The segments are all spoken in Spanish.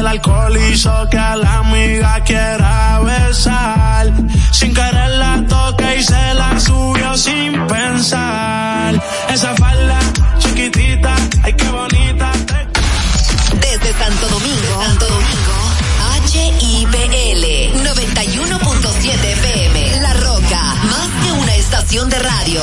El alcohol hizo que a la amiga quiera besar. Sin querer la toque y se la subió sin pensar. Esa falda chiquitita, ay qué bonita. Desde Santo Domingo, Santo Domingo, HIPL 91.7 FM. La Roca, más que una estación de radio.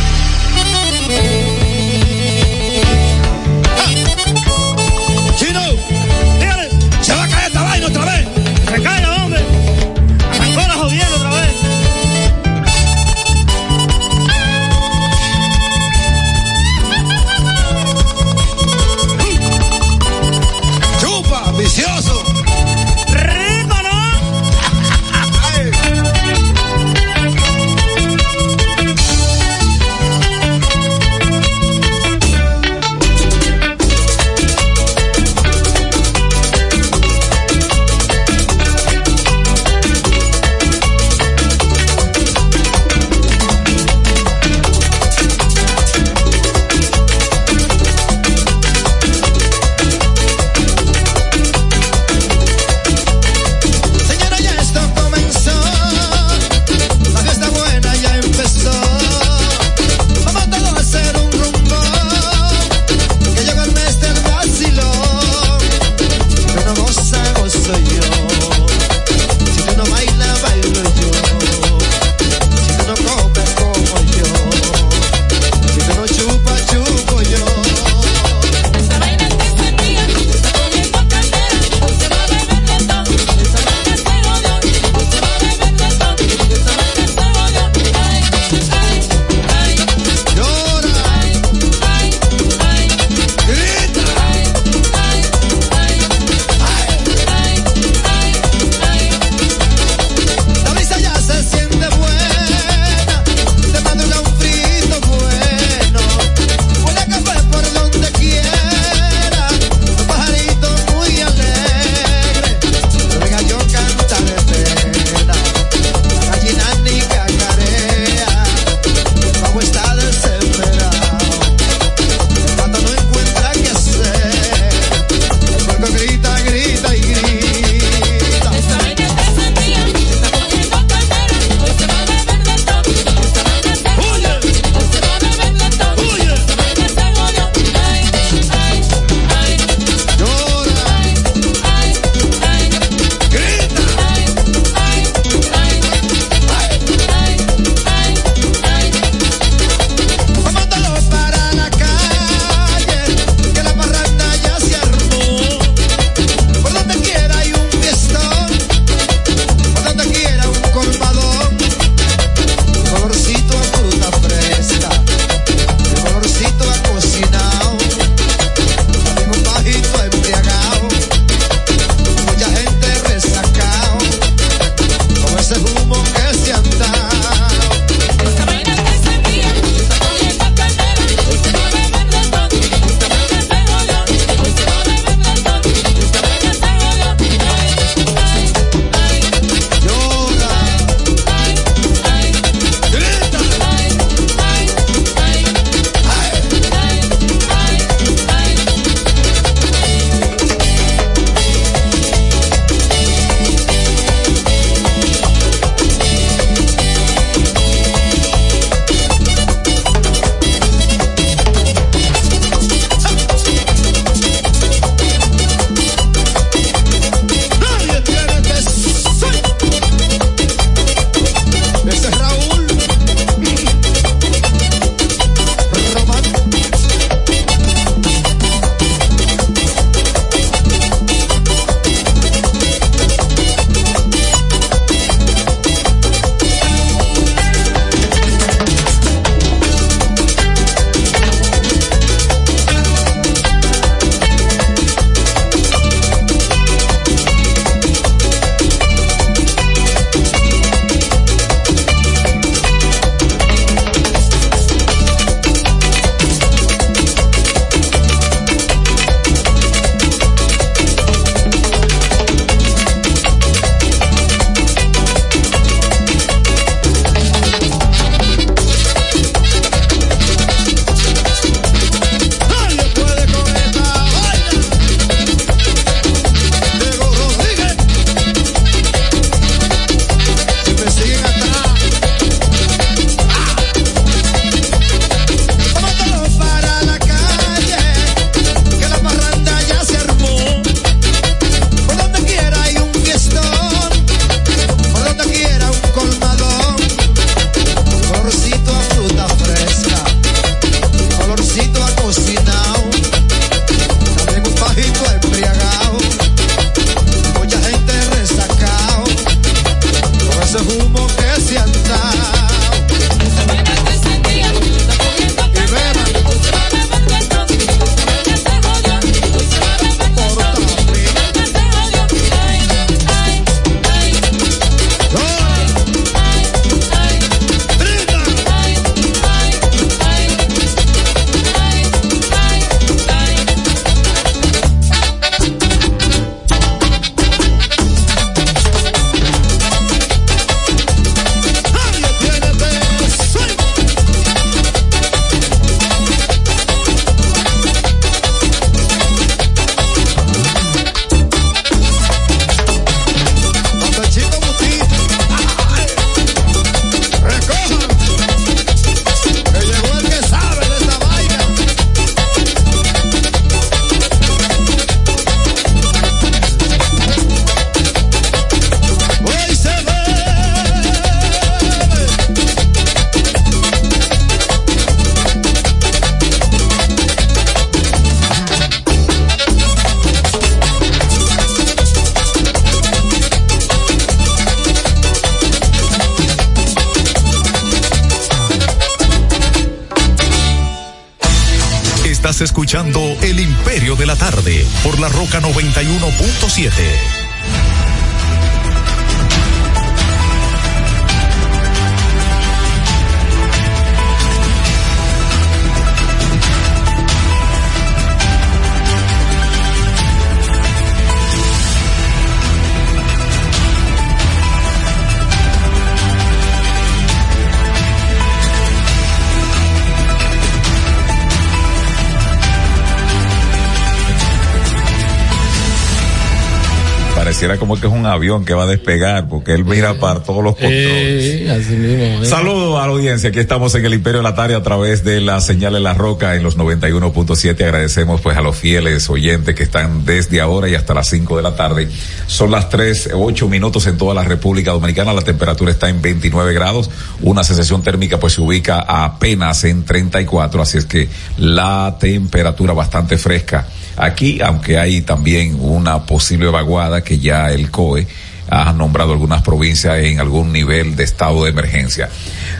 Pareciera como que es un avión que va a despegar, porque él mira para todos los controles. así mismo, Saludos a la audiencia, aquí estamos en el Imperio de la Tarde a través de la señal de la roca en los 91.7. Agradecemos pues a los fieles oyentes que están desde ahora y hasta las 5 de la tarde. Son las 3, 8 minutos en toda la República Dominicana, la temperatura está en 29 grados, una sensación térmica pues se ubica apenas en 34, así es que la temperatura bastante fresca Aquí, aunque hay también una posible vaguada que ya el COE ha nombrado algunas provincias en algún nivel de estado de emergencia.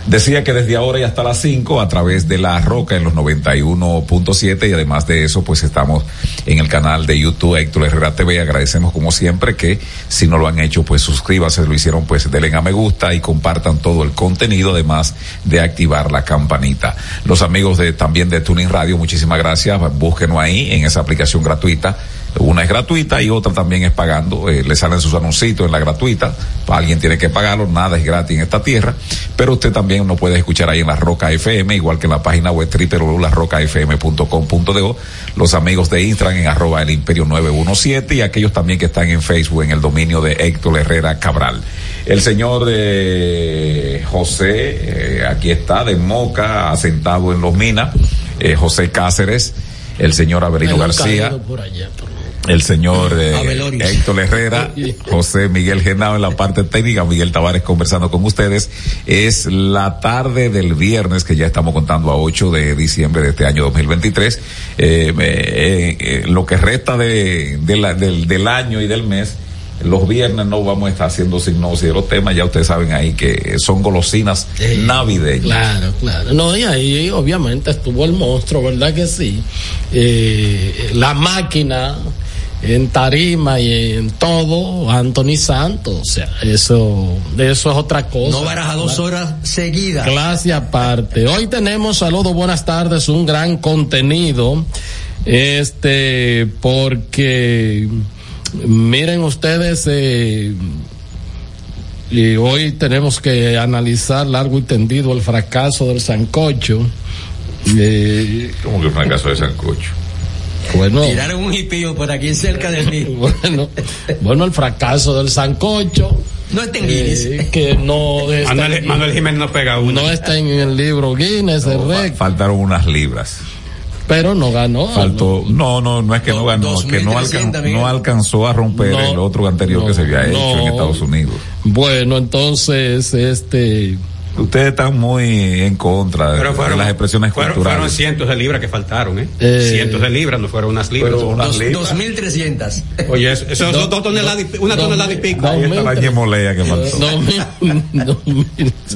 Decía que desde ahora y hasta las 5 a través de la Roca en los 91.7 y además de eso pues estamos en el canal de YouTube Héctor Herrera TV. Agradecemos como siempre que si no lo han hecho pues suscríbanse, lo hicieron pues denle a me gusta y compartan todo el contenido además de activar la campanita. Los amigos de también de Tuning Radio, muchísimas gracias. Búsquenos ahí en esa aplicación gratuita una es gratuita y otra también es pagando. Eh, le salen sus anuncios en la gratuita. Alguien tiene que pagarlo. Nada es gratis en esta tierra. Pero usted también nos puede escuchar ahí en la Roca FM, igual que en la página web www.larrocafm.com.do. Los amigos de Instagram en arroba el imperio 917 y aquellos también que están en Facebook en el dominio de Héctor Herrera Cabral. El señor de José, eh, aquí está, de Moca, asentado en Los Minas, eh, José Cáceres, el señor Avelino García el señor eh, Héctor Herrera, José Miguel Genao en la parte técnica, Miguel Tavares conversando con ustedes. Es la tarde del viernes, que ya estamos contando a 8 de diciembre de este año 2023. Eh, eh, eh, lo que resta de, del, del año y del mes los viernes no vamos a estar haciendo signos y de los temas, ya ustedes saben ahí que son golosinas navideñas. Claro, claro. No, y ahí obviamente estuvo el monstruo, ¿verdad que sí? Eh, la máquina en tarima y en todo, Anthony Santos, o sea, eso, eso es otra cosa. No a dos horas seguidas. Clase aparte. Hoy tenemos, saludos, buenas tardes, un gran contenido, este, porque, miren ustedes, eh, y hoy tenemos que analizar largo y tendido el fracaso del Sancocho. Eh, ¿Cómo que el fracaso del Sancocho? Bueno. Tiraron un hipío por aquí cerca de mí. bueno, bueno, el fracaso del sancocho. No está en Guinness. Eh, que no Manuel, Jiménez no pega uno. No está en el libro Guinness, no, el Faltaron unas libras. Pero no ganó. Faltó, no, no, no es que no, ganó, es que no, no, alcanzó a romper el otro anterior que se había hecho en Estados Unidos. Bueno, entonces, este, Ustedes están muy en contra de, las expresiones fueron, culturales. Fueron cientos de libras que faltaron, ¿eh? eh cientos de libras, no fueron unas libras. Unas dos, 2.300. Oye, eso, eso son dos toneladas, una tonelada y pico. Ahí está la ñemolea que faltó.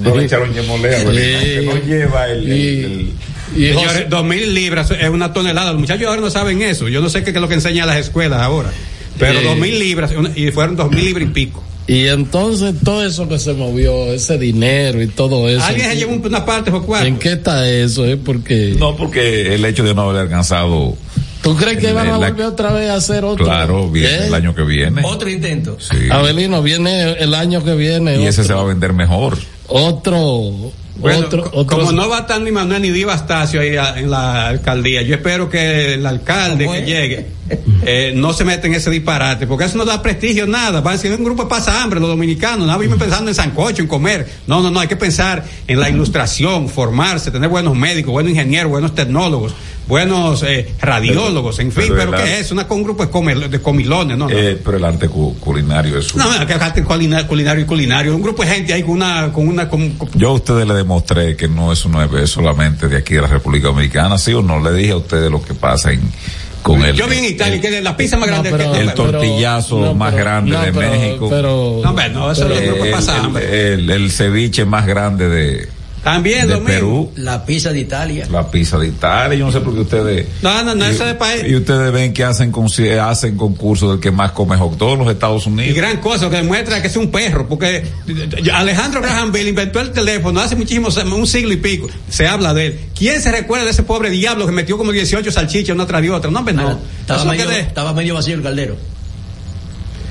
No, le echaron ñemolea, que no lleva el... el, y Señores, dos mil libras es una tonelada. Los muchachos ahora no saben eso. Yo no sé qué es lo que enseñan las escuelas ahora. Pero dos mil libras, y fueron dos mil libras y pico. Y entonces todo eso que se movió, ese dinero y todo eso. ¿Alguien se llevó una parte o cuatro? ¿En qué está eso? Eh? Porque... No, porque el hecho de no haber alcanzado. ¿Tú crees que van a volver otra vez a hacer otro? Claro, viene ¿Eh? el año que viene. Otro intento. Sí. Abelino, viene el año que viene. Y ese se va a vender mejor. Otro otro, como no va a estar ni Manuel ni Diva Astacio ahí en la alcaldía, yo espero que el alcalde que llegue eh, no se meta en ese disparate, porque eso no da prestigio, nada. Va a decir, un grupo pasa hambre, los dominicanos, no vivimos pensando en sancocho, en comer. No, no, no, hay que pensar en la ilustración, formarse, tener buenos médicos, buenos ingenieros, buenos tecnólogos buenos eh, radiólogos, en fin, pero, ¿qué es? Una, un grupo de, de comilones, ¿no? Eh, pero el arte culinario es un... No, el arte culinario y culinario, un grupo de gente ahí con una... Con una Yo a ustedes le demostré que no es, no es solamente de aquí de la República Dominicana, ¿sí o no? Le dije a ustedes lo que pasa en con el, yo vi en Italia que la pizza más grande que el tortillazo más grande de México pero, no, no eso es lo que pasa el, el, ceviche más grande de También de lo mismo. Perú, La pizza de Italia. la pizza de Italia, yo no sé por qué ustedes... No, no, no, y, eso de país. y ustedes ven que hacen, hacen concursos del que más come hot dog en los Estados Y Unidos. gran cosa que demuestra que es un perro, porque Alejandro Graham Bell inventó el teléfono hace muchísimos un siglo y pico. Se habla de él. ¿Quién se recuerda de ese pobre diablo que metió como 18 salchichas una tras de otra? No, hombre, no. Ah, Estaba, medio, de- estaba medio vacío el caldero.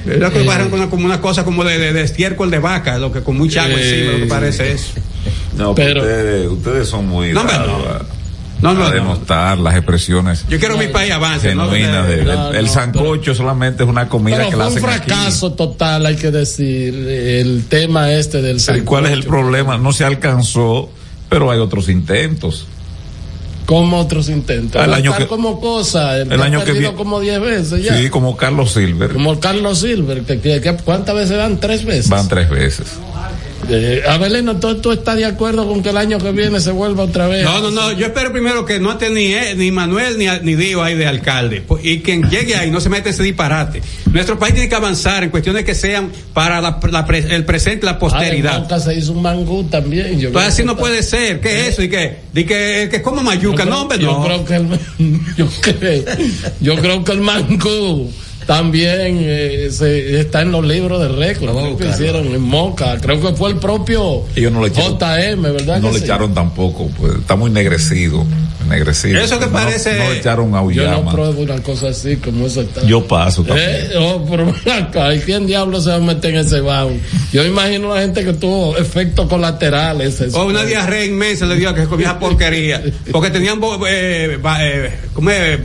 Era que parecen como una, como una cosa como de, de, de estiércol de vaca, lo que con mucha agua encima, lo que parece eso. No, Pero- ustedes, ustedes son muy No, no. a- No, no, a no. demostrar las expresiones Yo quiero que mi país avance, ¿no? genuinas de- No, el, el no, sancocho solamente es una comida Pero que fue la un hacen aquí. fracaso total, hay que decir, el tema este del Pero ¿y ¿Cuál es el sancocho. problema? No se alcanzó, pero hay otros intentos. Como otros intentos. El año que- como cosa, el, el año que perdido viene- como 10 veces ya. Sí, como Carlos Silver. Como Carlos Silver, que, que- que- ¿cuántas veces van? Tres veces. Van tres veces. Eh, Abelino, ¿tú, tú estás de acuerdo con que el año que viene se vuelva otra vez? No, no, no, yo espero primero que no esté ni, eh, ni Manuel ni, ni Dio ahí de alcalde. Y quien llegue ahí no se mete ese disparate. Nuestro país tiene que avanzar en cuestiones que sean para la- la pre- el presente y la Ah, posteridad. Moca se hizo un mangú también. Yo Entonces así no puede ser. ¿Qué es eso? Y que, y que, que como Yo mayuca. creo- No, hombre, yo no. creo que el, yo creo, yo creo que el mangú también eh, se, está en los libros de récord a creo que hicieron en Moca creo que fue el propio Ellos no le echaron- JM verdad No que le sí? echaron tampoco, pues está muy ennegrecido. ennegrecido. Eso que No- parece- No, le echaron yo no pruebo una cosa así como eso está Yo paso también. Eh, oh, pero ven acá, ¿y quién diablo se va a meter en ese baúl? Yo imagino a la gente que tuvo efectos colaterales. eso. O una diarrea inmensa le dio a que comía esa porquería. Porque tenían eh, eh, ¿cómo es?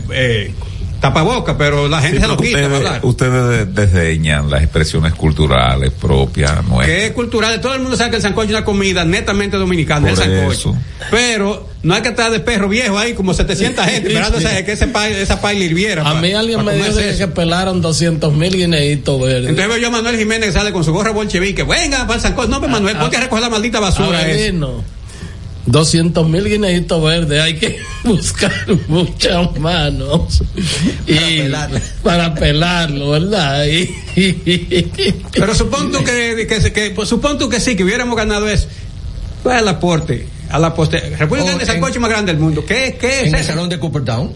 Tapaboca, pero la gente Sí, se lo pero quita ustedes, desdeñan las expresiones culturales propias que nuestras. es cultural, todo el mundo sabe que el sancocho es una comida netamente dominicana, Por el sancocho. eso. Pero no hay que estar de perro viejo ahí como 700 gente esperando que ese pa- esa paila hirviera. A pa- mí alguien me dijo que, pelaron 200 mil guineitos verdes. Entonces veo yo a Manuel Jiménez que sale con su gorra bolchevique. Venga para el sancocho. No, pues Manuel, ponte a recoger la maldita basura. esa. Avelino, 200 mil guineitos verdes, hay que buscar muchas manos y pelarlo. para pelarlo, ¿verdad? Y- Pero supón tú que, que, que- pues, supón tú que sí, que hubiéramos ganado eso. Pues al aporte, a la poste. República es el en- sancocho más grande del mundo. ¿Qué, qué es En el eso? salón de Coopertown.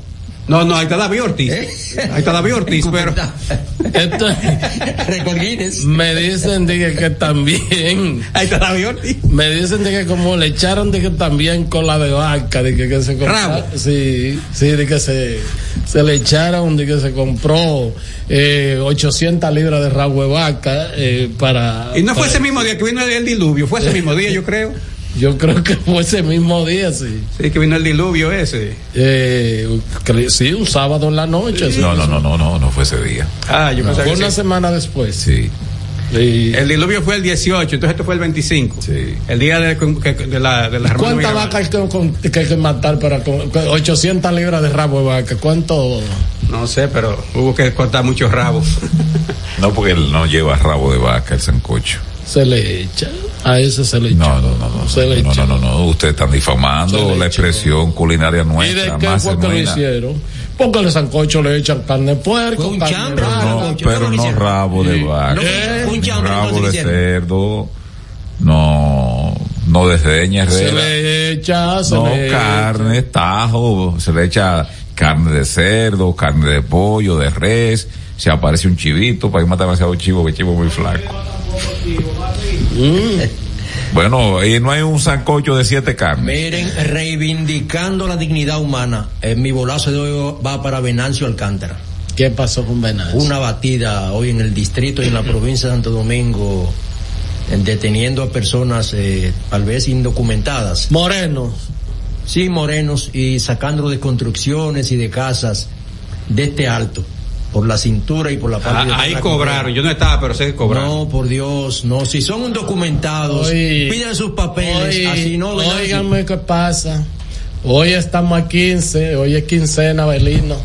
No, no, ahí está David Ortiz. ¿Eh? Ahí está David Ortiz, pero. Esto- me dicen dije, que también Ahí está David Ortiz. Me dicen de que como le echaron de que también con la de vaca, de que, que se compró. Rabo. Sí, sí, de que se, se le echaron, de que se compró eh, 800 libras de rabo de vaca eh, para. Y no fue para- ese mismo día que vino el, el diluvio, fue ese mismo día, yo creo. Yo creo que fue ese mismo día, sí. Sí, que vino el diluvio ese. Eh, sí, un sábado en la noche. sí. No, no, no, no, no, no fue ese día. Ah, yo pensaba Fue que una sí. semana después. Sí, Y- El diluvio fue el 18, entonces esto fue el 25. sí. El día de, la de la ¿Cuántas vacas hay que, hay que matar para con- 800 libras de rabo de vaca? ¿Cuánto? No sé, pero hubo que cortar muchos rabos. No, porque él no lleva rabo de vaca el sancocho. Se le echa. A ese se le echa. No, no, no, no. Se le no, echa. no, no, no. Ustedes están Se difamando la echa. expresión culinaria ¿Y de nuestra, qué más fue que lo hicieron? Porque el sancocho le echan carne de puerco, un carne vaca. no, pero ¿cómo lo no rabo de vaca. No, Eh, un rabo ¿cómo de cerdo. No, no desdeña Se le echa, se No le carne, tajo, se le echa carne de cerdo, carne de pollo, de res, se aparece un chivito, para que mata demasiado chivo, que chivo muy flaco. Bueno, y no hay un sancocho de siete carnes. Miren, reivindicando la dignidad humana, eh, mi bolazo de hoy va para Venancio Alcántara. ¿Qué pasó con Venancio? Una batida hoy en el distrito y en la provincia de Santo Domingo, eh, deteniendo a personas eh, tal vez indocumentadas. Moreno. Sí, morenos, y sacándolo de construcciones y de casas de este alto, por la cintura y por la parte de Ah, ahí la cobraron, yo no estaba, pero sé que cobraron. No, por Dios, no. Si son indocumentados, Hoy- piden sus papeles. Hoy- así no. Óigame qué pasa. Hoy estamos a 15, hoy es quincena, Belino.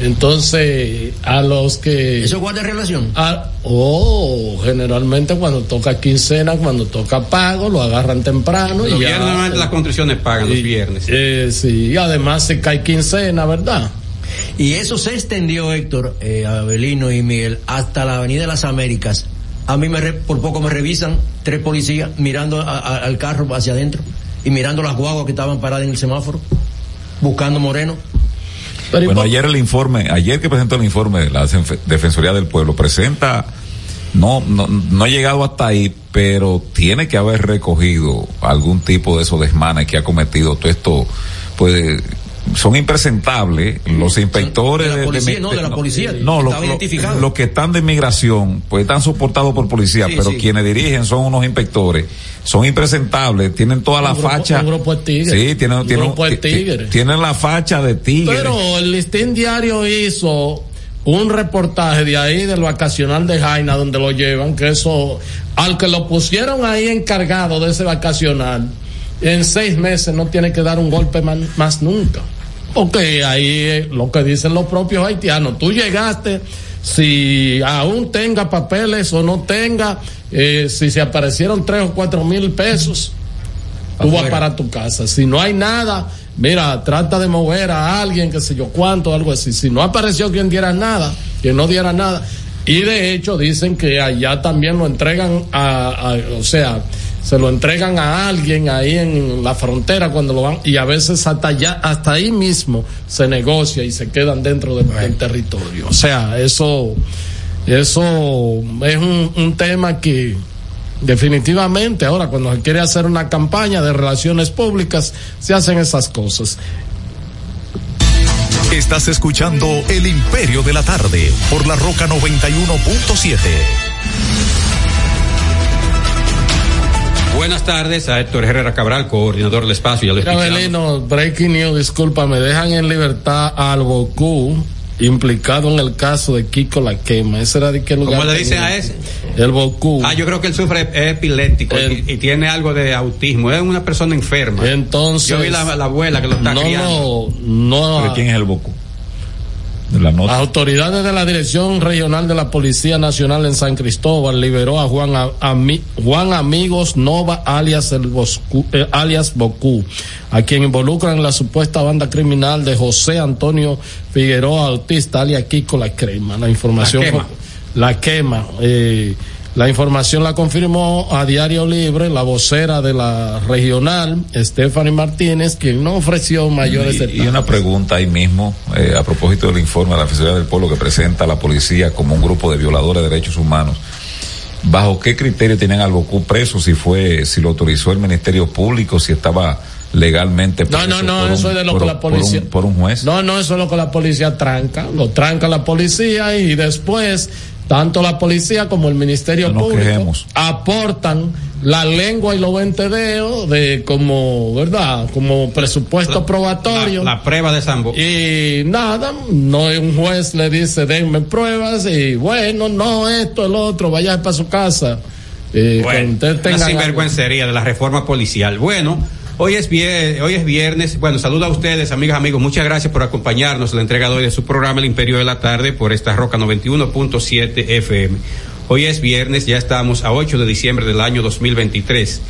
Entonces, a los que... ¿Eso guarda relación? Ah, oh, generalmente cuando toca quincena, cuando toca pago, lo agarran temprano. Los y ya- viernes normalmente las construcciones pagan los viernes. eh, sí, y además se cae quincena, ¿verdad? Y eso se extendió, Héctor, eh, Abelino y Miguel, hasta la Avenida de las Américas. A mí me re- por poco me revisan tres policías mirando a- a- al carro hacia adentro. y mirando las guaguas que estaban paradas en el semáforo, buscando Moreno. bueno, ayer el informe, ayer que presentó el informe de la Defensoría del Pueblo, presenta, no, no, no ha llegado hasta ahí, pero tiene que haber recogido algún tipo de esos desmanes que ha cometido todo esto, pues son impresentables los inspectores de la policía, no, de la policía no los, que están de inmigración pues están soportados por policía pero quienes dirigen son unos inspectores. Son impresentables tienen toda la facha. un grupo de tigres. Sí tienen, tienen, tienen la facha de tigres. Pero el listín diario hizo un reportaje de ahí del vacacional de Jaina donde lo llevan que eso al que lo pusieron ahí encargado de ese vacacional en seis meses no tiene que dar un golpe más, nunca. Porque ahí lo que dicen los propios haitianos, tú llegaste, si aún tenga papeles o no tenga, eh, si se aparecieron tres o cuatro mil pesos, tú vas para tu casa. Si no hay nada, mira, trata de mover a alguien, que sé yo cuánto, algo así. Si no apareció quien diera nada, quien no diera nada. Y de hecho dicen que allá también lo entregan a o sea, se lo entregan a alguien ahí en la frontera cuando lo van y a veces hasta allá hasta ahí mismo se negocia y se quedan dentro del territorio. O sea eso eso es un, un tema que definitivamente ahora cuando se quiere hacer una campaña de relaciones públicas se hacen esas cosas. Estás escuchando El Imperio de la Tarde por la Roca 91.7. Buenas tardes a Héctor Herrera Cabral, coordinador del espacio. Ya lo breaking news, disculpa, me dejan en libertad al Bocú implicado en el caso de Kiko La Quema. ¿Ese era de qué lugar? ¿Cómo le dicen a ese? El Bocú. Ah, yo creo que él sufre es epiléptico y, tiene algo de autismo. Es una persona enferma. Entonces. Yo vi la, la abuela que lo está no, criando. No, no. ¿Quién es el Bocú? Las autoridades de la Dirección Regional de la Policía Nacional en San Cristóbal liberó a Juan, Juan Amigos Nova alias el Boscu, eh, alias Bocú, a quien involucran en la supuesta banda criminal de José Antonio Figueroa Autista alias Kiko La Crema. La información la quema, la quema eh, la información la confirmó a Diario Libre la vocera de la regional, Stephanie Martínez, quien no ofreció mayores detalles. Y una pregunta ahí mismo, eh, a propósito del informe de la Fiscalía del Pueblo que presenta a la policía como un grupo de violadores de derechos humanos. ¿Bajo qué criterio tienen al Bocú preso? Si fue, si lo autorizó el Ministerio Público, si estaba legalmente preso no no no eso es de lo que la policía por un, juez no no eso es lo que la policía tranca lo tranca la policía y después tanto la policía como el Ministerio Público aportan la lengua y los ventedeos de como, ¿verdad? Como presupuesto probatorio. La, prueba de Sambo. Y nada, no un juez le dice, denme pruebas y bueno, no, esto, el otro, vaya para su casa. Eh, bueno, una sinvergüencería de la reforma policial. Bueno, Hoy es, viernes, hoy es viernes. Bueno, saludo a ustedes, amigas, amigos. Muchas gracias por acompañarnos en la entrega de hoy de su programa El Imperio de la Tarde por esta Roca 91.7 FM. Hoy es viernes, ya estamos a 8 de diciembre del año 2023.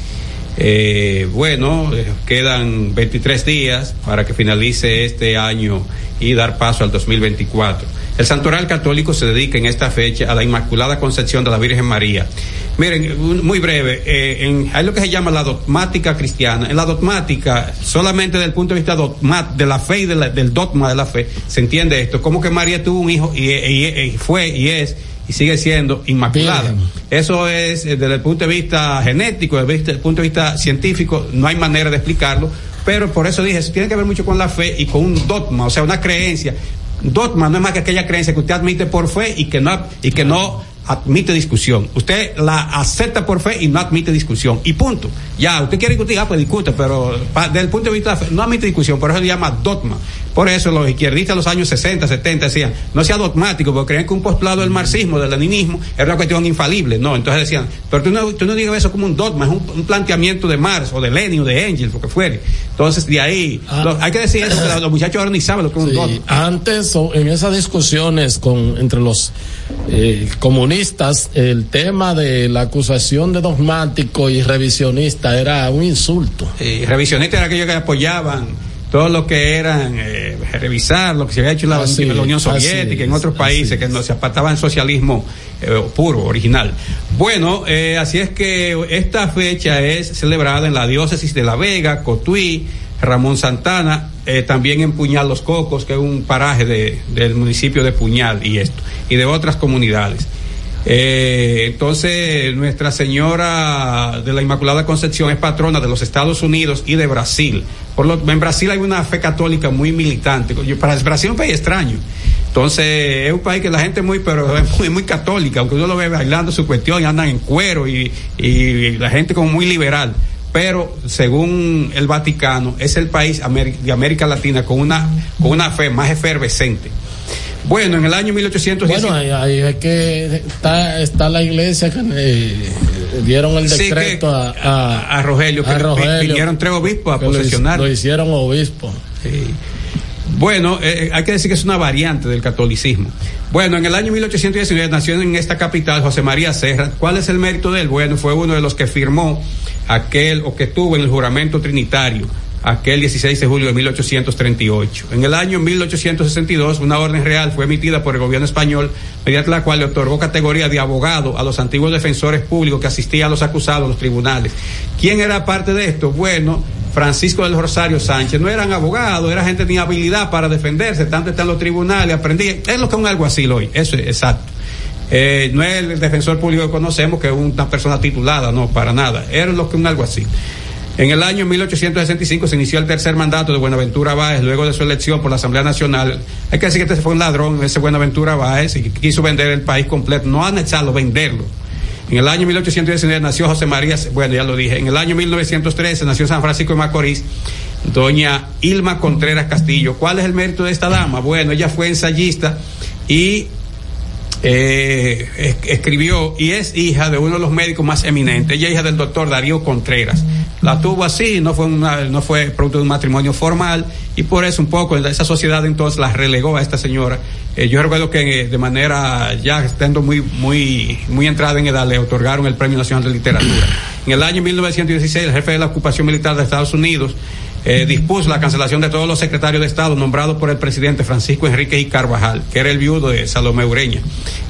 Eh, bueno, eh, quedan 23 días para que finalice este año y dar paso al 2024. El Santoral Católico se dedica en esta fecha a la Inmaculada Concepción de la Virgen María. Miren, muy breve, eh, en, hay lo que se llama la dogmática cristiana. En la dogmática, solamente desde el punto de vista de la fe y del dogma de la fe, se entiende esto. Como que María tuvo un hijo y, fue y es y sigue siendo inmaculada. Eso es eh, desde el punto de vista genético, desde el punto de vista científico, no hay manera de explicarlo. Pero por eso dije, eso tiene que ver mucho con la fe y con un dogma, o sea, una creencia. Dogma no es más que aquella creencia que usted admite por fe y que no, y que no admite discusión. Usted la acepta por fe y no admite discusión. Y punto. Ya, usted quiere discutir, ah, pues discute, pero desde el punto de vista de la fe, no admite discusión, por eso se llama dogma. Por eso los izquierdistas de los años 60, 70 decían, no sea dogmático, porque creían que un postulado del marxismo, del leninismo, era una cuestión infalible. No, entonces decían, pero tú no, tú no digas eso como un dogma, es un, planteamiento de Marx o de Lenin o de Engels, lo que fuere. Entonces, de ahí, ah. hay que decir eso, que los muchachos ahora ni saben lo que es un dogma. Antes, en esas discusiones con, entre los eh, comunistas, el tema de la acusación de dogmático y revisionista era un insulto. revisionista era aquellos que apoyaban todo lo que eran eh, revisar lo que se había hecho en la, Así en la Unión es, Soviética, en es, otros así países que no se apartaban socialismo eh, puro, original. Bueno, eh, así es que esta fecha es celebrada en la diócesis de La Vega, Cotuí, Ramón Santana, eh, también en Puñal Los Cocos, que es un paraje de- del municipio de Puñal y esto, y de otras comunidades. Eh, entonces, Nuestra Señora de la Inmaculada Concepción es patrona de los Estados Unidos y de Brasil. Por lo, en Brasil hay una fe católica muy militante. Para Brasil es un país extraño. Entonces, es un país que la gente muy, pero es muy, muy católica, aunque uno lo ve bailando su cuestión y andan en cuero y, y la gente como muy liberal. Pero, según el Vaticano, es el país de América Latina con una, con una fe más efervescente. Bueno, en el año 1819. Bueno, ahí, ahí es que está, está la iglesia que eh, dieron el Sí, decreto que- a, a, a Rogelio, que a vi- Rogelio, vinieron tres obispos a posesionar. Lo, hicieron obispo. Sí. Bueno, eh, hay que decir que es una variante del catolicismo. Bueno, en el año 1819 nació en esta capital José María Serra. ¿Cuál es el mérito de él? Bueno, fue uno de los que firmó aquel o que tuvo en el juramento trinitario aquel 16 de julio de 1838. En el año 1862, una orden real fue emitida por el gobierno español, mediante la cual le otorgó categoría de abogado a los antiguos defensores públicos que asistían a los acusados a los tribunales. ¿Quién era parte de esto? Bueno, Francisco del Rosario Sánchez. No eran abogados, era gente tenía habilidad para defenderse, tanto está en los tribunales, aprendía. Es lo que un alguacil hoy, eso es exacto. Eh, no es el defensor público que conocemos, que es una persona titulada, no, para nada. Era lo que un alguacil. En el año 1865 se inició el tercer mandato de Buenaventura Báez, luego de su elección por la Asamblea Nacional. Hay que decir que este fue un ladrón, ese Buenaventura Báez, y quiso vender el país completo, no anexarlo, venderlo. En el año 1819 nació José María, bueno, ya lo dije, en el año 1913 nació San Francisco de Macorís doña Ilma Contreras Castillo. ¿Cuál es el mérito de esta dama? Bueno, ella fue ensayista y eh, es- escribió y es hija de uno de los médicos más eminentes. Ella es hija del doctor Darío Contreras. La tuvo así, no fue una, no fue producto de un matrimonio formal y por eso un poco esa sociedad entonces la relegó a esta señora. Eh, yo recuerdo que eh, de manera ya estando muy muy muy entrada en edad le otorgaron el Premio Nacional de Literatura. En el año 1916 el jefe de la ocupación militar de Estados Unidos eh, dispuso la cancelación de todos los secretarios de Estado nombrados por el presidente Francisco Enrique y Carvajal, que era el viudo de Salomé Ureña.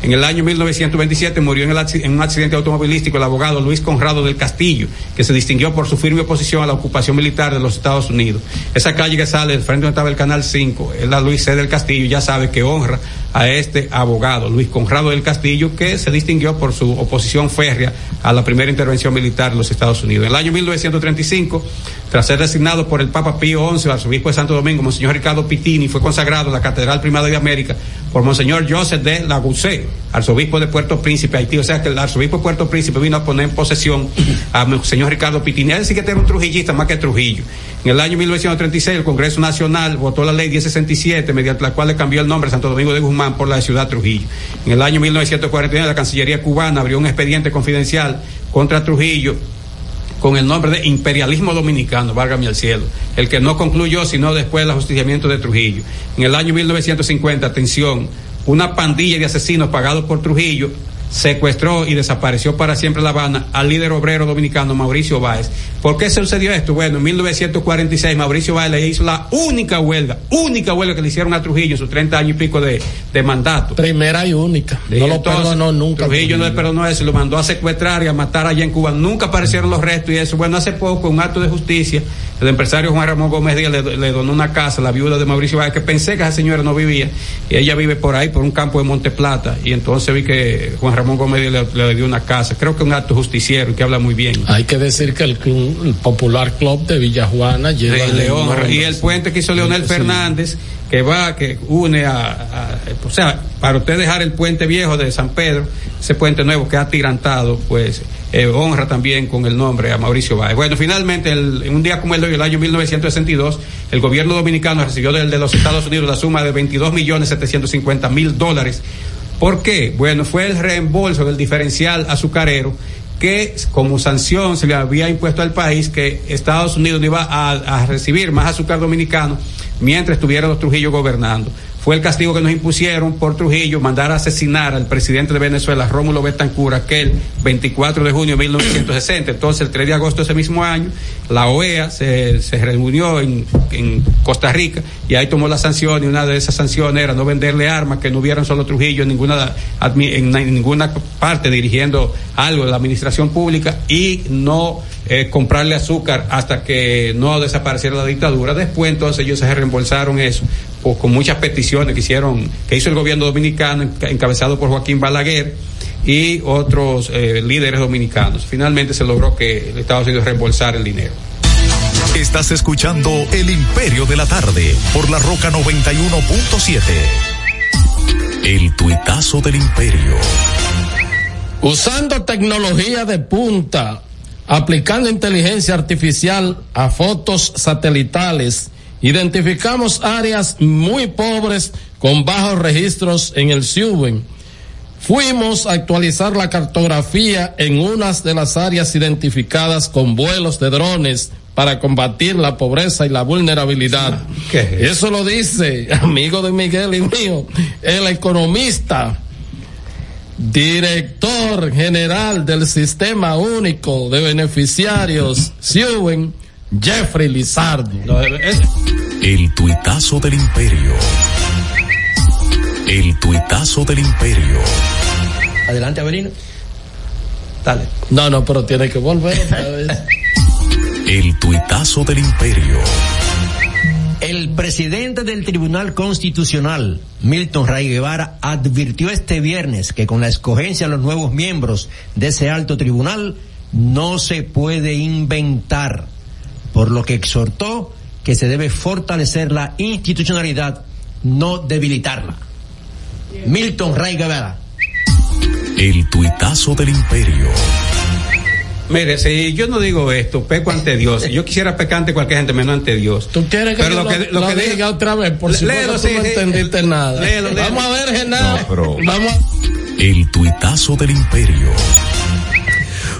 En el año 1927 murió en, en un accidente automovilístico el abogado Luis Conrado del Castillo, que se distinguió por su firme oposición a la ocupación militar de los Estados Unidos. Esa calle que sale del frente donde estaba el Canal 5, es la Luis C. del Castillo, ya sabe que honra a este abogado, Luis Conrado del Castillo, que se distinguió por su oposición férrea a la primera intervención militar de los Estados Unidos. En el año 1935, tras ser designado por el Papa Pío XI, arzobispo de Santo Domingo, Monseñor Ricardo Pitini, fue consagrado en la Catedral Primada de América por Monseñor Joseph de Lagusé, arzobispo de Puerto Príncipe, Haití. O sea que el arzobispo de Puerto Príncipe vino a poner en posesión a Monseñor Ricardo Pitini. Es decir, que era un trujillista más que Trujillo. En el año 1936, el Congreso Nacional votó la ley 1067, mediante la cual le cambió el nombre Santo Domingo de Guzmán por la de Ciudad Trujillo. En el año 1949, la Cancillería cubana abrió un expediente confidencial contra Trujillo con el nombre de imperialismo dominicano, válgame al cielo, el que no concluyó sino después del ajusticiamiento de Trujillo. En el año 1950, atención, una pandilla de asesinos pagados por Trujillo secuestró y desapareció para siempre La Habana al líder obrero dominicano Mauricio Báez. ¿Por qué sucedió esto? Bueno, en 1946 Mauricio Báez le hizo la única huelga, única huelga que le hicieron a Trujillo en sus 30 años y pico de, de mandato. Primera y única. Y no lo perdonó nunca. Trujillo no le perdonó eso lo mandó a secuestrar y a matar allá en Cuba. Nunca aparecieron los restos y eso. Bueno, hace poco, un acto de justicia, el empresario Juan Ramón Gómez Díaz le, le donó una casa a la viuda de Mauricio Báez, que pensé que esa señora no vivía. Y ella vive por ahí, por un campo de Monte Plata. Y entonces vi que Juan Ramón Gómez Díaz le, le dio una casa. Creo que un acto justiciero que habla muy bien. Hay que decir que el, club- el popular club de Villajuana lleva de León y el puente que hizo Leonel Sí. Fernández que va que une a, a- o sea para usted dejar el puente viejo de San Pedro ese puente nuevo que ha tirantado pues eh, honra también con el nombre a Mauricio Báez bueno finalmente el- en un día como el de hoy el año 1962 el gobierno dominicano recibió del de los Estados Unidos la suma de 22 millones 750 mil dólares ¿Por qué? Bueno, fue el reembolso del diferencial azucarero que como sanción se le había impuesto al país que Estados Unidos iba a, recibir más azúcar dominicano mientras estuviera los Trujillo gobernando. Fue el castigo que nos impusieron por Trujillo mandar a asesinar al presidente de Venezuela, Rómulo Betancur, aquel 24 de junio de 1960. Entonces, el 3 de agosto de ese mismo año, la OEA se, reunió en, Costa Rica y ahí tomó la sanción y una de esas sanciones era no venderle armas que no hubieran solo Trujillo en ninguna, en ninguna parte dirigiendo algo de la administración pública y no eh, comprarle azúcar hasta que no desapareciera la dictadura. Después entonces ellos se reembolsaron eso con muchas peticiones que hicieron, que hizo el gobierno dominicano encabezado por Joaquín Balaguer y otros eh, líderes dominicanos. Finalmente se logró que el Estados Unidos reembolsara el dinero. Estás escuchando El Imperio de la Tarde por la Roca 91.7. El tuitazo del imperio. Usando tecnología de punta, aplicando inteligencia artificial a fotos satelitales, identificamos áreas muy pobres con bajos registros en el Suben. Fuimos a actualizar la cartografía en unas de las áreas identificadas con vuelos de drones para combatir la pobreza y la vulnerabilidad. Eso lo dice, amigo de Miguel y mío, el economista director general del Sistema Único de Beneficiarios, Siuen, Jeffrey Lizardo. El tuitazo del imperio. El tuitazo del imperio. Adelante, Avelino. Dale. No, no, pero tiene que volver otra vez. El tuitazo del imperio. El presidente del Tribunal Constitucional, Milton Ray Guevara, advirtió este viernes que con la escogencia de los nuevos miembros de ese alto tribunal no se puede inventar, por lo que exhortó que se debe fortalecer la institucionalidad, no debilitarla. Milton Ray Guevara. El tuitazo del imperio. Mire, si yo no digo esto, peco ante Dios. Yo quisiera pecar ante cualquier gente, menos ante Dios. ¿Tú quieres que, pero lo, que, lo, que diga otra vez? Por si léelo, sí, no entendiste nada. Léelo, Vamos a ver, Genaro. No, pero... Vamos El tuitazo del imperio.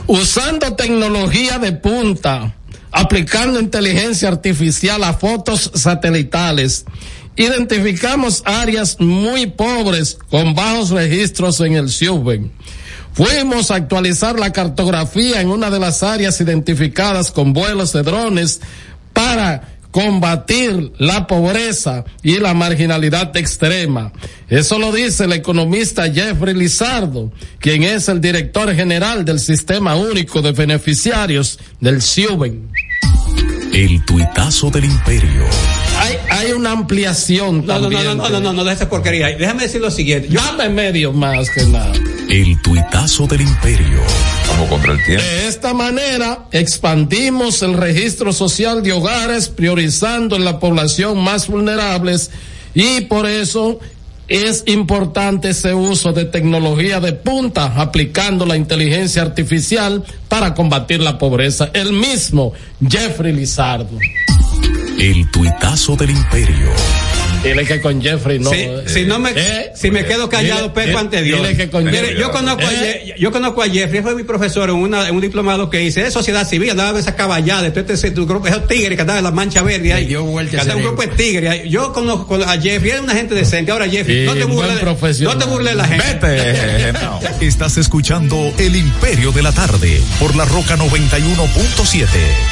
Usando tecnología de punta, aplicando inteligencia artificial a fotos satelitales, identificamos áreas muy pobres con bajos registros en el Suben Fuimos a actualizar la cartografía en una de las áreas identificadas con vuelos de drones para combatir la pobreza y la marginalidad extrema. Eso lo dice el economista Jeffrey Lizardo, quien es el director general del Sistema Único de Beneficiarios del CIUBEN. El tuitazo del imperio. Hay, hay una ampliación no, también. No, no, no, no, no, no, esa porquería. Déjame decir lo siguiente. Yo... Dame medio más que nada. El tuitazo del imperio. Vamos contra el tiempo. De esta manera, expandimos el registro social de hogares, priorizando en la población más vulnerables y por eso es importante ese uso de tecnología de punta, aplicando la inteligencia artificial para combatir la pobreza. El mismo Jeffrey Lizardo. El tuitazo del imperio. Dile que con Jeffrey no. Eh, si, no me, eh, si me quedo callado, dile, peco ante Dios. Dile que con Mire, yo, conozco a, yo conozco a Jeffrey, fue mi profesor en, una, en un diplomado que hice de sociedad civil, andaba esa caballada, después este, tu grupo, esos tigres que andaban en la mancha verde ahí. Dio vuelta un grupo de tigres. Yo conozco a Jeffrey, es una gente decente. Ahora, Jeffrey, no te burles. No te burles la gente. Vete. no. Estás escuchando El Imperio de la Tarde por la Roca 91.7.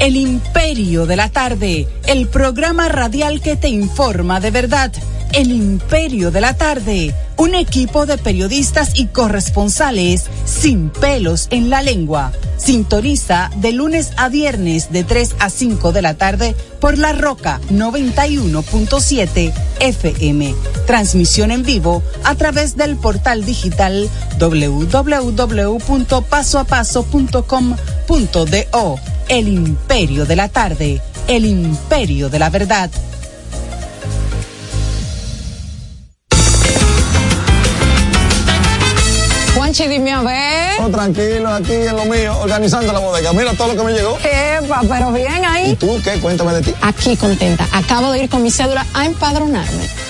El Imperio de la Tarde, el programa radial que te informa de verdad. El Imperio de la Tarde, un equipo de periodistas y corresponsales sin pelos en la lengua. Sintoniza de lunes a viernes de 3 a 5 de la tarde por La Roca 91.7 FM. Transmisión en vivo a través del portal digital www.pasoapaso.com.do. El Imperio de la Tarde, el Imperio de la Verdad. Juanchi, dime a ver. Oh, tranquilo, aquí en lo mío, organizando la bodega. Mira todo lo que me llegó. Epa, pero bien ahí. ¿Y tú qué? Cuéntame de ti. Aquí contenta. Acabo de ir con mi cédula a empadronarme.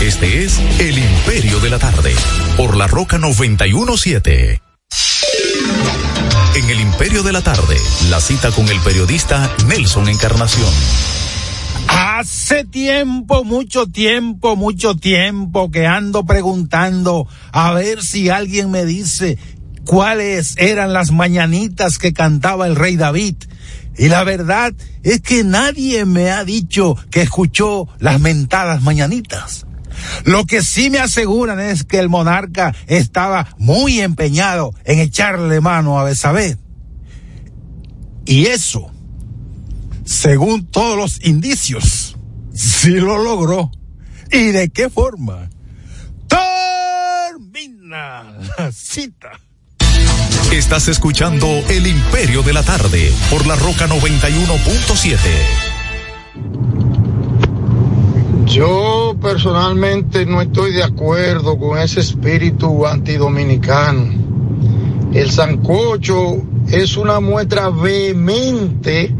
Este es El Imperio de la Tarde, por la Roca 917. En El Imperio de la Tarde, la cita con el periodista Nelson Encarnación. Hace tiempo, mucho tiempo, mucho tiempo que ando preguntando a ver si alguien me dice cuáles eran las mañanitas que cantaba el rey David. Y la verdad es que nadie me ha dicho que escuchó las mentadas mañanitas. Lo que sí me aseguran es que el monarca estaba muy empeñado en echarle mano a Besabé. Y eso, según todos los indicios, sí lo logró. ¿Y de qué forma? Termina la cita. Estás escuchando El Imperio de la Tarde por la Roca 91.7. Yo personalmente no estoy de acuerdo con ese espíritu antidominicano. El sancocho es una muestra vehemente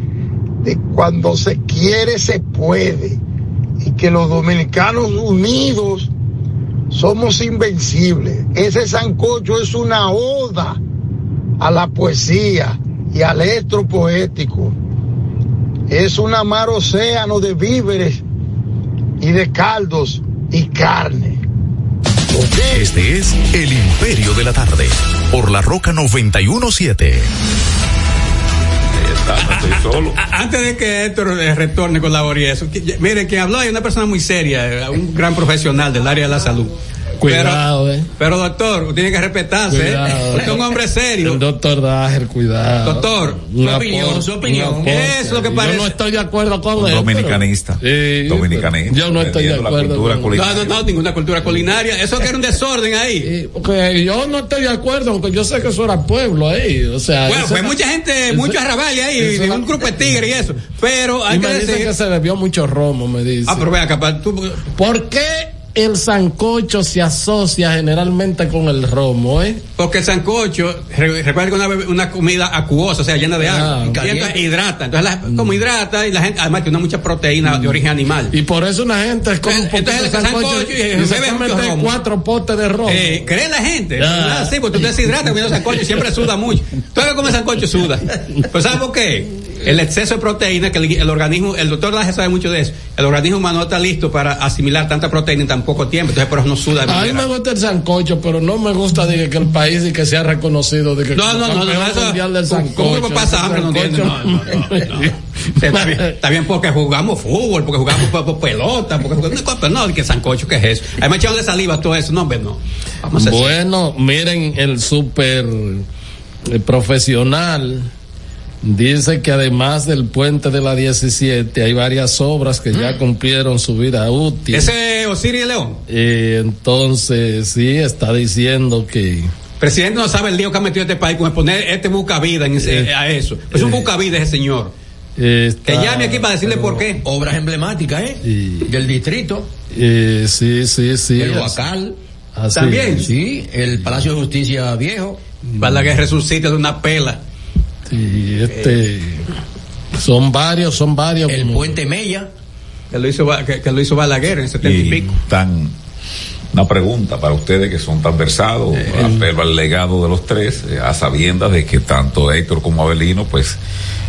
de cuando se quiere se puede y que los dominicanos unidos somos invencibles. Ese sancocho es una oda a la poesía y al estro poético. es una mar océano de víveres y de caldos y carne. Este es El Imperio de la Tarde, por la Roca 917. A- Antes de que Héctor eh, retorne con la eso, que- mire, que habló es una persona muy seria, eh, un gran profesional del área de la salud. Cuidado, pero, eh. Pero doctor, usted tiene que respetarse, ¿eh? Usted es un hombre serio. El doctor Dager, cuidado. Doctor, su opinión, su opinión. es lo que parece. Yo no estoy de acuerdo con Un él. dominicanista. pero- Sí, Dominicanista. Yo no estoy de acuerdo. cultura con- culinaria. No, no, no, ninguna cultura culinaria. Eso que era un desorden ahí. Porque yo no estoy de acuerdo, aunque yo sé que eso era pueblo ahí. O sea, Bueno, fue era- mucha gente, eso- mucho arrabal ahí, de un grupo de tigres y eso. Pero hay y que me dicen decir. que se bebió mucho romo, me dicen. Ah, pero vea, capaz tú. ¿Por qué el sancocho se asocia generalmente con el romo, eh? Porque el sancocho, re- recuerda que es una, una comida acuosa, o sea, llena de agua. Ah, y caliente. entonces hidrata. Entonces, la- como hidrata, y la gente, además, tiene mucha proteína de origen animal. Y por eso una gente un poquito Entonces, de el sancocho sancocho y- y, y se romo. cuatro potes de romo. Eh, ¿Cree la gente? Ah. Sí, porque tú te deshidratas comiendo sancocho y siempre suda mucho. Todo el que come sancocho suda. Pues ¿sabes por qué? El exceso de proteína que el, el organismo, el doctor Laje sabe mucho de eso. El organismo humano no está listo para asimilar tanta proteína en tan poco tiempo. Entonces, por eso no suda A mí me gusta el sancocho, pero no me gusta de que, el país y que sea reconocido de que No, no, no, no, mundial del sancocho. pasa hambre, no sancocho- no, no, Está bien, porque jugamos fútbol, porque jugamos pelota, porque jugamos, pero no, que sancocho, ¿qué es eso? Ahí me echado de saliva todo eso, no, hombre, no. Vamos a Bueno, miren el súper eh, profesional. Dice que además del puente de la 17 hay varias obras que ya cumplieron su vida útil. Ese Osiris León, Eh, entonces, sí, está diciendo que... presidente no sabe el lío que ha metido este país con poner este buscavida en ese- Eh, a eso. Es un buscavida ese señor. eh, Que llame aquí para decirle por qué. Obras emblemáticas, ¿eh? Del distrito. Eh, sí, sí, sí. el Huacal. También. es. Sí, el Palacio de Justicia Viejo. Balaguer resucita de una pela. Sí, este... Son varios, son varios. El como- Puente Mella. Que lo hizo, que, que lo hizo Balaguer en setenta y, y pico. tan una pregunta para ustedes que son tan versados, apelo al legado de los tres, eh, a sabiendas de que tanto Héctor como Abelino, pues,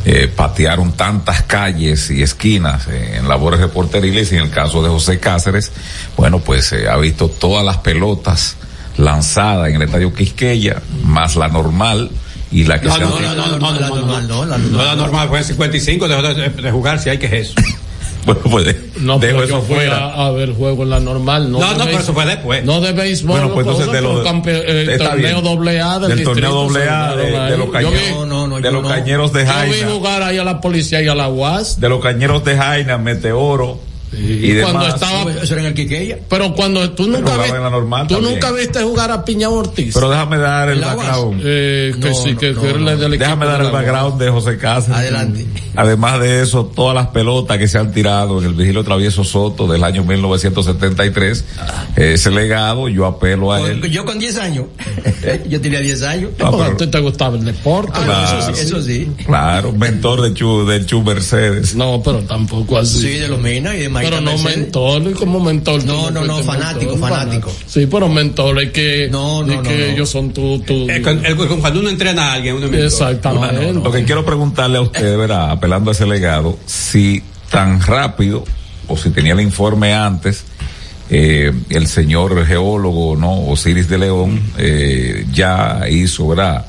eh, patearon tantas calles y esquinas eh, en labores reporteriles y en el caso de José Cáceres, bueno, pues eh, ha visto todas las pelotas lanzadas en el estadio Quisqueya, más la normal y la que No, se no, no, no, no, no, la no, normal, no, la No, normal. la normal fue en 55, dejó de, jugar, si hay que es eso. Bueno, pues No, dejo eso fuera. a, a ver juego en la normal. No, No, no, pero eso fue después. No de béisbol. Bueno, pues no, entonces de pero lo campe- eh, torneo doble A del, del torneo distrito doble A de, los cañeros, vi- No, no, no, de los no. cañeros de Yo vi Jaina, jugar ahí a la policía y a la UAS. de los cañeros de Jaina, Meteoro y, Y cuando demás. estaba, Eso era en el Quiqueya. pero cuando tú nunca viste, en la normal tú también. nunca viste jugar a Piña Ortiz. Pero déjame dar el background. eh, que No, sí, no, que, no, que no. del Déjame dar de el background de José Cáceres. Adelante. Además de eso, todas las pelotas que se han tirado en el Vigilio Travieso Soto del año 1973, ese legado, yo apelo a él. Yo con 10 años. yo tenía 10 años. Ah, Porque pero- a ti te gustaba el deporte. Ah, Claro. eso, sí, eso sí. Claro, mentor de Chu, del Chu Mercedes. No, pero tampoco así. Sí, de los Mena y de Maíta pero no y como mentor. tú No, no, no, fanático, fanático. Sí, pero mentor es que, No, no, que ellos son tu, Eh, con- cuando uno entrena a alguien, uno exactamente. Lo que quiero preguntarle a usted, ¿verdad? apelando a ese legado, si tan rápido, o si tenía el informe antes, eh, el señor geólogo, ¿no? Osiris de León, eh, ya hizo, ¿verdad?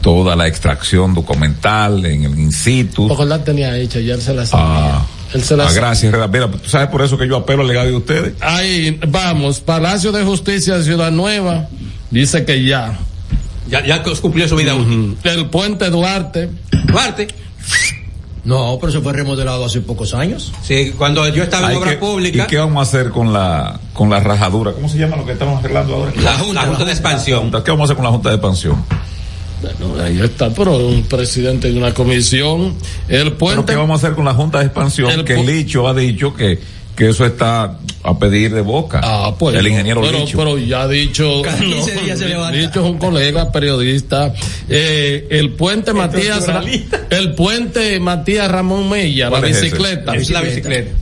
Toda la extracción documental en el in situ. Porque la tenía hecha, ya él se la sabía. Ah, él se la ah, gracias, Reda. Mira, tú sabes por eso que yo apelo al legado de ustedes. Ahí vamos, Palacio de Justicia de Ciudad Nueva dice que ya. Ya, ya cumplió su vida. El puente Duarte, Duarte, No, pero se fue remodelado hace pocos años. sí, cuando yo estaba en obra que- pública, ¿Y qué vamos a hacer con la, con la rajadura? ¿Cómo se llama lo que estamos arreglando ahora? la, Junta, la Junta de Expansión. ¿Qué vamos a hacer con la Junta de Expansión? Bueno, ahí está, pero un presidente de una comisión. El ¿Pero puente. qué vamos a hacer con la Junta de Expansión? El que Licho ha dicho que, que eso está a pedir de boca. Ah, pues. El no, ingeniero pero, Licho. pero ya ha dicho. Cada 15 días se levanta. Licho es un colega periodista. Eh, el puente Matías. El puente Matías Ramón Mella, la bicicleta. Es la bicicleta.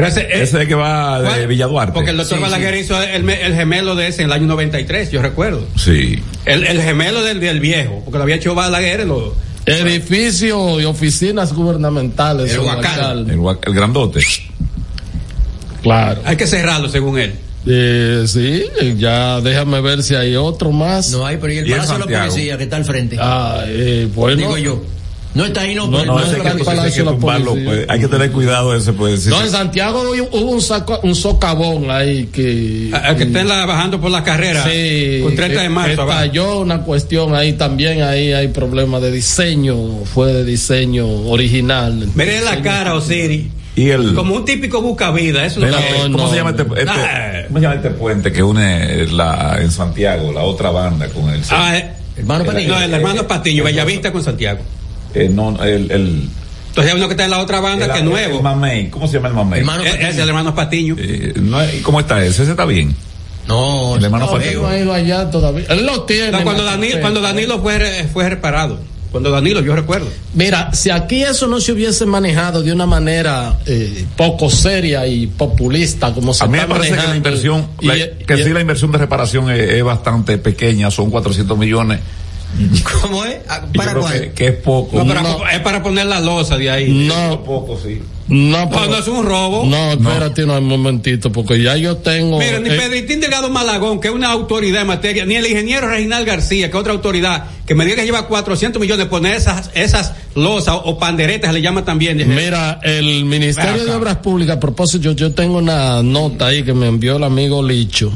Pero ese, ese es el que va de ¿cuál? Villa Duarte. Porque el doctor Sí, Balaguer hizo el, me- el gemelo de ese en el año 93, yo recuerdo. Sí. El, el gemelo del, del viejo, porque lo había hecho Balaguer en los Edificio y oficinas gubernamentales. El Huacal. El, el grandote. Claro. Hay que cerrarlo según él. Eh, sí, ya déjame ver si hay otro más. No hay, pero ¿y el Palacio de la. Policía que está al frente? Ah, eh, bueno. Digo yo. No está ahí, no, No, pero no, el la que-. Palacio de la tumbarlo, pues, hay que tener cuidado ese, pues. sí, No, en Santiago hubo un, saco- un socavón ahí que. A- a que estén la- bajando por la carrera. Sí, Con 30 de que- marzo. que. Estalló una cuestión ahí también, ahí hay problema de diseño, fue de diseño original. Mire la cara, Osiris. Y el. Como un típico busca vida. Eso es que es. ¿Cómo no, se llama este, no. este- Ah. ¿cómo se llama este puente que une la, en Santiago, la otra banda con el. Ah, eh, Hermano Patiño. no, el hermano Patillo, Bellavista con Santiago. Eh, no, el, el, Entonces hay uno que está en la otra banda el- que es el nuevo. Mamey, ¿cómo se llama el Mamey? Hermano Es, es el hermano Patiño. Eh, no, es- ¿Cómo está ese? ¿Ese está bien? No, El hermano no, Patiño. Él no ha ido allá todavía. Él lo tiene. No, cuando, Danilo, cuando Danilo fue, fue reparado. Cuando Danilo, yo recuerdo. Mira, si aquí eso no se hubiese manejado de una manera eh, poco seria y populista como se A mí me parece que la inversión, y- la- y- que sí la inversión de reparación es, es bastante pequeña, son 400 millones. ¿Cómo es? Ah, ¿Para que, que es poco. No, para- No. Es para poner la losa de ahí. no, poco, sí. no, No, pero- no es un robo. no, espérate un momentito, porque ya yo tengo. Mira, ni eh, Pedritín Delgado Malagón, que es una autoridad en materia, ni el ingeniero Reginald García, que es otra autoridad, que me diga que lleva 400 millones de poner esas, esas losas o, o panderetas, le llama también. Mira, el Ministerio de. Obras Públicas, a propósito, yo, yo tengo una nota ahí que me envió el amigo Licho.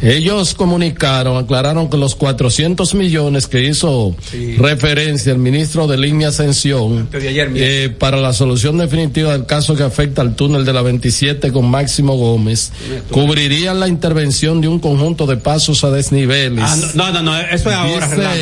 Ellos comunicaron, aclararon que los 400 millones que hizo referencia el ministro de Línea Ascensión de ayer, eh, para la solución definitiva del caso que afecta al túnel de la 27 con Máximo Gómez, cubrirían la intervención de un conjunto de pasos a desniveles. Ah, no, no, no, eso es ahora.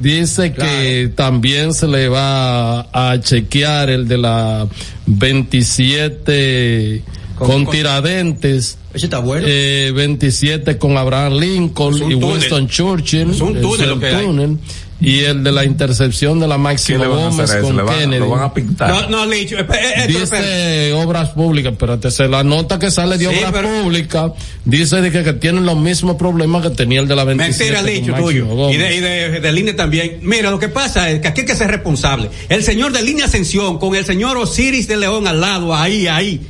Dice, que también se le va a chequear el de la 27 con, Con- con- Tiradentes. Ese está bueno. eh, 27 con Abraham Lincoln y túnel. Winston Churchill. Es un túnel es lo hay. Y el de la intercepción de la ¿Qué Máximo le van a Gómez con ¿Le van, Kennedy. lo van a pintar? No, no, Licho, eh. Dice obras públicas, espérate, se la nota que sale de Sí, obras pero- públicas dice de que, que tienen los mismos problemas que tenía el de la 27. Mentira, Licho, tuyo. Gómez. Y de, y de, de línea también. Mira, lo que pasa es que aquí hay que ser responsable. El señor de línea Ascensión, con el señor Osiris de León al lado, ahí, ahí.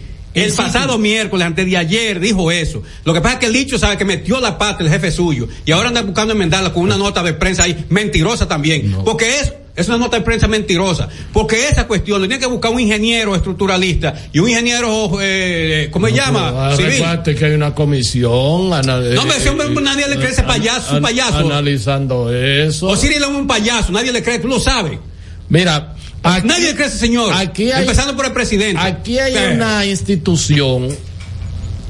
El pasado miércoles, antes de ayer, dijo eso. Lo que pasa es que el Licho sabe que metió la pata el jefe suyo. Y ahora anda buscando enmendarla con una nota de prensa ahí, mentirosa también. Porque es, es una nota de prensa mentirosa. Porque esa cuestión, le tiene que buscar un ingeniero estructuralista y un ingeniero, eh, ¿cómo se llama? Civil. que hay una comisión. ana- No, pero ese hombre, eh, nadie le cree ese an- payaso, un payaso. Analizando eso. Osiris es un payaso, nadie le cree, tú lo sabes. Mira, aquí, Nadie cree ese señor. Aquí hay- Empezando por el presidente. aquí hay Eh. una institución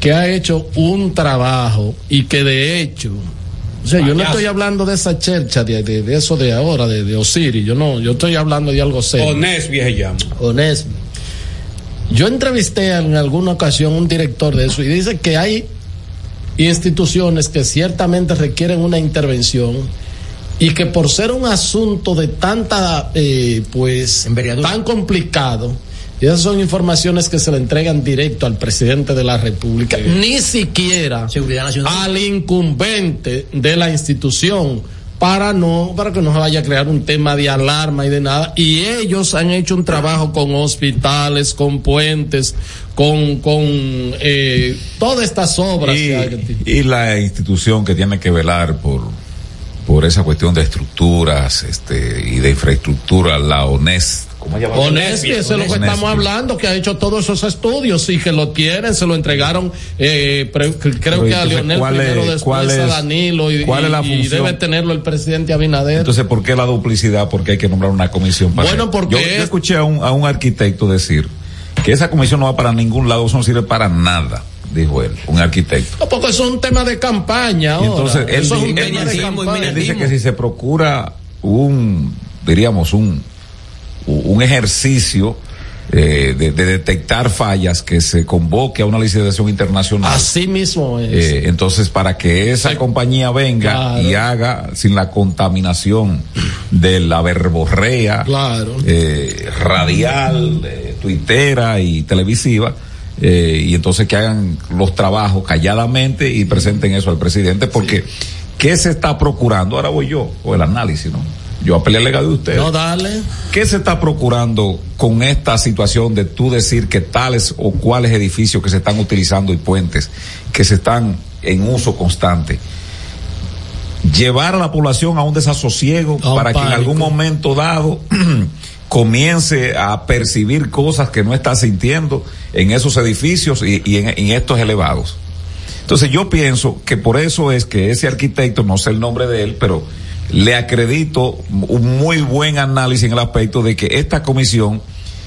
que ha hecho un trabajo y que de hecho, o sea, yo no estoy hablando de esa chercha, de, de- de eso de ahora, de, de Osiris, yo no, yo estoy hablando de algo serio. Onés, vieja llama. Yo entrevisté en alguna ocasión un director de eso y dice que hay instituciones que ciertamente requieren una intervención y que por ser un asunto de tanta, eh, pues, Envergadura. tan complicado, y esas son informaciones que se le entregan directo al presidente de la República, ni siquiera Seguridad Nacional. al incumbente de la institución para no para que no se vaya a crear un tema de alarma y de nada y ellos han hecho un trabajo con hospitales con puentes con con eh, todas estas obras que hay. y, y la institución que tiene que velar por por esa cuestión de estructuras este y de infraestructura la ONES ¿cómo se llama? Onespi, eso es lo que estamos hablando, que ha hecho todos esos estudios y que lo tienen, se lo entregaron, eh, pre- creo Pero, que a Leonel ¿cuál primero, es- después a Danilo y, cuál es la y- debe tenerlo el presidente Abinader. Entonces, ¿por qué la duplicidad? Porque hay que nombrar una comisión para Bueno, porque yo, yo es- escuché a un, a un arquitecto decir que esa comisión no va para ningún lado, eso no sirve para nada, dijo él, un arquitecto. No, porque eso es un tema de campaña. Ahora. entonces él, eso es un di- él tema de dice, campaña. él dice que si se procura un, diríamos, un, un ejercicio eh, de, de detectar fallas, que se convoque a una licitación internacional. Así mismo es. Eh, entonces, para que esa compañía venga Claro. y haga sin la contaminación de la verborrea Claro. eh, radial, tuitera y televisiva, eh, y entonces que hagan los trabajos calladamente y presenten eso al presidente, porque ¿qué se está procurando? Ahora voy yo, o el análisis, ¿no? yo apelé al legado de usted. No, dale. ¿Qué se está procurando con esta situación de tú decir que tales o cuáles edificios que se están utilizando y puentes que se están en uso constante? Llevar a la población a un desasosiego para que en algún momento dado comience a percibir cosas que no está sintiendo en esos edificios y, en, en estos elevados. Entonces yo pienso que por eso es que ese arquitecto, no sé el nombre de él, pero le acredito un muy buen análisis en el aspecto de que esta comisión,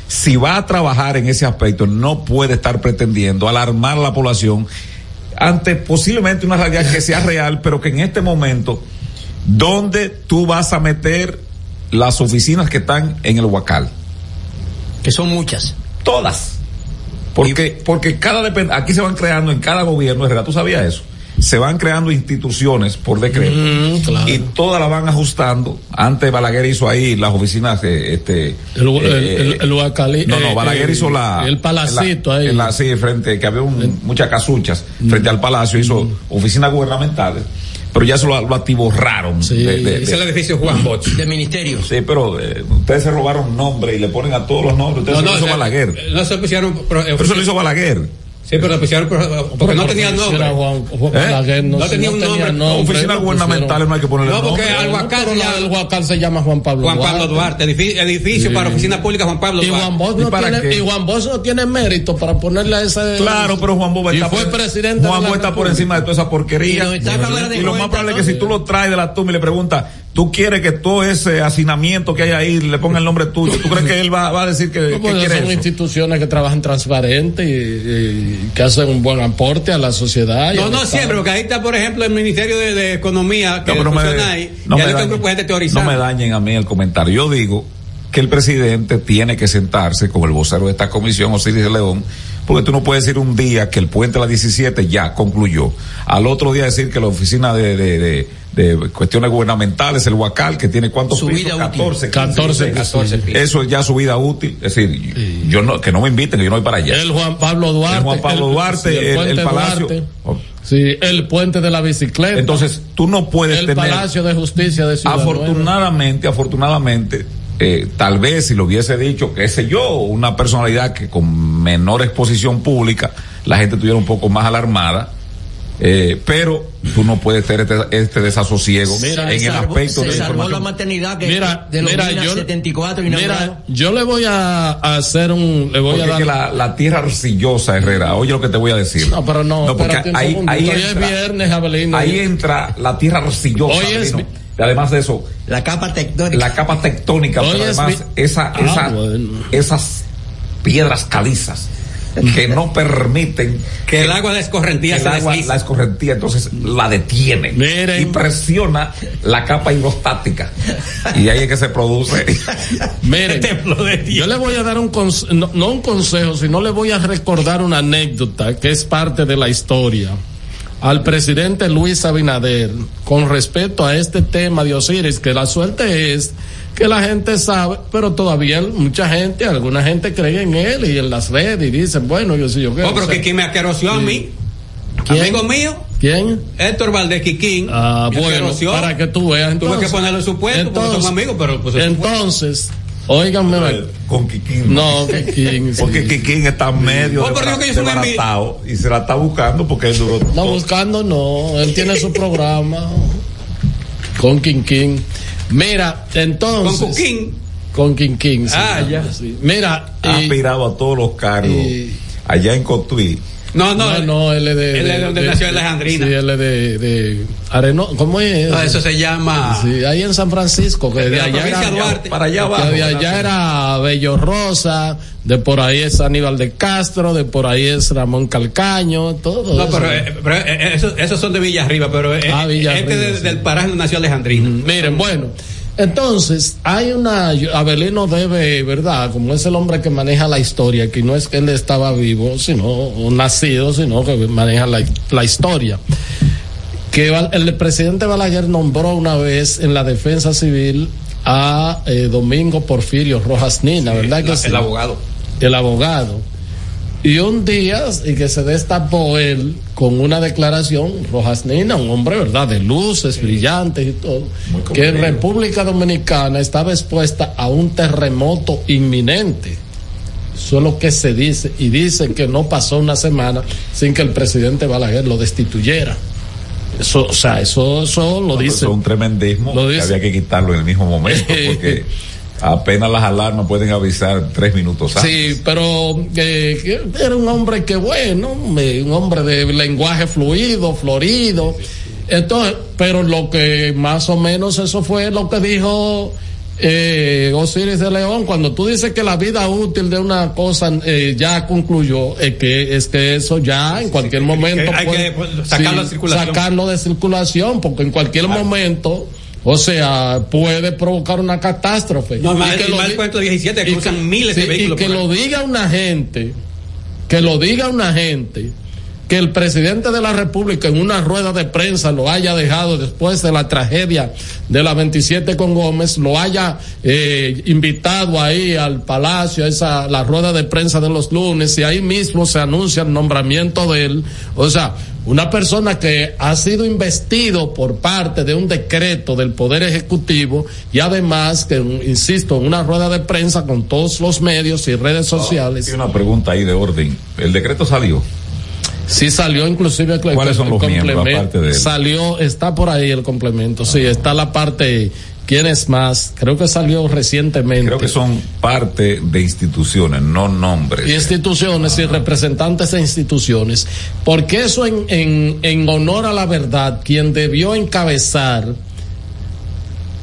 si va a trabajar en ese aspecto, no puede estar pretendiendo alarmar a la población ante posiblemente una realidad que sea real, pero que en este momento, ¿dónde tú vas a meter las oficinas que están en el Huacal? Que son muchas. Todas. Porque, porque cada aquí se van creando en cada gobierno, Herrera, ¿tú sabías eso? Se van creando instituciones por decreto Mm, y todas las van ajustando. Antes Balaguer hizo ahí las oficinas, eh, este, El, eh, el, el Huacalí- no, no, eh, Balaguer hizo la. El palacito en la- ahí. en la- sí, frente, que había un- muchas casuchas frente al palacio, hizo oficinas gubernamentales, pero ya eso lo, lo atiborraron. de- de- de- Es el edificio Juan Bosch. De ministerios. Sí, pero eh, ustedes se robaron nombre y le ponen a todos los nombres. Ustedes se lo hizo o sea, Balaguer. No se pusieron. Pero, Pero eso lo hizo Balaguer. Sí, pero pusieron por- porque no tenía nombre. ¿Eh? No tenía un nombre. Oficinas gubernamentales no hay que ponerle No, porque nombre. al se la llama- del Huacal se llama Juan Pablo Juan Duarte. Pablo Duarte, edifi- edificio Sí. para oficina pública Juan Pablo Y Duarte. Juan Bosch no tiene, y Juan Bosch no tiene mérito para ponerle a ese. Claro, pero Juan Bosch está fue presidente. Juan Bosch está por encima de toda esa porquería. Y no lo más probable es que si tú lo traes de la tumba y le preguntas, tú quieres que todo ese hacinamiento que hay ahí le ponga el nombre tuyo, ¿tú crees que él va, va a decir que, No, que pues quiere son eso? instituciones que trabajan transparente y, y que hacen un buen aporte a la sociedad. No, no Estado. siempre, porque ahí está, por ejemplo, el Ministerio de, de Economía, que No, me- ahí, no y me ahí dañen- gente No me dañen a mí el comentario. Yo digo que el presidente tiene que sentarse con el vocero de esta comisión, Osiris de León, porque tú no puedes decir un día que el puente de la 17 ya concluyó. Al otro día decir que la oficina de, de, de, de cuestiones gubernamentales, el Huacal, que tiene cuántos Su pisos, vida útil. 14, 14 15, pisos. Eso es ya su vida útil. Es decir, yo no, que no me inviten, que yo no voy para allá. El Juan Pablo Duarte. El Juan Pablo el- Duarte, sí, el- el puente Palacio. Duarte. Sí, el puente de la bicicleta. Entonces, tú no puedes el tener. Palacio de Justicia de Ciudad Nueva. Afortunadamente, afortunadamente, eh, tal vez si lo hubiese dicho, qué sé yo, una personalidad que con menor exposición pública, la gente estuviera un poco más alarmada. Eh, pero tú no puedes tener este, este desasosiego Mira, en se el salvó- aspecto Se de salvó la maternidad que Mira, de los mira, yo- 74 inaugurado. Mira, yo le voy a a hacer un. Le voy Porque a dar. que la, la tierra arcillosa, Herrera, oye lo que te voy a decir. No, pero no, porque espérate un ahí, ahí, Hoy es entra, viernes, Abelino. ahí entra la tierra arcillosa. Hoy es además de eso, La capa tectónica. la capa tectónica, Hoy pero es además vi- esa, Ah, esa, bueno. esas piedras calizas que no permiten Que el agua de escorrentía el se agua, la escorrentía, entonces la detiene Miren. y presiona la capa hidrostática. y ahí es que se produce. Miren, Templo de Dios. yo le voy a dar un conse- no, no un consejo, sino le voy a recordar una anécdota que es parte de la historia al presidente Luis Abinader con respecto a este tema de Osiris, que la suerte es que la gente sabe, pero todavía mucha gente, alguna gente cree en él y en las redes y dicen, bueno, yo sí, yo qué. Oh, o pero sea, que quien me aqueroció a mí, ¿Quién? amigo mío, ¿Quién? Héctor Valdés Quiquín, Ah, bueno, aqueroció. para que tú veas. Tuve que entonces- ponerlo en su puesto porque somos amigos, pero pues entonces, óiganme, Con Kikín. no, Kikín, sí. Porque Kikín está medio Oh, desbaratado y se la está buscando porque él duró. No, buscando no, él tiene su programa con Quinquín. Mira, entonces. Con Cuquín. Con Quinquín. sí, Ah, ya. sí. Mira, ha aspirado a todos los cargos y- allá en Cotuí. No, no, no, no, él es de. él es donde nació Alejandrina. Sí, él es de. de Areno, ¿Cómo es? No, eso se llama. Sí, ahí en San Francisco, que de, allá era, Duarte. Para allá que abajo. de allá era Bello Rosa, de por ahí es Aníbal de Castro, de por ahí es Ramón Calcaño, todo No, eso. pero, eh, pero, eh, esos, esos son de Villarriba, pero eh, Ah, Villarriba, este de- sí. del paraje donde nació Alejandrina. Miren, bueno, entonces hay una, Abelino debe, ¿verdad? Como es el hombre que maneja la historia, que no es que él estaba vivo, sino o nacido, sino que maneja la, la historia. Que el presidente Balaguer nombró una vez en la defensa civil a eh, Domingo Porfirio Rojas Nina, ¿verdad que La- sí? el abogado. El abogado. Y un día, y que se destapó él con una declaración, Rojas Nina, un hombre, ¿verdad?, de luces brillantes y todo, que en República Dominicana estaba expuesta a un terremoto inminente. Eso es lo que se dice, y dicen que no pasó una semana sin que el presidente Balaguer lo destituyera. Eso, o sea, eso, eso lo dice. Eso es un tremendismo Lo que dice. había que quitarlo en el mismo momento porque apenas las alarmas pueden avisar tres minutos antes. Sí, pero eh, era un hombre que bueno, eh, un hombre de lenguaje fluido, florido. Entonces, pero lo que más o menos eso fue lo que dijo eh, Osiris de León, cuando tú dices que la vida útil de una cosa eh, ya concluyó, es que es que eso ya en cualquier momento hay puede- que, sacarlo de circulación. sacarlo de circulación, porque en cualquier momento, o sea, puede provocar una catástrofe. No, Y más, que y lo más di- el puerto 17 y cruzan que- miles sí, de vehículos. Y que lo diga una gente, que lo diga una gente, que el presidente de la República en una rueda de prensa lo haya dejado después de la tragedia de la 27 con Gómez, lo haya eh, invitado ahí al palacio, a esa, la rueda de prensa de los lunes, y ahí mismo se anuncia el nombramiento de él. O sea, una persona que ha sido investido por parte de un decreto del Poder Ejecutivo y además que, insisto, en una rueda de prensa con todos los medios y redes sociales. Y una pregunta ahí de orden. ¿El decreto salió? Sí salió inclusive el, ¿Cuáles son el los miembros, complemento. aparte de él? Salió, está por ahí el complemento, sí, está la parte, ¿quién es más? Creo que salió recientemente. Creo que son parte de instituciones, no nombres. instituciones y representantes de instituciones, porque eso en, en, en honor a la verdad, quien debió encabezar,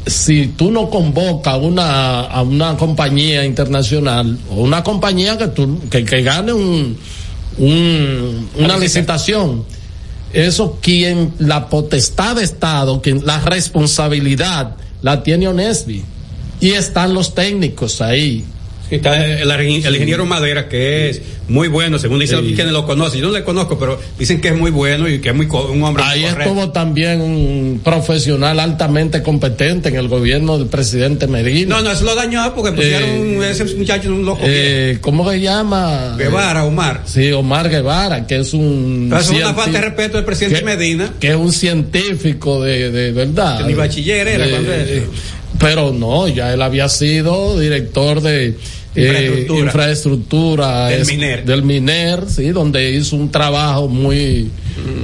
si tú no convocas a una, a una compañía internacional o una compañía que, tú, que, que gane un, un- una licitación, eso quien, la potestad de Estado, quien, la responsabilidad la tiene Onesby y están los técnicos ahí. Está el, el ingeniero Madera, que es muy bueno, según dicen Sí. quienes lo conocen. Yo no le conozco, pero dicen que es muy bueno y que es muy un hombre muy Ahí correcto. estuvo también un profesional altamente competente en el gobierno del presidente Medina. No, no, eso lo dañó porque pusieron Eh, un- ese muchacho en un loco. Eh, ¿Cómo se llama? Guevara, Omar. Sí, Omar Guevara, que es un. Pero es una falta de respeto del presidente que- Medina. Que es un científico de, de verdad. Ni bachiller era cuando eso. pero no, ya él había sido director de eh, Infraestructura. Del es- MINER. del MINER, sí, donde hizo un trabajo muy,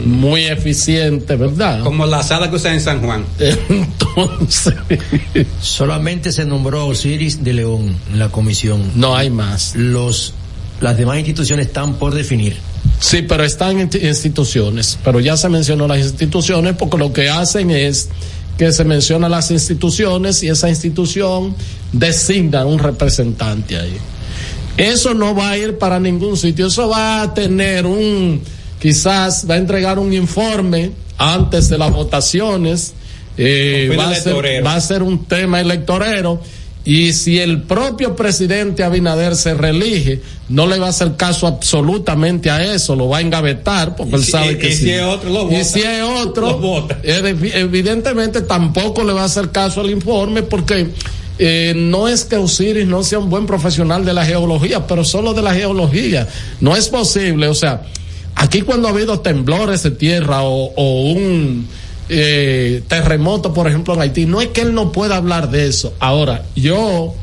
muy eficiente, ¿verdad? Como la sala que usan en San Juan. Entonces. Solamente se nombró a Osiris de León en la comisión. No hay más. Los, las demás instituciones están por definir. Sí, pero están en ti- instituciones, pero ya se mencionó las instituciones porque lo que hacen es que se mencionan las instituciones y esa institución designa un representante ahí. Eso no va a ir para ningún sitio, eso va a tener un, quizás va a entregar un informe antes de las votaciones, eh, va, a ser, va a ser un tema electorero y si el propio presidente Abinader se reelige, no le va a hacer caso absolutamente a eso, lo va a engavetar porque Y él si- sabe y- que y sí. si es otro, lo y vota. si es otro, Lo vota. ev- evidentemente tampoco le va a hacer caso al informe porque eh, no es que Osiris no sea un buen profesional de la geología, pero solo de la geología. No es posible, o sea, aquí cuando ha habido temblores de tierra o, o un eh, terremoto, por ejemplo, en Haití, no es que él no pueda hablar de eso. Ahora, yo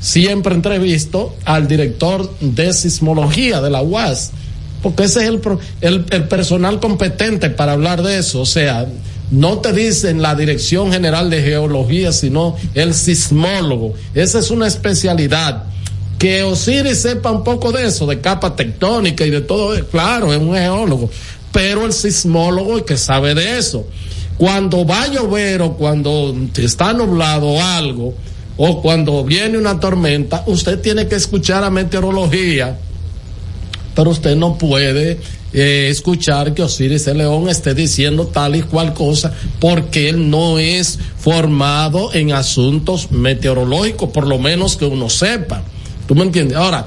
siempre entrevisto al director de sismología de la UAS, porque ese es el, el, el personal competente para hablar de eso. O sea, no te dicen la Dirección General de Geología, sino el sismólogo. Esa es una especialidad. Que Osiris sepa un poco de eso, de capa tectónica y de todo, eso, claro, es un geólogo, pero el sismólogo es que sabe de eso. Cuando va a llover o cuando está nublado algo, o cuando viene una tormenta, usted tiene que escuchar a meteorología, pero usted no puede eh, escuchar que Osiris el León esté diciendo tal y cual cosa, porque él no es formado en asuntos meteorológicos, por lo menos que uno sepa. ¿Tú me entiendes? Ahora,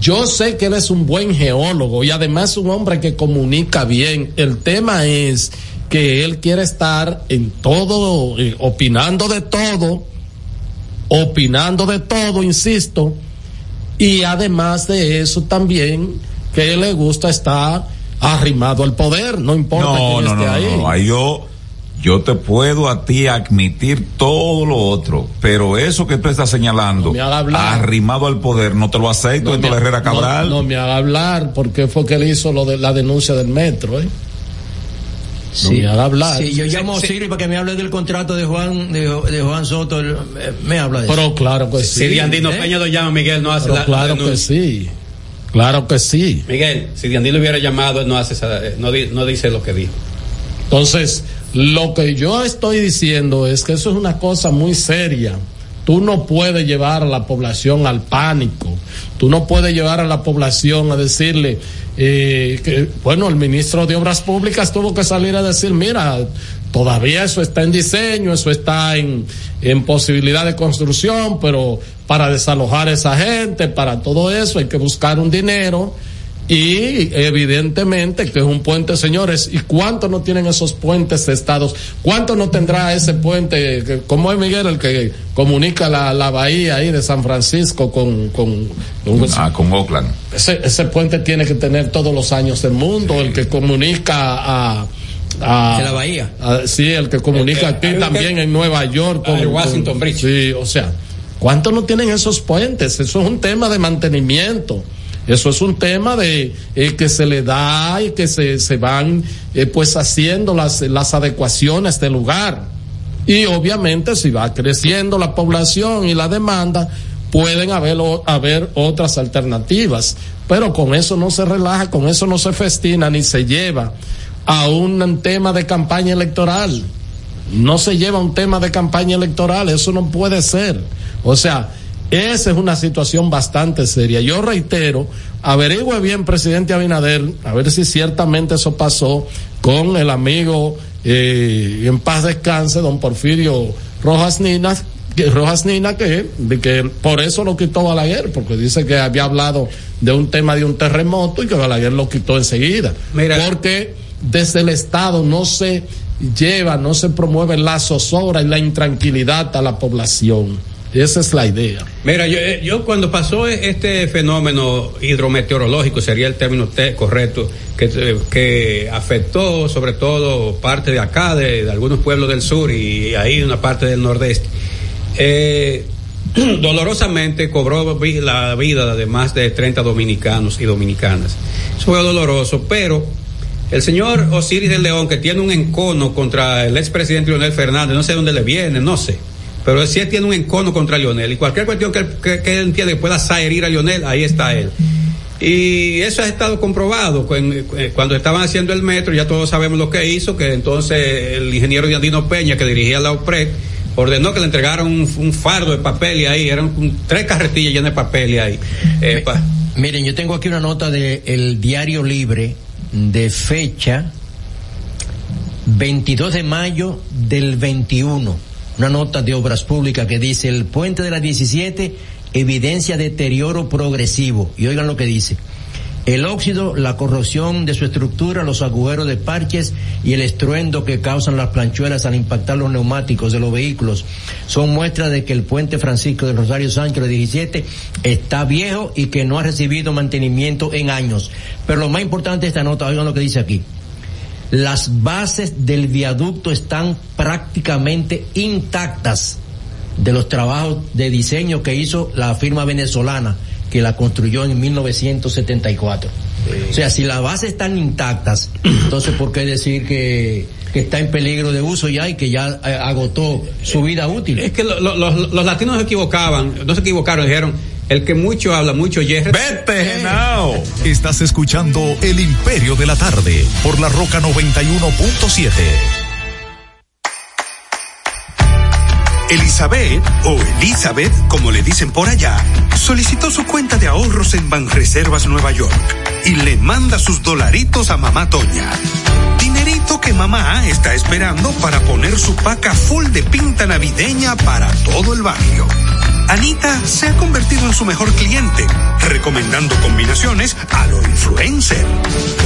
yo sé que él es un buen geólogo y además un hombre que comunica bien. El tema es que él quiere estar en todo, eh, opinando de todo, opinando de todo, insisto, y además de eso también que le gusta estar arrimado al poder, no importa No, quién no, esté no, ahí. no, yo, yo te puedo a ti admitir todo lo otro, pero eso que tú estás señalando, me haga hablar. arrimado al poder, no te lo acepto, esto Herrera Cabral. No, no me haga hablar porque fue que él hizo lo de la denuncia del metro, ¿eh? No hablar. Sí, yo llamo a Siri para que me hable del contrato de Juan de, de Juan Soto. el- eh, me habla de eso. Pero claro que sí. Si Diandino ¿eh? Peña lo llama, Miguel no hace Pero la, la claro que sí. Claro que sí. Miguel, si Diandino hubiera llamado, él no hace esa, eh, no, no dice lo que dijo. Entonces, lo que yo estoy diciendo es que eso es una cosa muy seria. Tú no puedes llevar a la población al pánico. Tú no puedes llevar a la población a decirle eh, que, bueno, el ministro de Obras Públicas tuvo que salir a decir, mira, todavía eso está en diseño, eso está en, en posibilidad de construcción, pero para desalojar a esa gente, para todo eso hay que buscar un dinero. Y evidentemente que es un puente, señores. ¿Y cuántos no tienen esos puentes estados? ¿Cuánto no tendrá ese puente? ¿Cómo es Miguel el que comunica la, la bahía ahí de San Francisco con... con, con- Ah, con Oakland. ese, ese puente tiene que tener todos los años del mundo, el que comunica a... a De la bahía. a- sí, el que comunica El que- aquí también que- en Nueva York. Ah, el Washington Bridge. Sí, o sea, ¿cuántos no tienen esos puentes? Eso es un tema de mantenimiento. Eso es un tema de eh, que se le da y que se, se van eh, pues haciendo las, las adecuaciones del lugar. Y obviamente si va creciendo la población y la demanda, pueden haber, haber otras alternativas. Pero con eso no se relaja, con eso no se festina ni se lleva a un tema de campaña electoral. No se lleva a un tema de campaña electoral, eso no puede ser. O sea, esa es una situación bastante seria. Yo reitero, averigüe bien, presidente Abinader, a ver si ciertamente eso pasó con el amigo eh, en paz descanse, don Porfirio Rojas Nina, que, Rojas Nina, que, de que por eso lo quitó Balaguer, porque dice que había hablado de un tema de un terremoto y que Balaguer lo quitó enseguida. Porque desde el Estado no se lleva, no se promueve la zozobra y la intranquilidad a la población. Esa es la idea. Mira, yo, eh, yo cuando pasó este fenómeno hidrometeorológico, sería el término correcto, que, eh, que afectó sobre todo parte de acá, de, algunos pueblos del sur y ahí una parte del nordeste, eh, dolorosamente cobró la vida de más de 30 dominicanos y dominicanas. Eso fue doloroso, pero el señor Osiris del León, que tiene un encono contra el expresidente Leonel Fernández, no sé dónde le viene, no sé. Pero si él tiene un encono contra Lionel y cualquier cuestión que, él- que- que él entiende que pueda herir a Lionel, ahí está él. Y eso ha estado comprobado. Eh, Cuando estaban haciendo el metro, ya todos sabemos lo que hizo, que entonces el ingeniero Diandino Peña, que dirigía la OPRED, ordenó que le entregaran un, un fardo de papel y ahí eran tres carretillas llenas de papel y ahí. Eh, pa- Miren, yo tengo aquí una nota de el Diario Libre de fecha 22 de mayo del 21. Una nota de obras públicas que dice el puente de la 17 evidencia deterioro progresivo. Y oigan lo que dice. El óxido, la corrosión de su estructura, los agujeros de parches y el estruendo que causan las planchuelas al impactar los neumáticos de los vehículos son muestras de que el puente Francisco de Rosario Sánchez de 17 está viejo y que no ha recibido mantenimiento en años. Pero lo más importante de esta nota, oigan lo que dice aquí. Las bases del viaducto están prácticamente intactas de los trabajos de diseño que hizo la firma venezolana que la construyó en 1974. O sea, si las bases están intactas, entonces ¿por qué decir que, está en peligro de uso ya y que ya eh, agotó su vida útil? Es que lo- lo- los, los latinos se equivocaban, no se equivocaron, dijeron, el que mucho habla, mucho hierre. Vete, Genao. Estás escuchando El Imperio de la Tarde por la Roca 91.7. Elizabeth, o Elizabeth, como le dicen por allá, solicitó su cuenta de ahorros en Banreservas Nueva York y le manda sus dolaritos a mamá Toña. Dinerito que mamá está esperando para poner su paca full de pinta navideña para todo el barrio. Anita se ha convertido en su mejor cliente, recomendando combinaciones a lo influencer.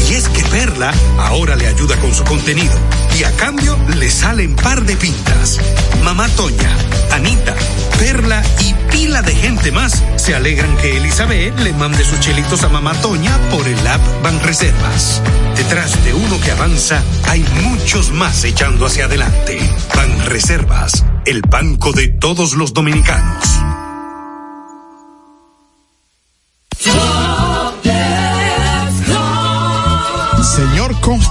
Y es que Perla ahora le ayuda con su contenido y a cambio le salen par de pintas. Mamá Toña, Anita, Perla y pila de gente más se alegran que Elizabeth le mande sus chelitos a mamá Toña por el app Banreservas. Detrás de uno que avanza, hay muchos más echando hacia adelante. Banreservas, el banco de todos los dominicanos.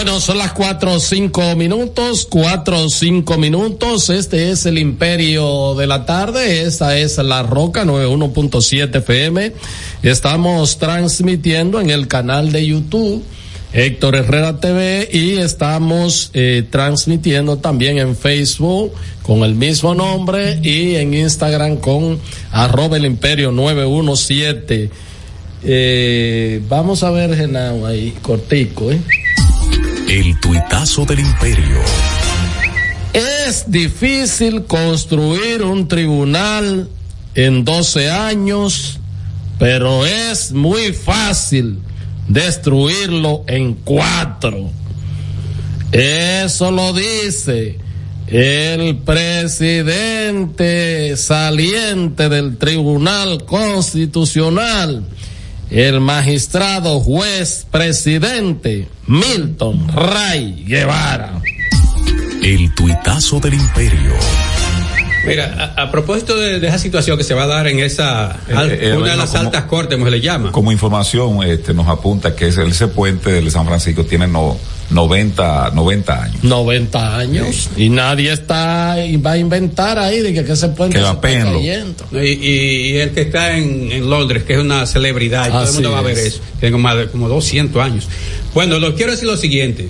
Bueno, son las cuatro o cinco minutos, cuatro o cinco minutos. Este es el Imperio de la Tarde. Esta es la Roca 91.7 FM. Estamos transmitiendo en el canal de YouTube Héctor Herrera TV y estamos eh, transmitiendo también en Facebook con el mismo nombre y en Instagram con arroba el imperio 917. Eh, vamos a ver, Genao, ahí, cortico, ¿eh? El tuitazo del imperio. Es difícil construir un tribunal en 12 años, pero es muy fácil destruirlo en cuatro. Eso lo dice el presidente saliente del Tribunal Constitucional el magistrado juez presidente Milton Ray Guevara. El tuitazo del imperio. Mira, a, a propósito de, de esa situación que se va a dar en esa, al- Eh, eh, una de las como- altas cortes, como se le llama. Como información, este, nos apunta que ese, ese puente de San Francisco tiene no, 90, 90 años. 90 años y nadie está y va a inventar ahí de que, que ese puente Que se está cayendo. Y, y- y el que está en, en Londres, que es una celebridad, y todo el mundo va a ver es. eso. Tiene como, más de- como 200 años. Bueno, lo quiero decir lo siguiente.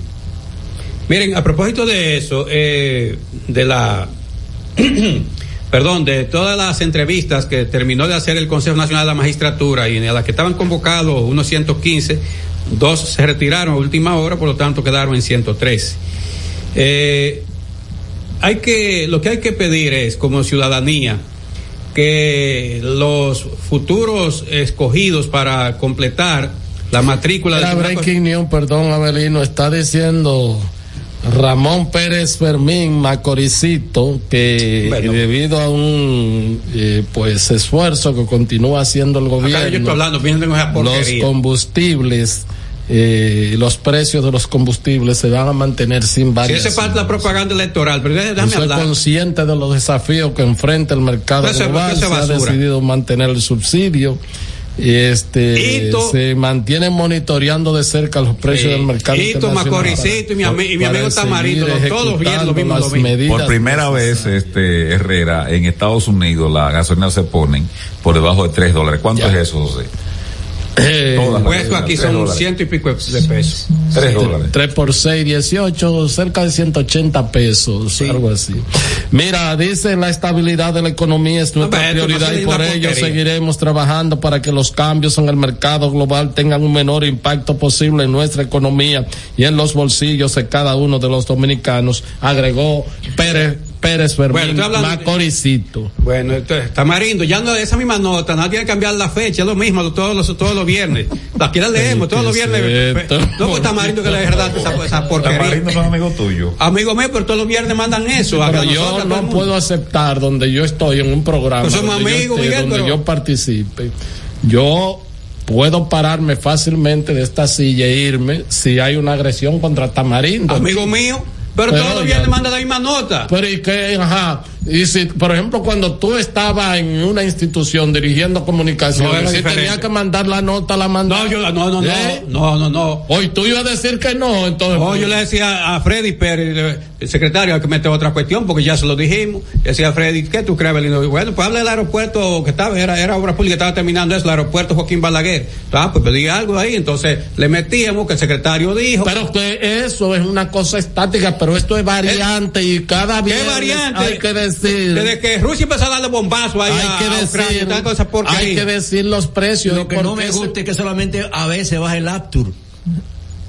Miren, a propósito de eso, eh, de la. Perdón, de todas las entrevistas que terminó de hacer el Consejo Nacional de la Magistratura y a las que estaban convocados unos 115, dos se retiraron a última hora, por lo tanto quedaron en 113. Eh, hay que, lo que hay que pedir es, como ciudadanía, que los futuros escogidos para completar la matrícula La breaking news, perdón, Abelino, está diciendo Ramón Pérez Fermín Macoricito que Bueno. debido a un eh, pues esfuerzo que continúa haciendo el gobierno, hablando, los combustibles, eh, los precios de los combustibles se van a mantener sin Si variación. es parte de la propaganda electoral, pero déjame soy hablar. consciente de los desafíos que enfrenta el mercado global. Se ha decidido mantener el subsidio. Y este se mantiene monitoreando de cerca los precios del mercado Hito, internacional Macoricito y mi ami- y mi amigo Tamarito, todos los viernes lo mismo, lo Por primera vez, este, Herrera, en Estados Unidos las gasolinas se ponen por debajo de 3 dólares. ¿Cuánto es eso, José? Eh, Puesto gasolinas, aquí tres son dólares. ciento y pico de pesos. 3 dólares. 3 por 6, 18, cerca de 180 pesos, algo así. Mira, dice la estabilidad de la economía es nuestra prioridad no y por ello porquería. seguiremos trabajando para que los cambios en el mercado global tengan un menor impacto posible en nuestra economía y en los bolsillos de cada uno de los dominicanos, agregó Pérez, Pérez Bueno, Fermín estoy hablando- Macoricito. Bueno, entonces, Tamarindo, ya no esa misma nota, no tiene que cambiar la fecha, es lo mismo todos los, todos los viernes. Aquí la leemos, todos los viernes. esto? No, pues Tamarindo que le verdad esa, esa porquería. Tamarindo no es amigo tuyo. Amigo mío, pero todos los viernes mandan eso. Pero yo no puedo aceptar donde yo estoy en un programa Pues somos donde, yo, amigos, esté, Miguel, donde pero- yo participe. Yo puedo pararme fácilmente de esta silla e irme si hay una agresión contra Tamarindo. Amigo mío, pero, Pero todos los ya- viernes manda la misma nota. Pero y qué, ajá. Y si, por ejemplo, cuando tú estabas en una institución dirigiendo No, comunicaciones, era si diferente. tenía que mandar la nota, la mandaba. No, yo la- no, no, ¿Eh? no, no, no, no. Hoy tú ibas a decir que no, entonces. No, yo le decía a Freddy Pérez, el secretario, que mete otra cuestión, porque ya se lo dijimos. Decía a Freddy, ¿qué tú crees, Belino? Bueno, pues habla del aeropuerto que estaba, era, era obra pública, estaba terminando eso, el aeropuerto Joaquín Balaguer. Ah, pues pedí algo ahí, entonces le metíamos que el secretario dijo. Pero que eso es una cosa estática, pero esto es variante y cada ¿Qué viernes variante? hay que decir. Desde que Rusia empezó a darle bombazo ahí hay a, que a Ucrania, decir, tal cosa porquería. hay que decir los precios. Lo que ¿Por no me gusta es que solamente a veces baja el Aptur.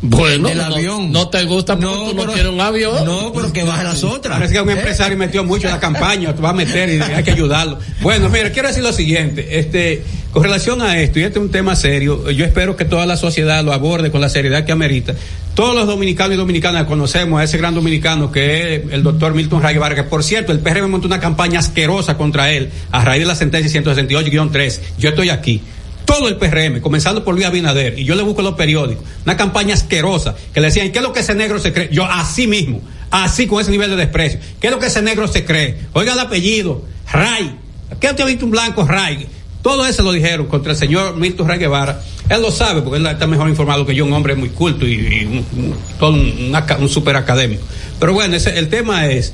Bueno, no- avión. No, te gusta porque tú no pero- quieres un avión. No, pero que baje las otras. Parece que un ¿Eh? empresario metió mucho en la campaña, te va a meter y hay que ayudarlo. Bueno, mira, quiero decir lo siguiente, este, con relación a esto, y este es un tema serio, yo espero que toda la sociedad lo aborde con la seriedad que amerita. Todos los dominicanos y dominicanas conocemos a ese gran dominicano que es el doctor Milton Ray que por cierto, el PRM montó una campaña asquerosa contra él a raíz de la sentencia 168-3. Yo estoy aquí todo el PRM, comenzando por Luis Abinader, y yo le busco los periódicos, una campaña asquerosa, que le decían, ¿y qué es lo que ese negro se cree? Yo así mismo, así con ese nivel de desprecio, ¿qué es lo que ese negro se cree? Oiga el apellido, Ray, ¿qué usted ha visto un blanco Ray? Todo eso lo dijeron contra el señor Milton Ray Guevara. Él lo sabe porque él está mejor informado que yo, un hombre muy culto y, un, un- un, super académico. Pero bueno, el tema es,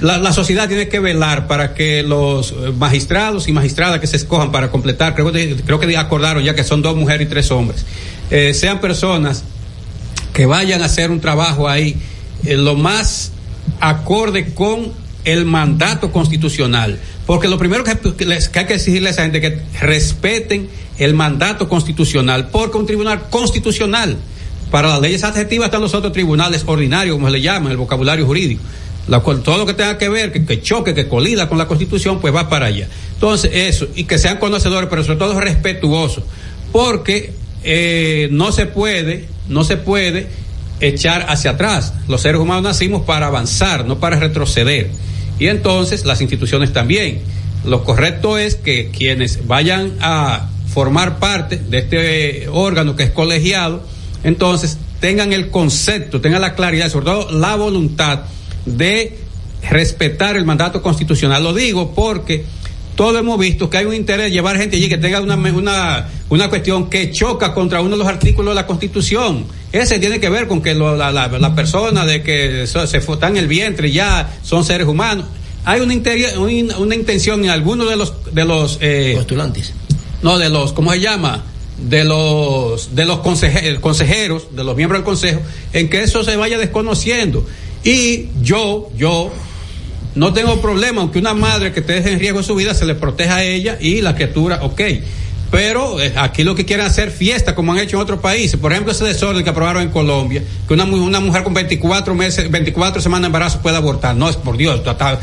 la, sociedad tiene que velar para que los eh, magistrados y magistradas que se escojan para completar, creo que acordaron ya que son dos mujeres y tres hombres, eh, sean personas que vayan a hacer un trabajo ahí eh, lo más acorde con el mandato constitucional. Porque lo primero que, hay que exigirle a esa gente es que respeten el mandato constitucional, porque un tribunal constitucional, para las leyes adjetivas están los otros tribunales ordinarios, como se le llama, el vocabulario jurídico. La todo lo que tenga que ver, que, que choque, que colida con la constitución, pues va para allá. Entonces, eso, y que sean conocedores, pero sobre todo respetuosos, porque eh, no se puede, no se puede echar hacia atrás. Los seres humanos nacimos para avanzar, no para retroceder. Y entonces las instituciones también. Lo correcto es que quienes vayan a formar parte de este órgano que es colegiado, entonces tengan el concepto, tengan la claridad, sobre todo la voluntad de respetar el mandato constitucional. Lo digo porque todos hemos visto que hay un interés de llevar gente allí que tenga una, una, una cuestión que choca contra uno de los artículos de la Constitución. Ese tiene que ver con que lo, la, la, la, persona de que se, se están en el vientre ya son seres humanos. Hay una, una, una intención en algunos de los de los eh, postulantes. No, de los ¿cómo se llama? de los de los consejeros, consejeros, de los miembros del consejo, en que eso se vaya desconociendo. Y yo, yo no tengo problema, aunque una madre que esté en riesgo su vida se le proteja a ella y la criatura, ok. Pero eh, aquí lo que quieren hacer fiesta, como han hecho en otros países. Por ejemplo, ese desorden que aprobaron en Colombia, que una, una mujer con 24 meses, 24 semanas de embarazo puede abortar. No, es por Dios,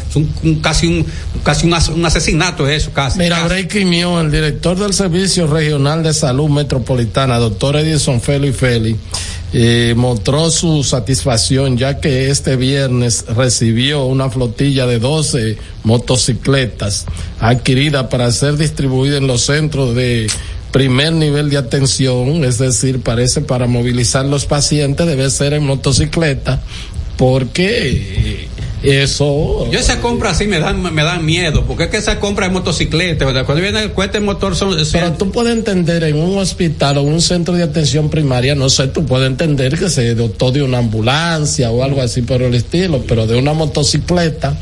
es un, un, casi, un, casi un, un asesinato eso, casi. Mira. Breaking News, el director del Servicio Regional de Salud Metropolitana, doctor Edison Feli Feli, eh, mostró su satisfacción ya que este viernes recibió una flotilla de 12 motocicletas adquiridas para ser distribuidas en los centros de primer nivel de atención, es decir, parece para movilizar los pacientes debe ser en motocicleta porque eso. Yo esa compra así me dan me dan miedo porque es que esa compra de motocicleta ¿verdad? cuando viene el cueste motor son, son, pero tú puedes entender en un hospital o un centro de atención primaria no sé tú puedes entender que se dotó de una ambulancia o algo así por el estilo pero de una motocicleta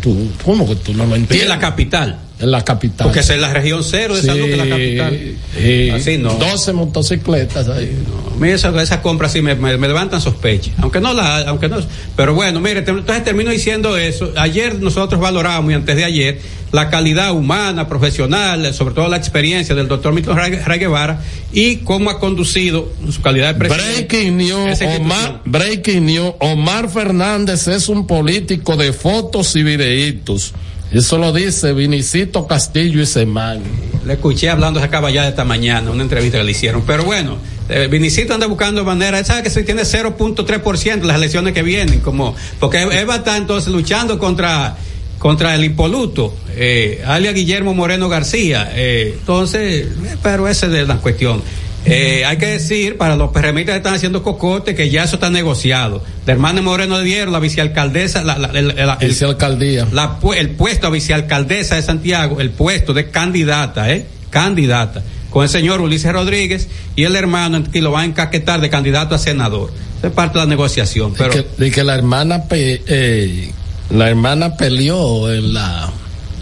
tú cómo que tú no lo entiendes en la capital en la capital. Porque es en la región cero de sí, salud que la capital. Sí, Así no. 12 motocicletas ahí. No, mira, esa, esa compra sí me, me, me, levantan sospecha. Aunque no la, aunque no. Pero bueno, mire, entonces termino diciendo eso. Ayer nosotros valoramos y antes de ayer la calidad humana, profesional, sobre todo la experiencia del doctor Milton Ray Guevara y cómo ha conducido su calidad de presidente. Breaking News, Omar, Breaking News, Omar Fernández es un político de fotos y videitos. Eso lo dice Vinicito Castillo y Semán. Le escuché hablando esa caballada esta mañana, una entrevista que le hicieron. Pero bueno, eh, Vinicito anda buscando manera. Sabe que se tiene 0.3% las elecciones que vienen, como, porque él va a estar entonces luchando contra, contra el impoluto, eh, alia Guillermo Moreno García. Eh, entonces, pero esa es la cuestión. Eh, hay que decir para los perremitas que están haciendo cocote que ya eso está negociado. De hermana Moreno de Hierro, la vicealcaldesa, la, la, el, el, vicealcaldía. La, el puesto a vicealcaldesa de Santiago, el puesto de candidata, ¿eh? Candidata. Con el señor Ulises Rodríguez y el hermano que lo va a encaquetar de candidato a senador. Es parte de la negociación. Pero... De que, de que la hermana, pe, eh, la hermana peleó en la,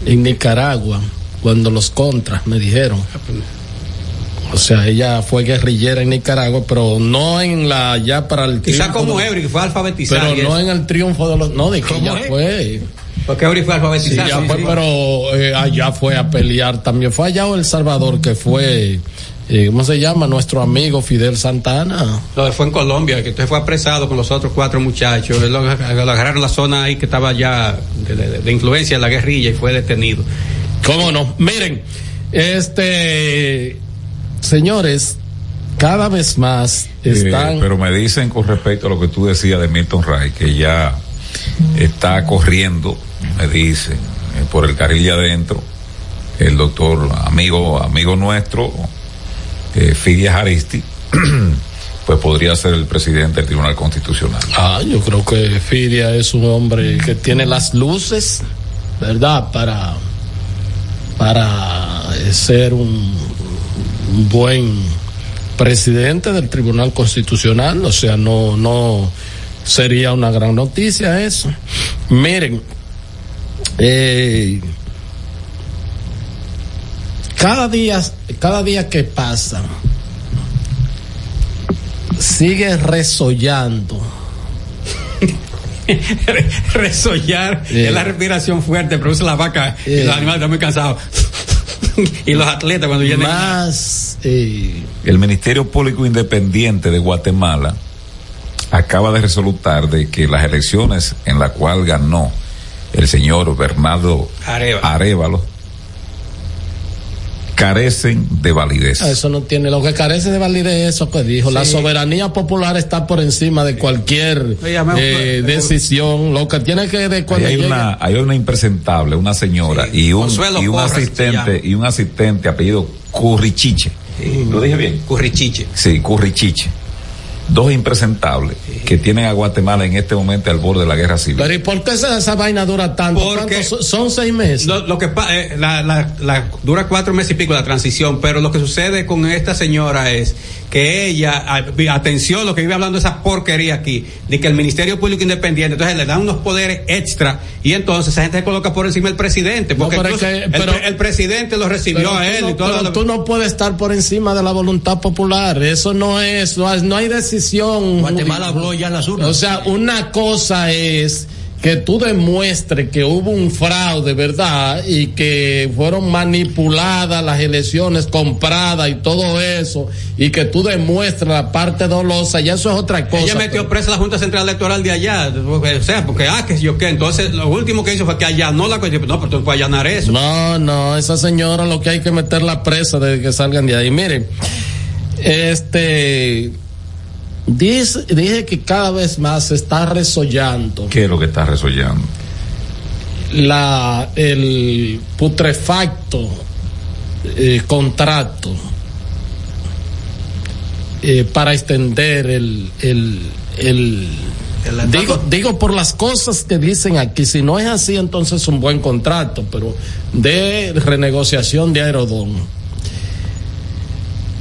en Nicaragua cuando los contras me dijeron. O sea, ella fue guerrillera en Nicaragua, pero no en la ya para el Quizá como de, Eury, que fue alfabetizada. Pero no en el triunfo de los. No, de que ella es? fue. Porque Eury fue alfabetizada. Sí, ya fue, pero eh, allá fue a pelear también. Fue allá o El Salvador, que fue. Eh, ¿Cómo se llama? Nuestro amigo Fidel Santana. No, fue en Colombia, que usted fue apresado con los otros cuatro muchachos. Lo, lo agarraron la zona ahí que estaba ya de, de, de influencia de la guerrilla y fue detenido. ¿Cómo no? Miren, este señores, cada vez más están. Eh, pero me dicen con respecto a lo que tú decías de Milton Ray, que ya está corriendo, me dicen, eh, por el carril de adentro, el doctor, amigo, amigo nuestro, eh, Fidia Jaristi, pues podría ser el presidente del Tribunal Constitucional. Ah, yo creo que Fidia es un hombre que tiene las luces, ¿verdad? Para, para ser un buen presidente del Tribunal Constitucional, o sea, no, no sería una gran noticia eso. Miren, eh, cada día, cada día que pasa, sigue resollando. Resollar eh, es la respiración fuerte, produce la vaca eh, y los animales están muy cansados. y los atletas cuando llegan más eh, el Ministerio Público Independiente de Guatemala acaba de resolutar de que las elecciones en la cual ganó el señor Bernardo Arevalo, Arevalo carecen de validez. Eso no tiene, lo que carece de validez eso que dijo. La soberanía popular está por encima de cualquier eh, decisión. Lo que tiene que de cuando hay una, hay una impresentable, una señora y un, Consuelo y un Porras asistente, y un asistente apellido Currichiche. ¿Lo dije bien? Currichiche. Sí, Currichiche. Dos impresentables que tienen a Guatemala en este momento al borde de la guerra civil. Pero ¿y por qué esa, esa vaina dura tanto? Porque- ¿Cuántos son, son seis meses. Lo, lo que pa- eh, la, la- la- dura cuatro meses y pico la transición, pero lo que sucede con esta señora es que ella, atención, lo que vive hablando esa porquería aquí, de que el Ministerio Público Independiente, entonces le dan unos poderes extra y entonces esa gente se coloca por encima del presidente, porque pero es incluso que- el, pero- pre- el presidente lo recibió Pero a tú él no- y todo pero lo- tú no puedes estar por encima de la voluntad popular. Eso no es, no hay, hay decisión. Guatemala habló ya en las urnas. O sea, una cosa es que tú demuestres que hubo un fraude, ¿verdad? Y que fueron manipuladas las elecciones, compradas y todo eso, y que tú demuestres la parte dolosa, ya eso es otra cosa. Ella metió presa a la Junta Central Electoral de allá, o sea, porque, ah, que yo qué, entonces lo último que hizo fue que allanó la cuestión, no, pero tú puedes allanar eso. No, no, esa señora lo que hay que meterla presa desde que salgan de ahí. Miren, este, dice, dije que cada vez más se está resollando ¿Qué es lo que está resollando? la, el putrefacto eh, contrato eh, para extender el, el, el, digo, digo por las cosas que dicen aquí, si no es así entonces es un buen contrato, pero de renegociación de Aerodón.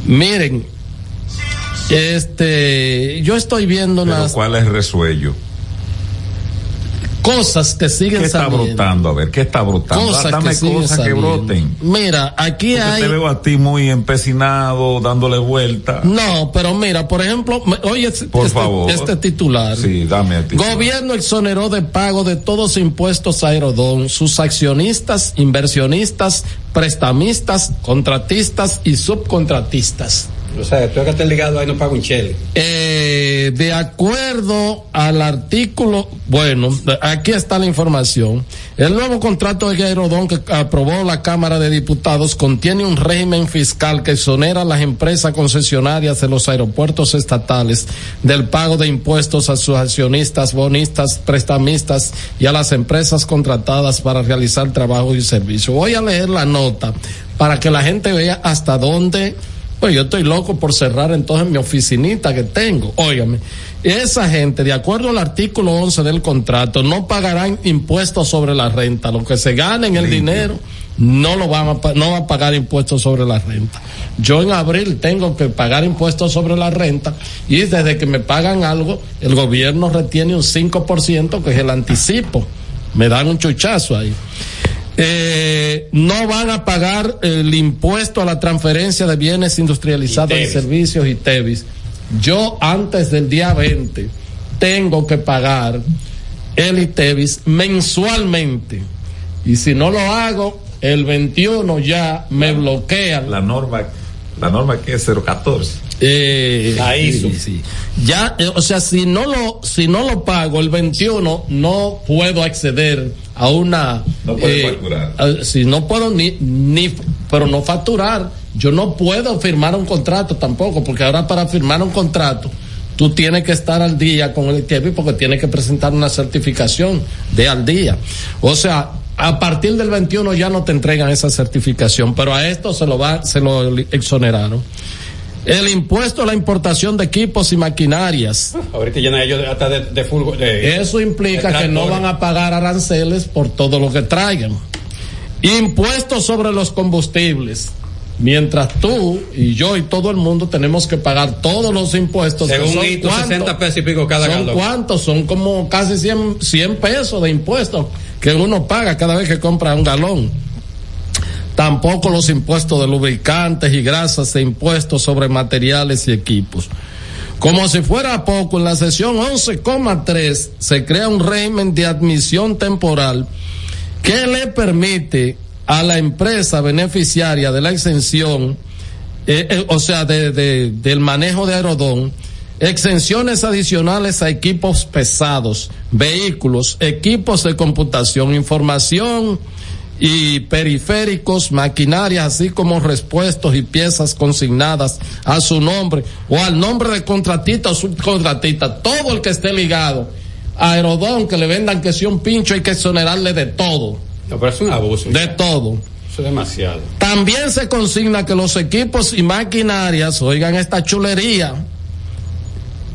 Miren, este, yo estoy viendo Pero unas ¿Cuál es el resuello? cosas que siguen ¿Qué está saliendo. brotando? A ver, ¿qué está brotando? Cosas Dame que cosas que saliendo. broten. Mira, aquí Porque hay. te veo a ti muy empecinado, dándole vuelta. No, pero mira, por ejemplo, oye este, Por este- favor. este titular. Sí, dame a ti. Gobierno exoneró de pago de todos impuestos a Aerodón, sus accionistas, inversionistas, prestamistas, contratistas y subcontratistas. O sea, tú que estés ligado ahí no paga un chele. Eh, de acuerdo al artículo, bueno, aquí está la información. El nuevo contrato de Aerodón que aprobó la Cámara de Diputados contiene un régimen fiscal que exonera a las empresas concesionarias de los aeropuertos estatales del pago de impuestos a sus accionistas, bonistas, prestamistas y a las empresas contratadas para realizar trabajo y servicio. Voy a leer la nota para que la gente vea hasta dónde pues yo estoy loco por cerrar entonces mi oficinita que tengo. Óigame, esa gente, de acuerdo al artículo 11 del contrato, no pagarán impuestos sobre la renta. Lo que se gane en el dinero, no lo van a, no va a pagar impuestos sobre la renta. Yo en abril tengo que pagar impuestos sobre la renta y desde que me pagan algo, el gobierno retiene un 5% que es el anticipo. Me dan un chuchazo ahí eh, no van a pagar el impuesto a la transferencia de bienes industrializados y, servicios y TEVIS. Yo antes del día 20 tengo que pagar el ITEVIS mensualmente. Y si no lo hago, el 21 ya me bloquean. La norma, la norma que es 014. Eh, La hizo. sí, sí. Ya, eh, o sea, si no lo, si no lo pago el 21, no puedo acceder a una. No puede eh, facturar. a- si no puedo ni, ni, pero no facturar. Yo no puedo firmar un contrato tampoco, porque ahora para firmar un contrato, tú tienes que estar al día con el ITEVI porque tienes que presentar una certificación de al día. O sea, a partir del 21 ya no te entregan esa certificación, pero a esto se lo va, se lo exoneraron. El impuesto a la importación de equipos y maquinarias. Ahorita llenan ellos hasta de, de de- Eso implica de que no van a pagar aranceles por todo lo que traigan. Impuestos sobre los combustibles. Mientras tú y yo y todo el mundo tenemos que pagar todos los impuestos. Según son hito, ¿cuántos? 60 pesos y pico cada ¿Son cuántos? Son como casi 100, 100 pesos de impuestos que uno paga cada vez que compra un galón. Tampoco los impuestos de lubricantes y grasas e impuestos sobre materiales y equipos. Como si fuera poco, en la sesión 11,3 se crea un régimen de admisión temporal que le permite a la empresa beneficiaria de la exención, eh, eh, o sea, de, de- del manejo de aerodón, exenciones adicionales a equipos pesados, vehículos, equipos de computación, información y periféricos, maquinarias, así como repuestos y piezas consignadas a su nombre o al nombre de contratista o subcontratista, todo el que esté ligado a Aerodón, que le vendan que sea un pincho, hay que exonerarle de todo. No, pero es un abuso. De todo. Eso es demasiado. También se consigna que los equipos y maquinarias, oigan esta chulería,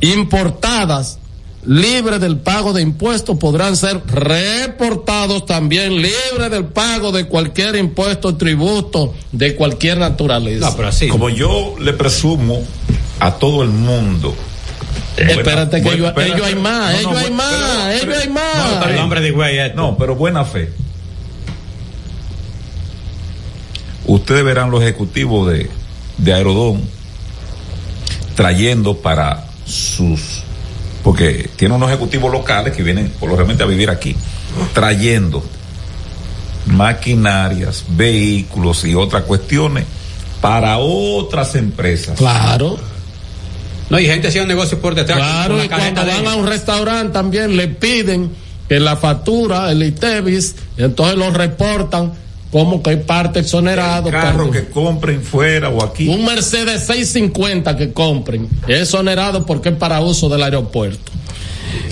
importadas libres del pago de impuestos podrán ser reportados también libres del pago de cualquier impuesto o tributo de cualquier naturaleza. No, pero así. Como yo le presumo a todo el mundo. espérate que ellos, espérate. ellos hay más, No, ellos no, hay más, pero- ellos pero- hay no, más. está bien. Nombre de güey, esto. No, pero buena fe. Ustedes verán los ejecutivos de, de Aerodón trayendo para sus porque tiene unos ejecutivos locales que vienen por lo realmente a vivir aquí, trayendo maquinarias, vehículos y otras cuestiones para otras empresas. Claro. No, y gente haciendo negocios por detrás. Claro, con la y cuando van a un restaurante también le piden que la factura, el ITEVIS, entonces lo reportan como que hay parte exonerado. Carro pero- que compren fuera o aquí. Un Mercedes 650 que compren es exonerado porque es para uso del aeropuerto.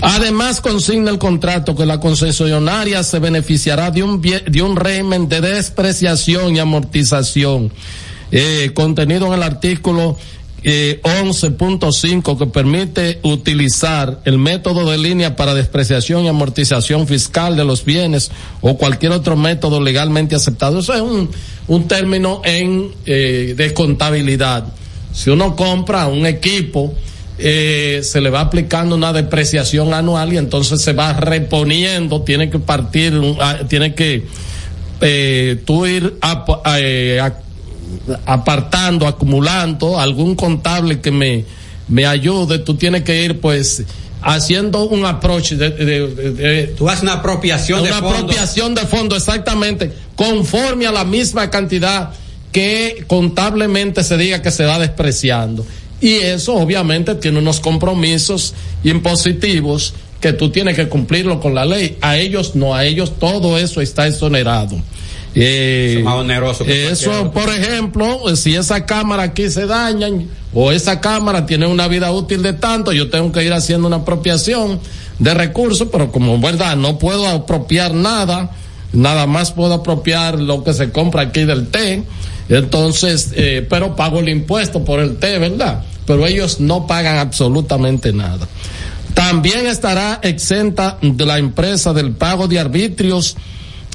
Además, consigna el contrato que la concesionaria se beneficiará de un, de un régimen de despreciación y amortización eh, contenido en el artículo eh, 11.5 que permite utilizar el método de línea para despreciación y amortización fiscal de los bienes o cualquier otro método legalmente aceptado. Eso es un, un término en, eh, de contabilidad. Si uno compra un equipo, eh, se le va aplicando una depreciación anual y entonces se va reponiendo, tiene que partir, ah, tiene que eh, tú ir ap- eh, a- apartando, acumulando, algún contable que me, me ayude, tú tienes que ir pues haciendo un approach de, de- de- de- Tú haces una apropiación de una apropiación de fondo exactamente conforme a la misma cantidad que contablemente se diga que se va despreciando. Y eso obviamente tiene unos compromisos impositivos que tú tienes que cumplirlo con la ley. A ellos no a ellos todo eso está exonerado Eh, Eso es más oneroso que eso, por ejemplo, si esa cámara aquí se daña o esa cámara tiene una vida útil de tanto, yo tengo que ir haciendo una apropiación de recursos, pero como verdad no puedo apropiar nada, nada más puedo apropiar lo que se compra aquí del té, entonces, eh, pero pago el impuesto por el té, ¿verdad? Pero ellos no pagan absolutamente nada. También estará exenta de la empresa del pago de arbitrios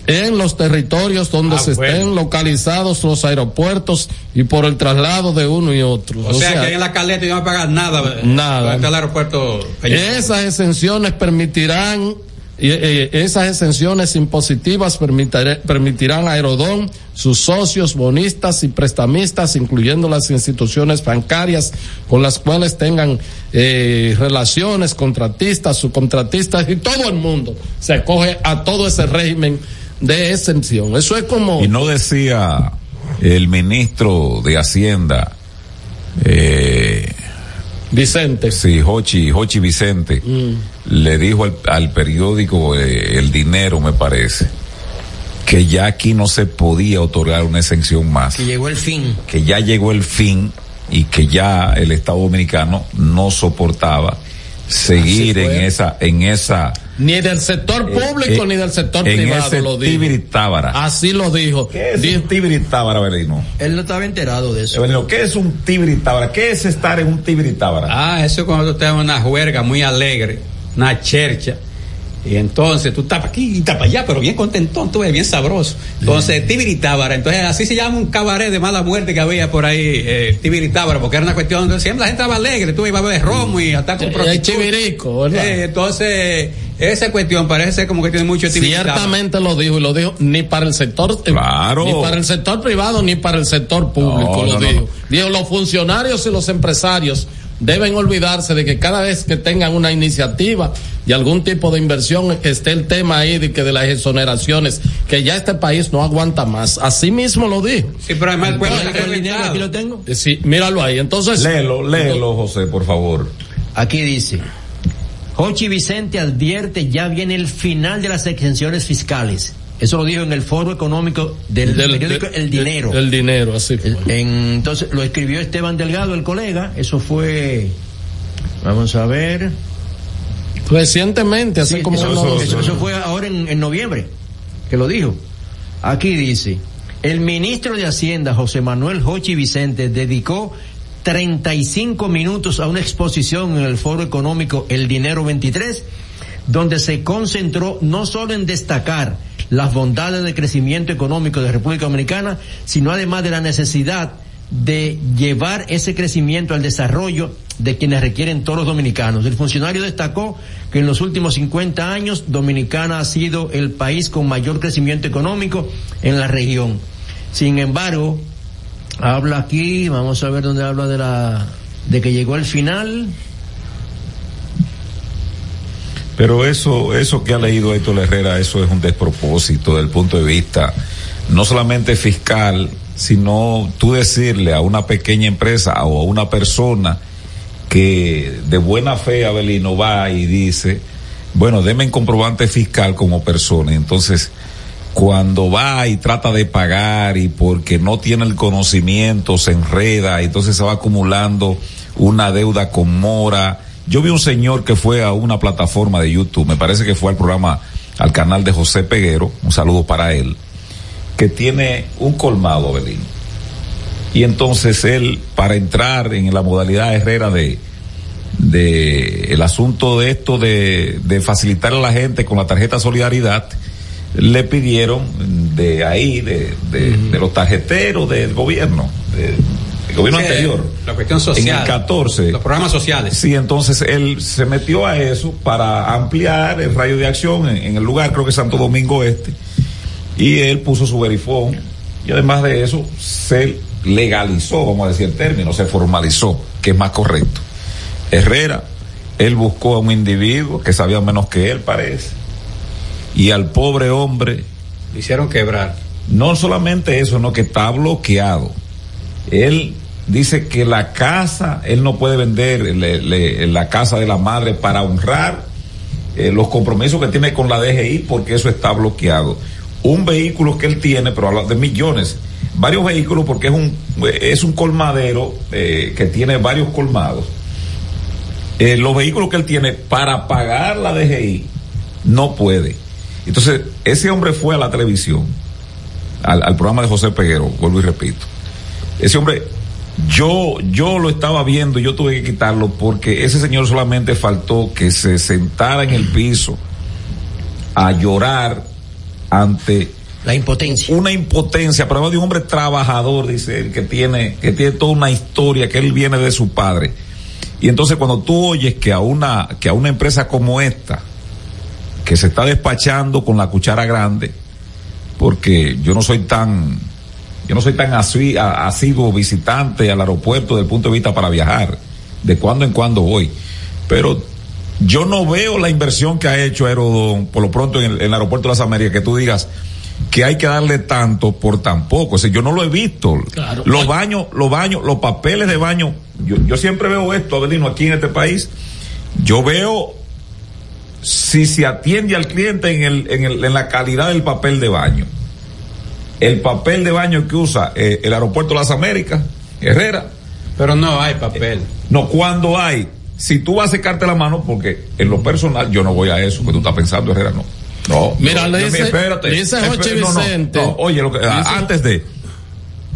en los territorios donde Ah, se bueno. estén localizados los aeropuertos y por el traslado de uno y otro. O, sea, que ahí en la caleta y no van a pagar nada. eh, Nada. al aeropuerto. Esas exenciones permitirán, eh, eh, esas exenciones impositivas permitirán a Aerodón, sus socios, bonistas y prestamistas, incluyendo las instituciones bancarias con las cuales tengan eh, relaciones, contratistas, subcontratistas y todo el mundo se acoge a todo ese régimen de exención. Eso es como... Y no decía el ministro de Hacienda, eh, Vicente. Sí, Hochi, Hochi Vicente, le dijo al, al periódico eh, El Dinero, me parece, que ya aquí no se podía otorgar una exención más, Que llegó el fin. que ya llegó el fin y que ya el Estado Dominicano no soportaba seguir en esa, en esa, Ni del sector público eh, ni del sector en privado ese lo dijo. tibiritábara. Así lo dijo. ¿Qué es un tibiritábara, Belino? Él no estaba enterado de eso. Belino, ¿qué es un tibiritábara? ¿Qué es estar en un tibiritábara? Ah, eso es cuando tú te das una juerga muy alegre, una chercha. Y entonces tú estás pa' aquí y estás para allá, pero bien contentón, tú ves, bien sabroso. Entonces, Tibiritábara, entonces así se llama un cabaret de mala muerte que había por ahí, eh, Tibiritábara, porque era una cuestión donde siempre la gente estaba alegre, tú ibas a beber romo y a estar con Eh, prostitutas. chivirico, ¿verdad? Eh, entonces, esa cuestión parece ser como que tiene mucho Tibiritábara. Ciertamente lo dijo y lo dijo ni para el sector eh, Claro. ni para el sector privado ni para el sector público No, lo no, dijo. no. Dijo los funcionarios y los empresarios deben olvidarse de que cada vez que tengan una iniciativa y algún tipo de inversión esté el tema ahí de que de las exoneraciones que ya este país no aguanta más. Así mismo lo dijo. Sí, pero además el dinero aquí lo tengo. Eh, Sí, míralo ahí. Entonces Léelo, léelo, José, por favor. Aquí dice, Hochi Vicente advierte ya viene el final de las exenciones fiscales Eso lo dijo en el foro económico del, periódico de- El Dinero. El dinero, así fue. En- entonces lo escribió Esteban Delgado, el colega. Eso fue, vamos a ver. Recientemente, hace Sí, como eso, unos- eso- eso fue ahora en, en noviembre que lo dijo. Aquí dice, el ministro de Hacienda, José Manuel Hochi Vicente, dedicó 35 minutos a una exposición en el Foro Económico El Dinero 23, donde se concentró no solo en destacar las bondades de crecimiento económico de República Dominicana, sino además de la necesidad de llevar ese crecimiento al desarrollo de quienes requieren todos los dominicanos. El funcionario destacó que en los últimos 50 años Dominicana ha sido el país con mayor crecimiento económico en la región. Sin embargo, habla aquí, vamos a ver dónde habla de la de que llegó al final. Pero eso, eso que ha leído Héctor Herrera, eso es un despropósito desde el punto de vista no solamente fiscal, sino tú decirle a una pequeña empresa o a una persona que de buena fe Abelino va y dice, bueno, deme un comprobante fiscal como persona. Entonces, cuando va y trata de pagar y porque no tiene el conocimiento se enreda, entonces se va acumulando una deuda con mora. Yo vi un señor que fue a una plataforma de YouTube, me parece que fue al programa, al canal de José Peguero, un saludo para él, que tiene un colmado, Abelino. Y entonces él, para entrar en la modalidad Herrera de, de el asunto de esto de, de facilitar a la gente con la tarjeta Solidaridad, le pidieron de ahí, de, de, de los tarjeteros del gobierno, de- del gobierno Sí, anterior. La cuestión social. En el 14. Los programas sociales. Sí, entonces él se metió a eso para ampliar el rayo de acción en, en el lugar, creo que Santo Domingo Este, y él puso su verifón y además de eso se legalizó, vamos a decir el término, se formalizó, que es más correcto. Herrera, él buscó a un individuo que sabía menos que él, parece, y al pobre hombre Le hicieron quebrar. no solamente eso, no que está bloqueado. Él dice que la casa, él no puede vender le- le- la casa de la madre para honrar eh, los compromisos que tiene con la DGI porque eso está bloqueado. Un vehículo que él tiene, pero habla de millones, varios vehículos porque es un, es un colmadero eh, que tiene varios colmados. Eh, los vehículos que él tiene para pagar la DGI no puede. Entonces, ese hombre fue a la televisión, al, al programa de José Peguero, vuelvo y repito. Ese hombre, yo, yo lo estaba viendo y yo tuve que quitarlo porque ese señor solamente faltó que se sentara en el piso a llorar ante la impotencia. Una impotencia, pero además de un hombre trabajador, dice él, que tiene, que tiene toda una historia, que él viene de su padre. Y entonces cuando tú oyes que a una, que a una empresa como esta, que se está despachando con la cuchara grande, porque yo no soy tan, yo no soy tan asi- a- asiduo visitante al aeropuerto desde el punto de vista para viajar, de cuando en cuando voy, pero yo no veo la inversión que ha hecho Aerodón por lo pronto en el, en el aeropuerto de las Américas, que tú digas que hay que darle tanto por tan poco, o sea, yo no lo he visto, los baños, los baños, los papeles de baño, yo, yo siempre veo esto, Avelino, aquí en este país, yo veo si se atiende al cliente en, el, en, el, en la calidad del papel de baño. El papel de baño que usa eh, el aeropuerto de las Américas, Herrera. Pero no hay papel. No, cuando hay, si tú vas a secarte la mano, porque en lo personal yo no voy a eso, que tú estás pensando, Herrera, no. No, Mira, no, le dice- espérate, no, oye, lo que, dice- antes de,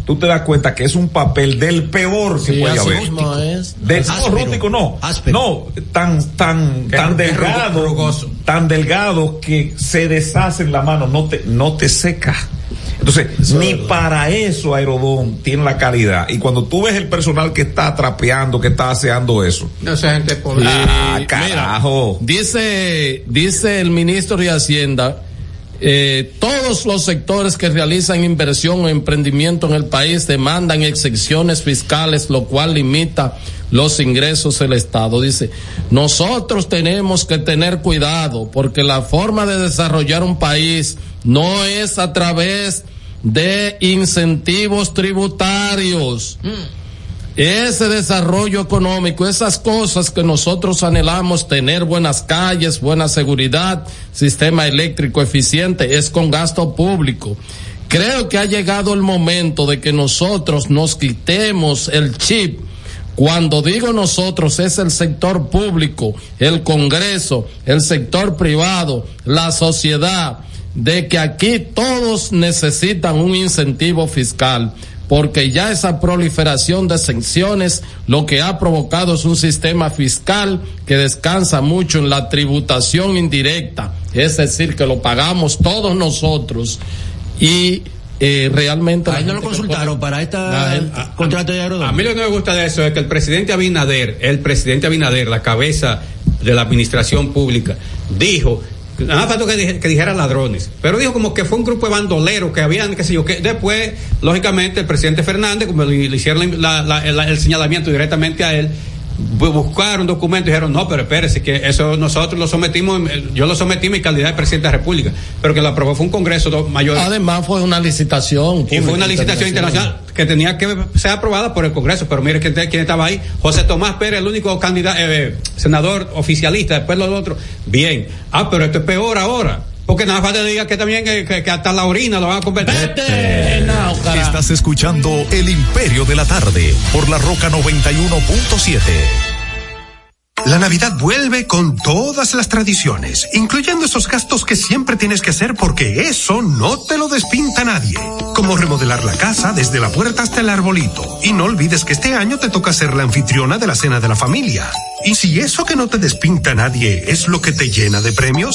tú te das cuenta que es un papel del peor que Sí, puede haber. mismo es. De, Áspero. no, rústico no. No, tan, tan, Que- tan delgado, tan delgado que se deshace en la mano, no te, no te seca. Entonces, ni para eso Aerodón tiene la calidad. Y cuando tú ves el personal que está trapeando, que está aseando eso. No, esa gente pobre. Ah, carajo. mira, dice, dice el ministro de Hacienda, eh, todos los sectores que realizan inversión o emprendimiento en el país demandan excepciones fiscales, lo cual limita los ingresos del Estado. Dice, nosotros tenemos que tener cuidado porque la forma de desarrollar un país no es a través de incentivos tributarios. Ese desarrollo económico, esas cosas que nosotros anhelamos, tener buenas calles, buena seguridad, sistema eléctrico eficiente, es con gasto público. Creo que ha llegado el momento de que nosotros nos quitemos el chip. Cuando digo nosotros es el sector público, el Congreso, el sector privado, la sociedad, de que aquí todos necesitan un incentivo fiscal porque ya esa proliferación de exenciones lo que ha provocado es un sistema fiscal que descansa mucho en la tributación indirecta, es decir, que lo pagamos todos nosotros y eh, realmente... Ahí no lo consultaron para esta contrato de A mí lo que me gusta de eso es que el presidente Abinader, el presidente Abinader, la cabeza de la administración pública, dijo Nada falta que, que dijera ladrones. Pero dijo como que fue un grupo de bandoleros que habían, qué sé yo, que después, lógicamente, el presidente Fernández, como le, hicieron el señalamiento directamente a él, buscaron documentos y dijeron, no, pero espérese, que eso nosotros lo sometimos, yo lo sometí en mi calidad de presidente de la República, pero que lo aprobó fue un congreso mayor. Además fue una licitación. Y fue una licitación internacional que tenía que ser aprobada por el Congreso, pero mire quién, quién estaba ahí, José Tomás Pérez, el único candidato, eh, senador oficialista, después los otros, bien, ah, pero esto es peor ahora porque nada falta diga que también que, hasta la orina lo van a convertir. Estás escuchando El Imperio de la Tarde por la Roca 91.7. La Navidad vuelve con todas las tradiciones, incluyendo esos gastos que siempre tienes que hacer porque eso no te lo despinta nadie. Como remodelar la casa desde la puerta hasta el arbolito. Y no olvides que este año te toca ser la anfitriona de la cena de la familia. Y si eso que no te despinta nadie es lo que te llena de premios,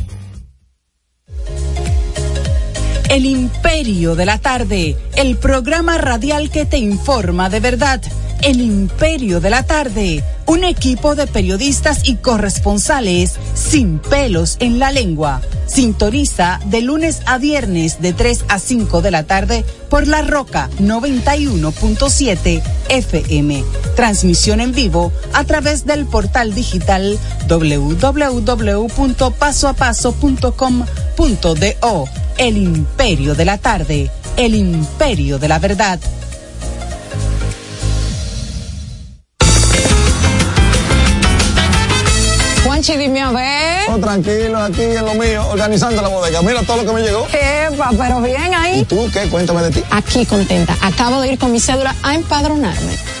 El Imperio de la Tarde, el programa radial que te informa de verdad. El Imperio de la Tarde, un equipo de periodistas y corresponsales sin pelos en la lengua. Sintoniza de lunes a viernes de 3 a 5 de la tarde por La Roca 91.7 FM. Transmisión en vivo a través del portal digital www.pasoapaso.com.do el imperio de la tarde, el imperio de la verdad. Juanchi, dime a ver. Oh, tranquilo, aquí en lo mío, organizando la bodega. Mira todo lo que me llegó. Epa, pero bien ahí. ¿Y tú qué? Cuéntame de ti. Aquí contenta. Acabo de ir con mi cédula a empadronarme.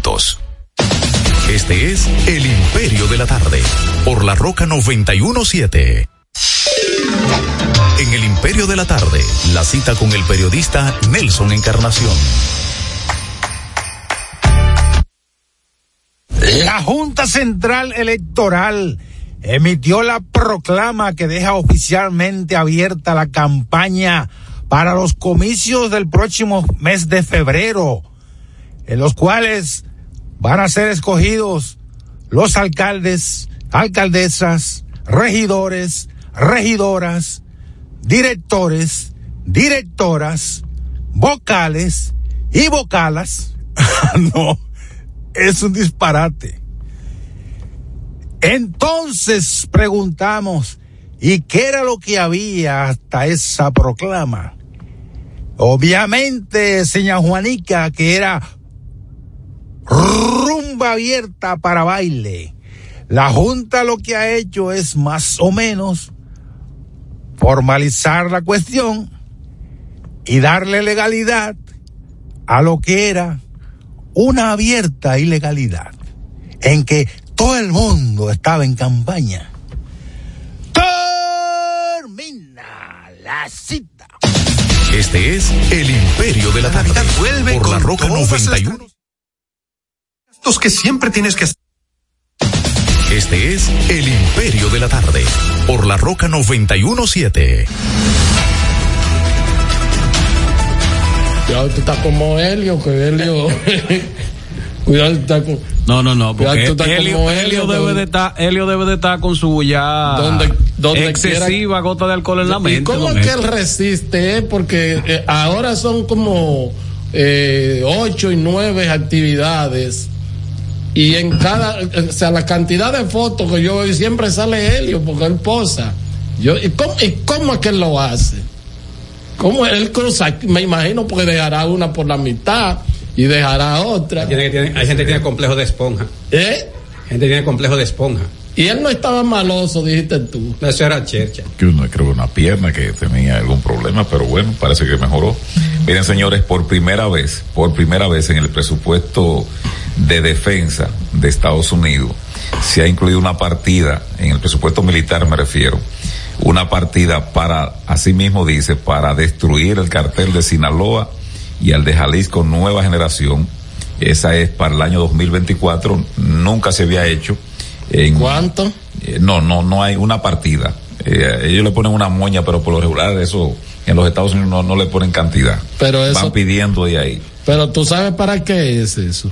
Este es El Imperio de la Tarde, por la Roca 917. En El Imperio de la Tarde, la cita con el periodista Nelson Encarnación. La Junta Central Electoral emitió la proclama que deja oficialmente abierta la campaña para los comicios del próximo mes de febrero, en los cuales van a ser escogidos los alcaldes, alcaldesas, regidores, regidoras, directores, directoras, vocales y vocalas. no, es un disparate. Entonces preguntamos, ¿y qué era lo que había hasta esa proclama? Obviamente, señora Juanica, que era rumba abierta para baile. La Junta lo que ha hecho es más o menos formalizar la cuestión y darle legalidad a lo que era una abierta ilegalidad, en que todo el mundo estaba en campaña. Termina la cita. Este es El Imperio de la, Tarde, vuelve por la Roca todas las 91. Los que siempre tienes que hacer. Este es El Imperio de la Tarde, por la Roca 917. Cuidado, tú estás como Helio, que Helio. Cuidado, tú estás como. No, no, no, Cuidado, porque tú estás Helio, como Helio Helio, debe de estar, Helio debe de estar con su ya Donde- donde excesiva gota de alcohol en la ¿Y mente. cómo don es que él resiste? eh? Porque eh, ahora son como eh, ocho y nueve actividades. Y en cada, o sea, la cantidad de fotos que yo veo, y siempre sale Helio, porque él posa. Yo, ¿y, cómo, ¿Y cómo es que él lo hace? ¿Cómo él cruza? Me imagino porque dejará una por la mitad y dejará otra. Hay gente que tiene, hay gente que tiene complejo de esponja. ¿Eh? Gente que tiene complejo de esponja. Y él no estaba maloso, dijiste tú. Eso era chercha. que uno creo que una pierna que tenía algún problema, pero bueno, parece que mejoró. Miren, señores, por primera vez, por primera vez en el presupuesto de defensa de Estados Unidos se ha incluido una partida, en el presupuesto militar me refiero, una partida para, así mismo dice, para destruir el cartel de Sinaloa y al de Jalisco Nueva Generación. Esa es para el año 2024, nunca se había hecho. En, ¿Cuánto? eh, no, no, no hay una partida. Eh, ellos le ponen una moña, pero por lo regular eso en los Estados Unidos no, no le ponen cantidad. Pero eso- Van pidiendo de ahí. Pero tú sabes para qué es eso.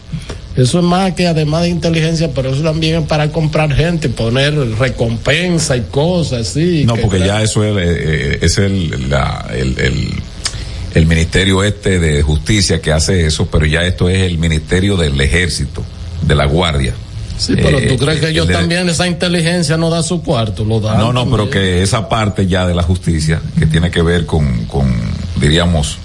Eso es más que además de inteligencia, pero eso también es para comprar gente, poner recompensa y cosas así. No, que- porque ya eso es, eh, eh, es el, la- el, el, el ministerio este de justicia que hace eso, pero ya esto es el ministerio del ejército, de la guardia. Sí, pero Eh, tú crees que el ellos también, esa inteligencia no da su cuarto, lo da. No, no, pero que esa parte ya de la justicia, que tiene que ver con, con, diríamos,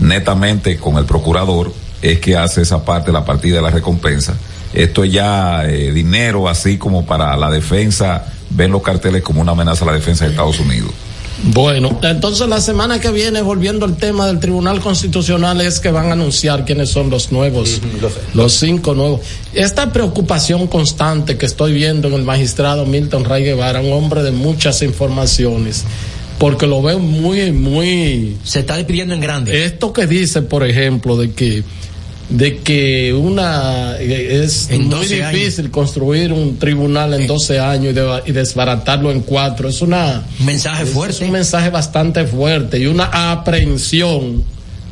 netamente con el procurador, es que hace esa parte, la partida de la recompensa. Esto es ya eh, dinero así como para la defensa, ven los carteles como una amenaza a la defensa de Estados Unidos. Bueno, entonces la semana que viene, volviendo al tema del Tribunal Constitucional, es que van a anunciar quiénes son los nuevos, los cinco nuevos. Esta preocupación constante que estoy viendo en el magistrado Milton Ray Guevara, un hombre de muchas informaciones, porque lo veo muy, muy... Se está despidiendo en grande. Esto que dice, por ejemplo, de que de que una es muy 12 difícil construir un tribunal en 12 años y, de- y desbaratarlo en cuatro. Es una mensaje es fuerte. un mensaje bastante fuerte y una aprehensión,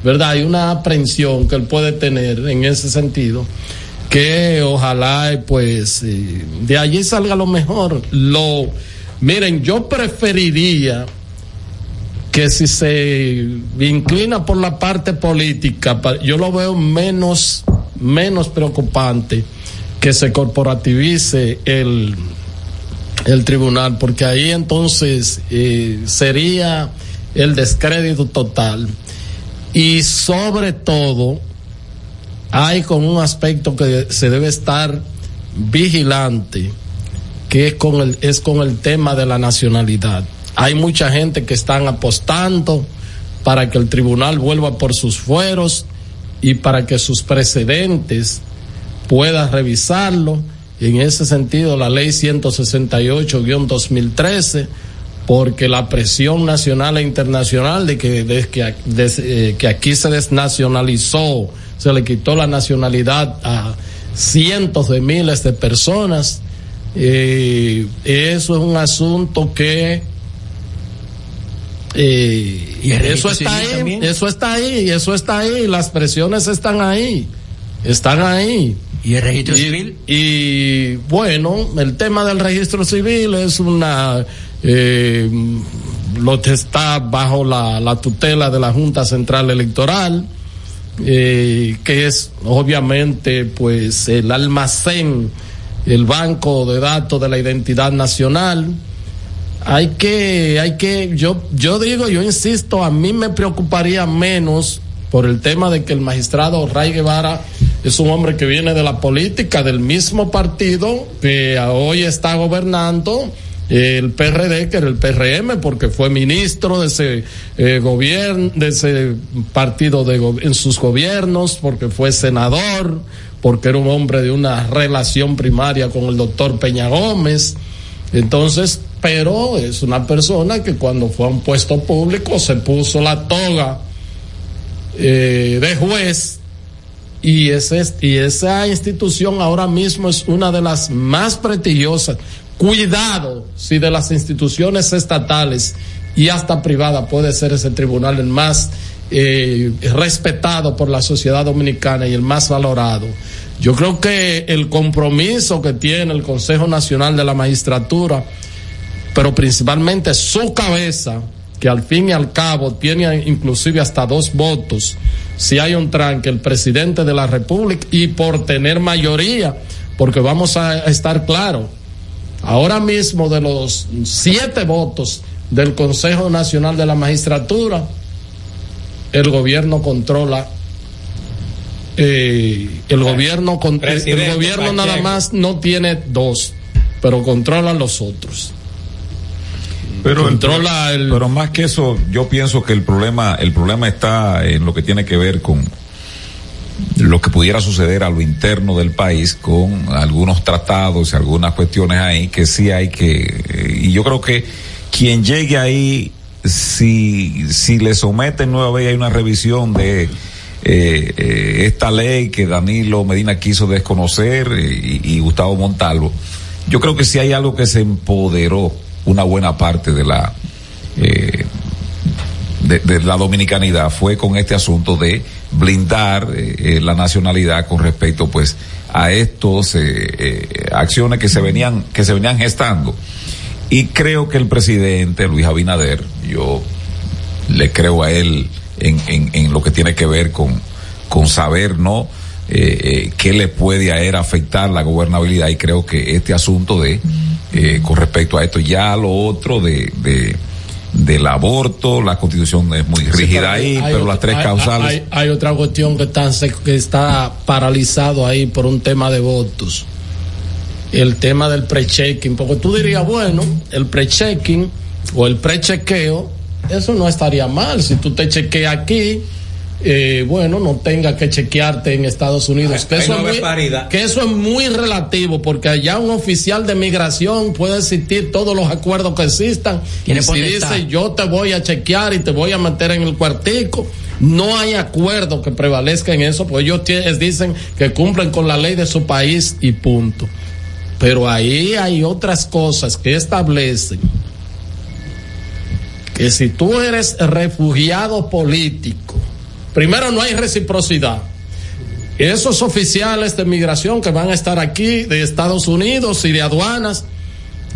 ¿verdad? Y una aprehensión que él puede tener en ese sentido que ojalá eh, pues eh, de allí salga lo mejor. Lo miren, yo preferiría que si se inclina por la parte política, yo lo veo menos, menos preocupante que se corporativice el, el tribunal, porque ahí entonces eh, sería el descrédito total. Y sobre todo, hay con un aspecto que se debe estar vigilante, que es con el, es con el tema de la nacionalidad. Hay mucha gente que están apostando para que el tribunal vuelva por sus fueros y para que sus precedentes puedan revisarlo. En ese sentido, la ley 168-2013, porque la presión nacional e internacional de que, de que, de- eh, que aquí se desnacionalizó, se le quitó la nacionalidad a cientos de miles de personas, eh, eso es un asunto que eh, ¿Y el eso registro está civil ahí, también? eso está ahí, eso está ahí, las presiones están ahí, están ahí. ¿Y el registro Y- civil? Y bueno, el tema del registro civil es una, eh, lo que está bajo la, la tutela de la Junta Central Electoral, eh, que es obviamente pues el almacén, el banco de datos de la identidad nacional. Hay que, hay que, yo, yo digo, yo insisto, a mí me preocuparía menos por el tema de que el magistrado Ray Guevara es un hombre que viene de la política del mismo partido que hoy está gobernando el PRD, que era el PRM, porque fue ministro de ese eh, gobierno, de ese partido de en sus gobiernos, porque fue senador, porque era un hombre de una relación primaria con el doctor Peña Gómez. Entonces, pero es una persona que cuando fue a un puesto público se puso la toga eh, de juez y, ese, y esa institución ahora mismo es una de las más prestigiosas. Cuidado si de las instituciones estatales y hasta privada puede ser ese tribunal el más eh, respetado por la sociedad dominicana y el más valorado. Yo creo que el compromiso que tiene el Consejo Nacional de la Magistratura, pero principalmente su cabeza, que al fin y al cabo tiene inclusive hasta dos votos, si hay un tranque, el presidente de la República, y por tener mayoría, porque vamos a estar claros, ahora mismo de los siete votos del Consejo Nacional de la Magistratura, el gobierno controla eh, el gobierno con- el gobierno nada más no tiene dos pero controlan los otros Pero, el- Controla el- pero más que eso, yo pienso que el problema, el problema está en lo que tiene que ver con lo que pudiera suceder a lo interno del país con algunos tratados y algunas cuestiones ahí que sí hay que, eh, y yo creo que quien llegue ahí, si, si le someten nueva vez hay una revisión de eh, eh, esta ley que Danilo Medina quiso desconocer eh, y, y Gustavo Montalvo, yo creo que sí hay algo que se empoderó una buena parte de la eh, de, la dominicanidad fue con este asunto de blindar eh, eh, la nacionalidad con respecto pues a estos acciones que se venían que se venían gestando. Y creo que el presidente Luis Abinader yo le creo a él en, lo que tiene que ver con con saber no qué le puede a él afectar la gobernabilidad y creo que este asunto de eh, con respecto a esto ya lo otro de, de del aborto la constitución es muy rígida ahí pero otra- las tres hay- causales Hay, hay otra cuestión que está, que está paralizado ahí por un tema de votos. El tema del pre-checking. Porque tú dirías, bueno, el pre-checking o el pre-chequeo, eso no estaría mal. Si tú te chequeas aquí, eh, bueno, no tenga que chequearte en Estados Unidos. Que eso, no es muy, paridad. que eso es muy relativo, porque allá un oficial de migración puede existir todos los acuerdos que existan. Y si potestad. dice yo te voy a chequear y te voy a meter en el cuartico, no hay acuerdo que prevalezca en eso, pues ellos dicen que cumplen con la ley de su país y punto. Pero ahí hay otras cosas que establecen que si tú eres refugiado político, primero no hay reciprocidad. Esos oficiales de migración que van a estar aquí de Estados Unidos y de aduanas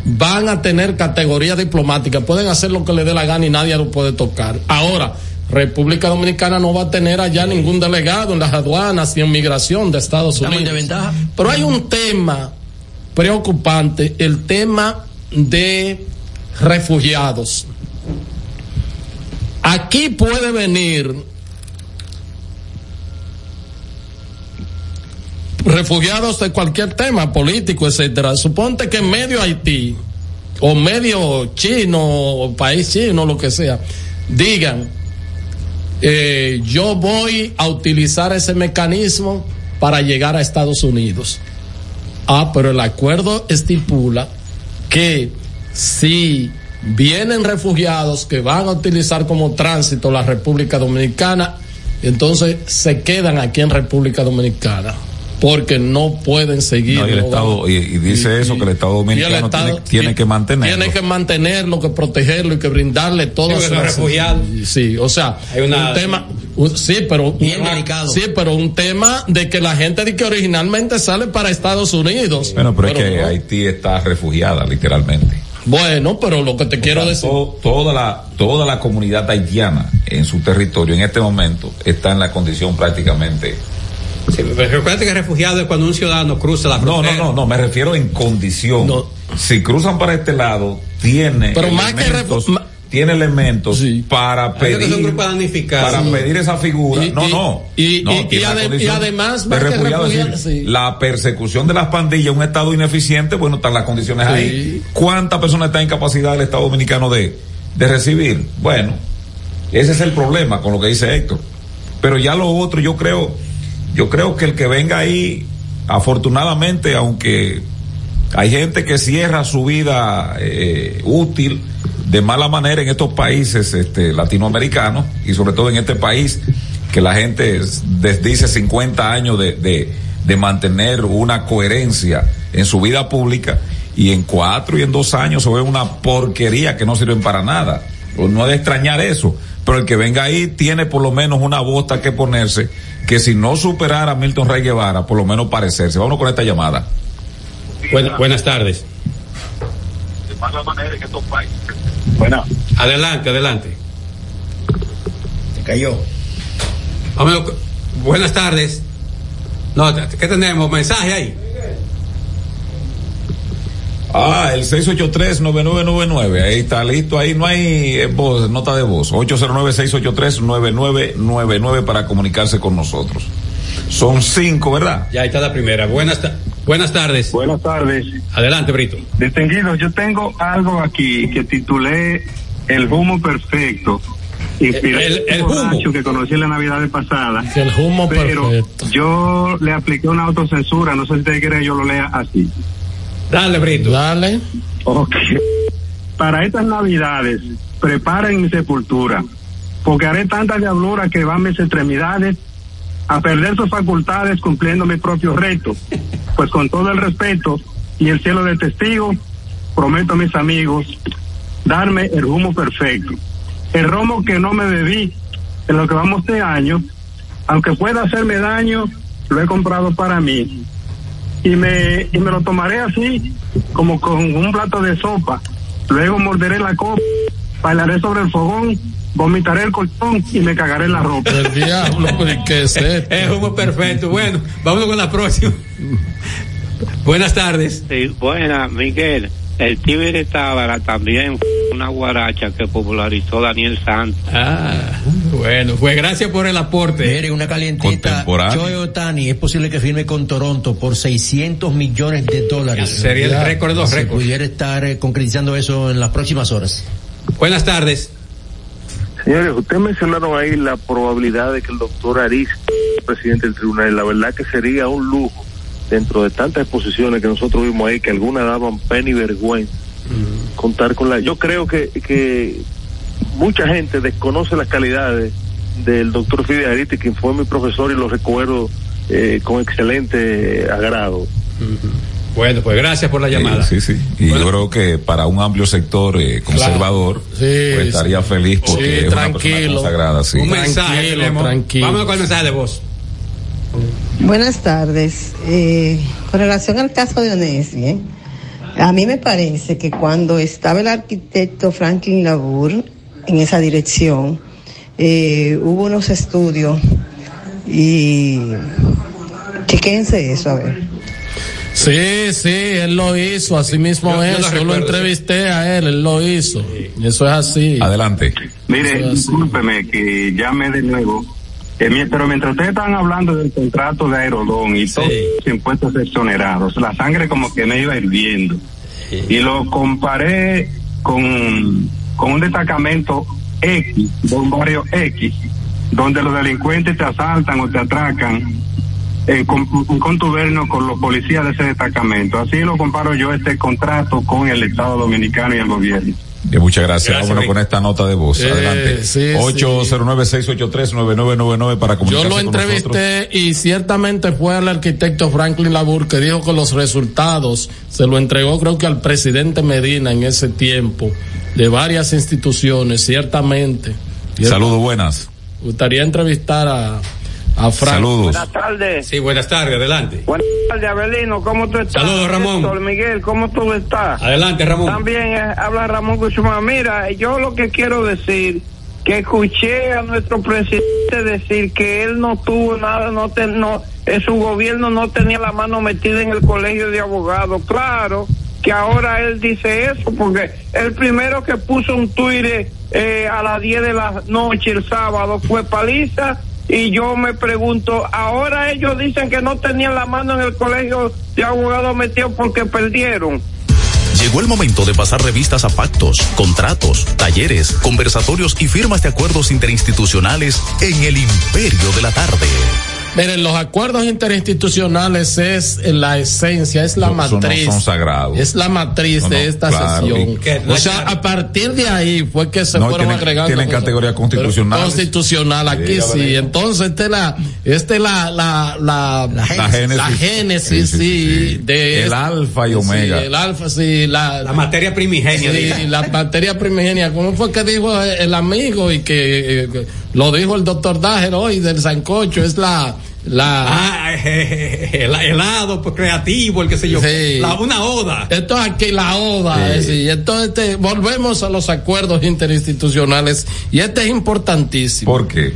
van a tener categoría diplomática, pueden hacer lo que les dé la gana y nadie lo puede tocar. Ahora, República Dominicana no va a tener allá ningún delegado en las aduanas y en migración de Estados Unidos. Pero hay un tema preocupante, el tema de refugiados. Aquí puede venir refugiados de cualquier tema político, etcétera. Suponte que medio Haití o medio chino o país chino, lo que sea, digan, eh, yo voy a utilizar ese mecanismo para llegar a Estados Unidos. Ah, pero el acuerdo estipula que si vienen refugiados que van a utilizar como tránsito la República Dominicana, entonces se quedan aquí en República Dominicana porque no pueden seguir. No, y el no Estado, van- y, y dice eso, que el Estado el dominicano Estado tiene, tiene que mantenerlo. Tiene que mantenerlo, que protegerlo y que brindarle todas Sí, refugiados. Sí, o sea, Hay una- un tema, un- sí, pero Bien un- delicado. Sí, pero un tema de que la gente de que originalmente sale para Estados Unidos. Bueno, pero, es que no. Haití está refugiada, literalmente. Bueno, pero lo que te quiero sea, decir. to- toda la toda la comunidad haitiana en su territorio en este momento está en la condición prácticamente Sí, pero recuerda que refugiado es cuando un ciudadano cruza la no no frontera. no no me refiero en condición si cruzan para este lado tiene Pero más que tiene elementos para que pedir grupo damnificado. para Sí. pedir esa figura Y- no y- no y- no, y- tiene y la ade- condición y además, de más que refugiado, es refugiado, decir, sí. la persecución de las pandillas un estado ineficiente bueno están las condiciones Sí. ahí cuántas personas están en capacidad el estado dominicano de de recibir bueno ese es el problema con lo que dice Héctor. Pero ya lo otro, yo creo, yo creo que el que venga ahí, afortunadamente, aunque hay gente que cierra su vida eh, útil de mala manera en estos países este, latinoamericanos y sobre todo en este país que la gente es- desdice 50 años de, de, de mantener una coherencia en su vida pública y en cuatro y en dos años se ve una porquería que no sirven para nada. No es de extrañar eso, pero el que venga ahí tiene por lo menos una bota que ponerse que si no superara a Milton Rey Guevara, por lo menos parecerse. Vámonos con esta llamada. Buena- buenas tardes. Bueno. Adelante, adelante. Se cayó. Vámonos buenas tardes. No, ¿qué tenemos? ¿Mensaje ahí? Ah, el 683-9999. Ahí está listo. Ahí no hay eh, voz, nota de voz. 809-683-9999 para comunicarse con nosotros. Son cinco, ¿verdad? Ya ahí está la primera. Buenas, ta- buenas tardes. Buenas tardes. Adelante, Brito. Distinguidos, yo tengo algo aquí que titulé El humo perfecto. Inspirado El- el en un humo. borracho que conocí la Navidad pasada. El humo pero perfecto. yo le apliqué una autocensura, no sé si usted quiere que yo lo lea así. Dale, Brito. Dale. Ok. Para estas Navidades, preparen mi sepultura, porque haré tanta diablura que van mis extremidades a perder sus facultades cumpliendo mi propio reto. Pues con todo el respeto y el cielo de testigo, prometo a mis amigos darme el humo perfecto. El romo que no me bebí en lo que vamos de año, aunque pueda hacerme daño, lo he comprado para mí y me, y me lo tomaré así, como con un plato de sopa. Luego morderé la copa, bailaré sobre el fogón, vomitaré el colchón y me cagaré en la ropa. El diablo, pero ¿y ¿qué es esto? Es humo perfecto. Bueno, vámonos con la próxima. Buenas tardes. Sí, buena, Miguel. El Tíbere Tábara también una guaracha que popularizó Daniel Santos. Ah, bueno, pues gracias por el aporte. Mire, una calientita. Joe Otani es posible que firme con Toronto por 600 millones de dólares. Sería el récord de los récords. pudiera estar eh, concretizando eso en las próximas horas. Buenas tardes. Señores, ustedes mencionaron ahí la probabilidad de que el doctor Ariz, presidente del tribunal, y la verdad que sería un lujo dentro de tantas exposiciones que nosotros vimos ahí, que algunas daban pena y vergüenza, contar con la... Yo creo que, que mucha gente desconoce las calidades del doctor Fidel Ariti, quien fue mi profesor y lo recuerdo eh, con excelente agrado. Bueno, pues gracias por la llamada. Sí, sí. Y yo creo que para un amplio sector eh, conservador pues, estaría feliz porque Sí, es una tranquilo. persona consagrada. Sí. Un mensaje tenemos. tranquilo. Vamos con el mensaje de voz. Buenas tardes. Eh, con relación al caso de Onesi, ¿eh? A mí me parece que cuando estaba el arquitecto Franklin Labour en esa dirección, eh, hubo unos estudios y chequense eso, a ver. Sí, sí, él lo hizo, así mismo Yo- yo es. lo Yo, lo entrevisté a él, él lo hizo. Eso es así. Adelante. Mire, discúlpeme que llame de nuevo. Eh, pero mientras ustedes están hablando del contrato de Aerodón y todos los impuestos exonerados, la sangre como que me iba hirviendo. Y lo comparé con, con un destacamento X, de un barrio X, donde los delincuentes te asaltan o te atracan en contubernio con los policías de ese destacamento. Así lo comparo yo este contrato con el Estado Dominicano y el gobierno. Muchas gracias. Gracias, Vámonos Rick. con esta nota de voz. Eh, Adelante. sí, 809-683-9999 para Yo comunicarse lo con nosotros. entrevisté y ciertamente fue al arquitecto Franklin Labour que dijo que los resultados se lo entregó creo que al presidente Medina en ese tiempo de varias instituciones, ciertamente. Saludos, buenas. Gustaría entrevistar a, a Frank. Saludos. tardes. Sí, buenas tardes, adelante. Buenas tardes, Abelino. ¿Cómo tú estás? Saludos, Ramón. Héctor, Miguel, ¿cómo tú estás? Adelante, Ramón. También eh, habla Ramón Guzmán. Mira, yo lo que quiero decir, que escuché a nuestro presidente decir que él no tuvo nada, no, te, no en su gobierno no tenía la mano metida en el colegio de abogados. Claro que ahora él dice eso, porque el primero que puso un tuit eh, a las 10 de la noche el sábado fue Paliza y yo me pregunto, ahora ellos dicen que no tenían la mano en el colegio de abogados metido porque perdieron. Llegó el momento de pasar revistas a pactos, contratos, talleres, conversatorios y firmas de acuerdos interinstitucionales en el imperio de la tarde. Miren, los acuerdos interinstitucionales es la esencia, es la Son- matriz. son sagrados. Es la matriz No, no, de esta claro, sesión. que- O sea, a partir de ahí fue que se No, fueron tienen- agregando. tienen categoría constitucional. Constitucional, aquí Sí. Entonces, esta es la, esta es la, la, la, la génesis. la génesis, Sí, sí, sí, sí. de El este- alfa y omega. Sí, el alfa, sí, la, La materia primigenia. Sí, diga. la materia primigenia. ¿Cómo fue que dijo el amigo y que, eh, que lo dijo el doctor Dájer hoy del Sancocho? Es la, la, Ah, el helado pues, creativo, el que sé yo. Sí. La, una oda. Esto es aquí la ODA, sí. Entonces este, volvemos a los acuerdos interinstitucionales y este es importantísimo. ¿Por qué?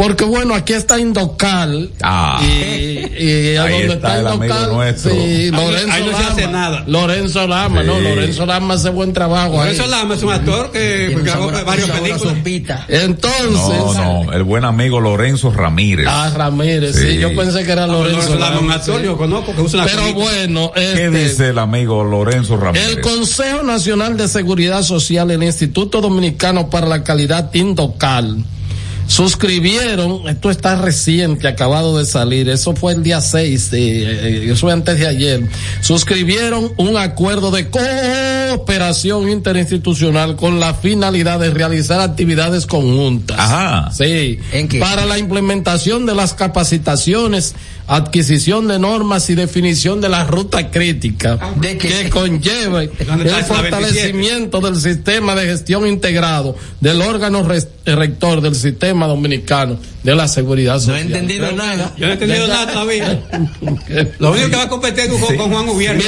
Porque bueno, aquí está Indocal Ah. y, y a Ahí donde está el amigo Indocal, nuestro. sí, Ahí no- Lorenzo ahí no se Lama. hace nada. Lorenzo Lama, no. Lorenzo Lama hace buen trabajo Por ahí. Lama es un actor que, grabó varios películas. Entonces, No, no, el buen amigo Lorenzo Ramírez. Ah, Ramírez, sí. Sí. yo pensé que era Lorenzo. Lorenzo Lama, un Lama, actor, sí. yo conozco que usa una Pero bueno, ¿Qué este, dice el amigo Lorenzo Ramírez? el Consejo Nacional de Seguridad Social, el Instituto Dominicano para la Calidad Indocal, suscribieron, esto está reciente, acabado de salir, eso fue el día 6, eh, eh, eso fue antes de ayer, suscribieron un acuerdo de cooperación interinstitucional con la finalidad de realizar actividades conjuntas. Ajá. Sí. ¿En qué? Para la implementación de las capacitaciones, adquisición de normas y definición de la ruta crítica ¿De qué? que conlleve ¿Dónde está el fortalecimiento del sistema de gestión integrado del órgano rector del sistema dominicano de la seguridad No he social. entendido nada. Yo no he entendido nada todavía. Lo único que va a competir con, con Juan Gubierno.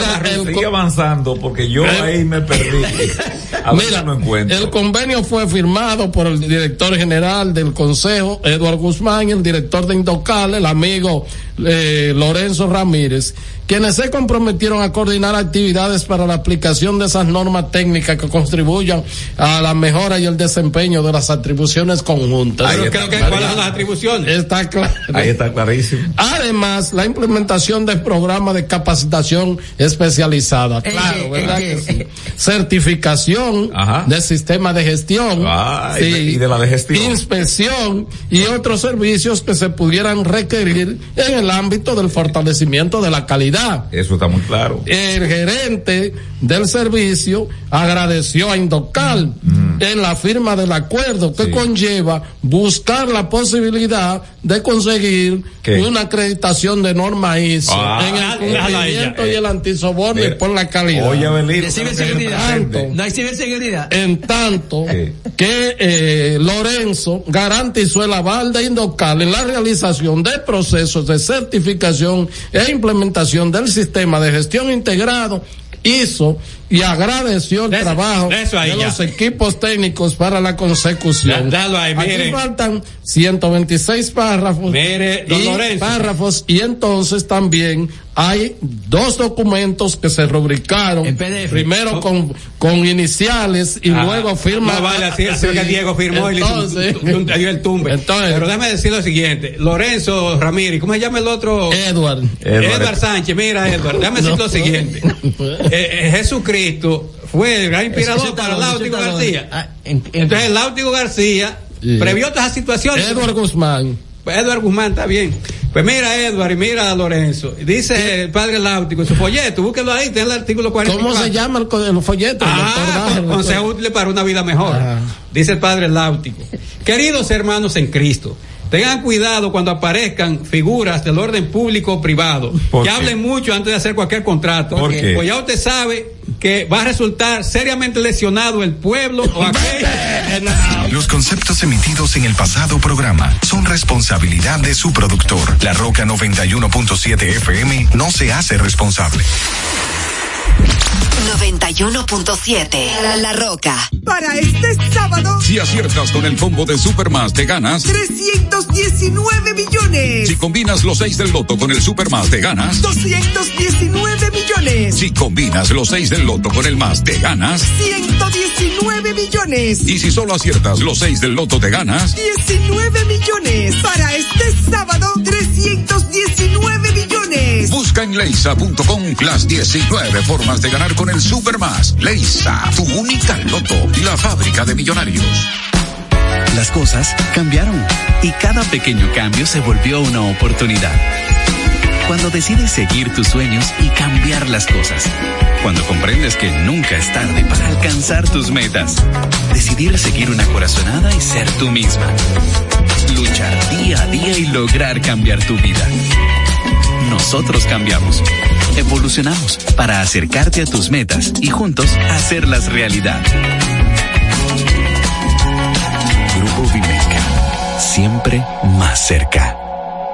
Sigue avanzando porque yo ahí me perdí. A Mira, encuentro. el convenio fue firmado por el director general del Consejo, Eduardo Guzmán, y el director de Indocal, el amigo eh, Lorenzo Ramírez, quienes se comprometieron a coordinar actividades para la aplicación de esas normas técnicas que contribuyan a la mejora y el desempeño de las atribuciones conjuntas. Ahí Creo que cuáles son las atribuciones. Está claro. Ahí está clarísimo. Además, la implementación del programa de capacitación especializada. ¿En Claro, qué? ¿verdad ¿En que sí? Certificación revisión del sistema de gestión Ah, y de- y de la de gestión. inspección y otros servicios que se pudieran requerir en el ámbito del fortalecimiento de la calidad. Eso está muy claro. El gerente del servicio agradeció a Indocal en la firma del acuerdo que conlleva buscar la posibilidad de conseguir ¿Qué? una acreditación de norma ISO Ah, en el cumplimiento y el antisoborno y por la calidad. oye, presente. No hay ciberseguridad. En tanto que eh, Lorenzo garantizó el aval de Indocal en la realización de procesos de certificación e implementación del sistema de gestión integrado hizo y agradeció el trabajo de eso los equipos técnicos para la consecución. Da- dalo ahí, Aquí faltan 126 párrafos Mire, y Lorenzo. párrafos y entonces también hay dos documentos que se rubricaron primero con con iniciales y Ah, luego firma No vale así, que Diego firmó y le Entonces- un- un- dio el tumbe. Entonces- Pero déjame decir lo siguiente. Lorenzo Ramírez, ¿cómo se llama el otro? Edward. Edward, Sánchez, mira Edward, déjame decir lo siguiente. Eh, eh, Jesucristo fue el gran inspirador Ese para está Láutico está García. Ah, en- en- Entonces Láutico García previó todas esas situaciones. Edward Guzmán. Pues Edward Guzmán está bien. Pues mira Edward y mira a Lorenzo. Dice el padre Láutico en su folleto, búsquelo ahí, tiene el artículo 44. ¿Cómo se llama el, el folleto? El doctor Ah, consejo útil para una vida mejor. Dice el padre Láutico. Queridos hermanos en Cristo, tengan cuidado cuando aparezcan figuras del orden público o privado. ¿Por Que qué? hablen mucho antes de hacer cualquier contrato. ¿Por qué? Pues ya usted sabe que va a resultar seriamente lesionado el pueblo o. Los conceptos emitidos en el pasado programa son responsabilidad de su productor. La Roca 91.7 FM no se hace responsable. 91.7 La, La Roca. Para este sábado, Si aciertas con el combo de Supermas, te ganas. 319 millones. Si combinas los 6 del loto con el Supermas, te ganas. 219 millones. Si combinas los 6 del loto con el más, te ganas. 119 millones. Y si solo aciertas los 6 del loto, te ganas. 19 millones. Para este sábado, 319 millones. Busca en leisa.com las 19 formas de ganar con el Supermas. Leisa, tu única loto y la fábrica de millonarios. Las cosas cambiaron y cada pequeño cambio se volvió una oportunidad. Cuando decides seguir tus sueños y cambiar las cosas. Cuando comprendes que nunca es tarde para alcanzar tus metas. Decidir seguir una corazonada y ser tú misma. Luchar día a día y lograr cambiar tu vida. Nosotros cambiamos. Evolucionamos para acercarte a tus metas y juntos hacerlas realidad. Grupo Vimeca. Siempre más cerca.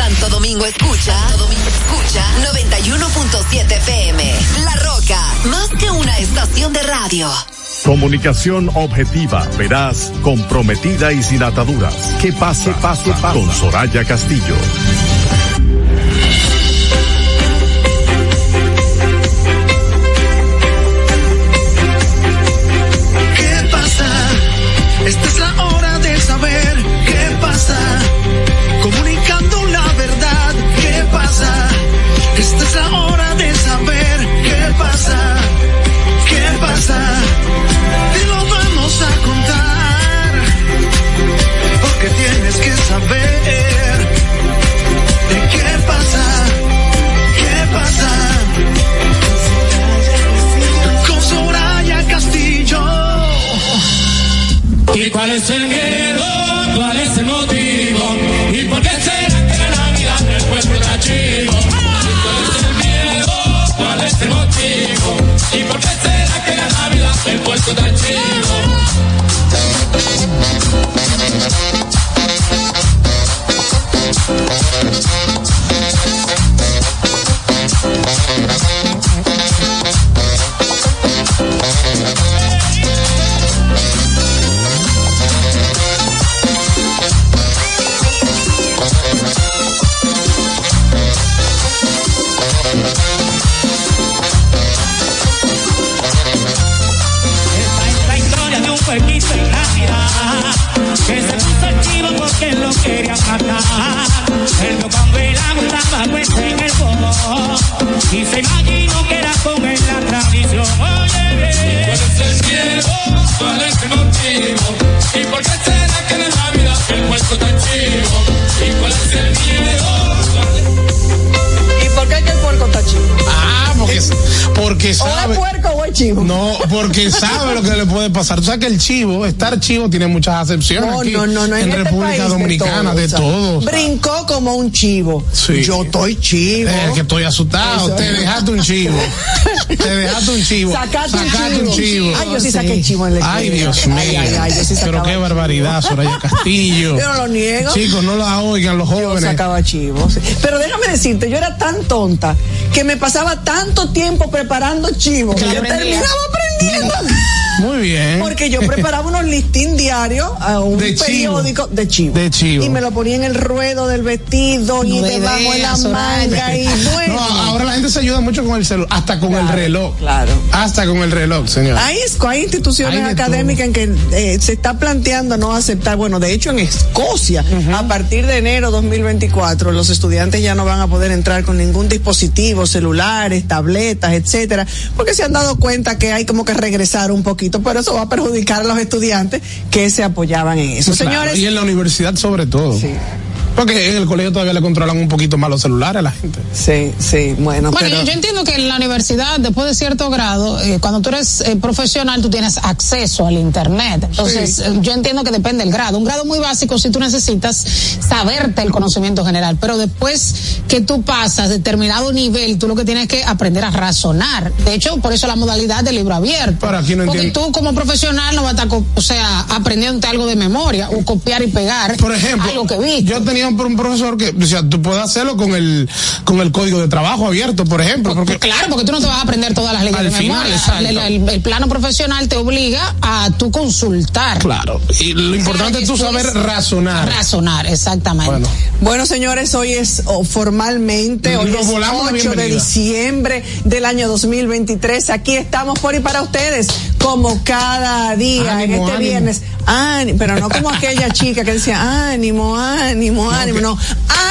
Santo Domingo escucha, Santo Domingo escucha 91.7 FM. La Roca, más que una estación de radio. Comunicación objetiva, veraz, comprometida y sin ataduras. ¿Qué pasa? ¿Qué pasa? Con Soraya Castillo. Miedo? ¿Cuál es el motivo? ¿Y por qué será que en la Navidad el puerco está chivo? ¿Y cuál es el miedo? ¿Y por qué que el puerco está chivo? Ah, porque, porque ¿O es sabe. puerco o es chivo? No, porque sabe lo que le puede pasar. Tú sabes que el chivo, estar chivo tiene muchas acepciones No, aquí no, no, no. En, en este República Dominicana, de todo. todo. o sea, Brincó como un chivo. Sí. Yo estoy chivo. Eh, que estoy asustado. Eso Te es. dejaste un chivo. Te dejaste un chivo. Sacaste un Sacaste un chivo. Ay, yo sí saqué chivo en la Ay, escuela. Dios mío. Ay, ay, ay, yo sí Pero qué barbaridad, Soraya Castillo. Yo no lo niego. Chicos, no la oigan los Yo jóvenes. sacaba chivos. Pero déjame decirte, yo era tan tonta que me pasaba tanto tiempo preparando chivos que yo terminaba aprendiendo. Muy bien. Porque yo preparaba unos listín diarios a un De chivo. periódico de chivo. De chivo. Y me lo ponía en el ruedo del vestido y No debajo de la manga y bueno. No, ahora la gente se ayuda mucho con el celular, hasta con el reloj. claro. Hasta con el reloj, señor. Hay, hay instituciones Hay académicas en que eh, se está planteando no aceptar, bueno, de hecho en Escocia, a partir de enero 2024, los estudiantes ya no van a poder entrar con ningún dispositivo, celulares, tabletas, etcétera, porque se han dado cuenta que hay como que regresar un poquito, pero eso va a perjudicar a los estudiantes que se apoyaban en eso. Claro, Señores, y en la universidad sobre todo. Porque en el colegio todavía le controlan un poquito más los celulares a la gente. Sí, sí, bueno, Bueno, yo, yo entiendo que en la universidad, después de cierto grado, eh, cuando tú eres eh, profesional, tú tienes acceso al Internet. Entonces, Sí. eh, yo entiendo que depende del grado. Un grado muy básico, si tú necesitas saberte el conocimiento general, pero después que tú pasas determinado nivel, tú lo que tienes que aprender a razonar. De hecho, por eso la modalidad de libro abierto. Para quien no Porque entiende. tú como profesional no vas a estar, o sea, aprendiendo algo de memoria o copiar y pegar. Por ejemplo, algo que vi. yo tenía un, un profesor que decía, tú puedes hacerlo con el con el código de trabajo abierto, por ejemplo. Porque, Claro, porque tú no te vas a aprender todas las leyes Al de final, memoria. El, el- el plano profesional te obliga a tú consultar. Claro. Y lo importante es tú saber razonar. Razonar, exactamente. Bueno. Bueno, señores, hoy es oh, formalmente, hoy Nos es volamos la 8 de diciembre del año 2023. Aquí estamos por y para ustedes, como cada día, Ánimo, en este ánimo. viernes. Áni- pero no como aquella chica que decía ánimo, ánimo, ánimo, no.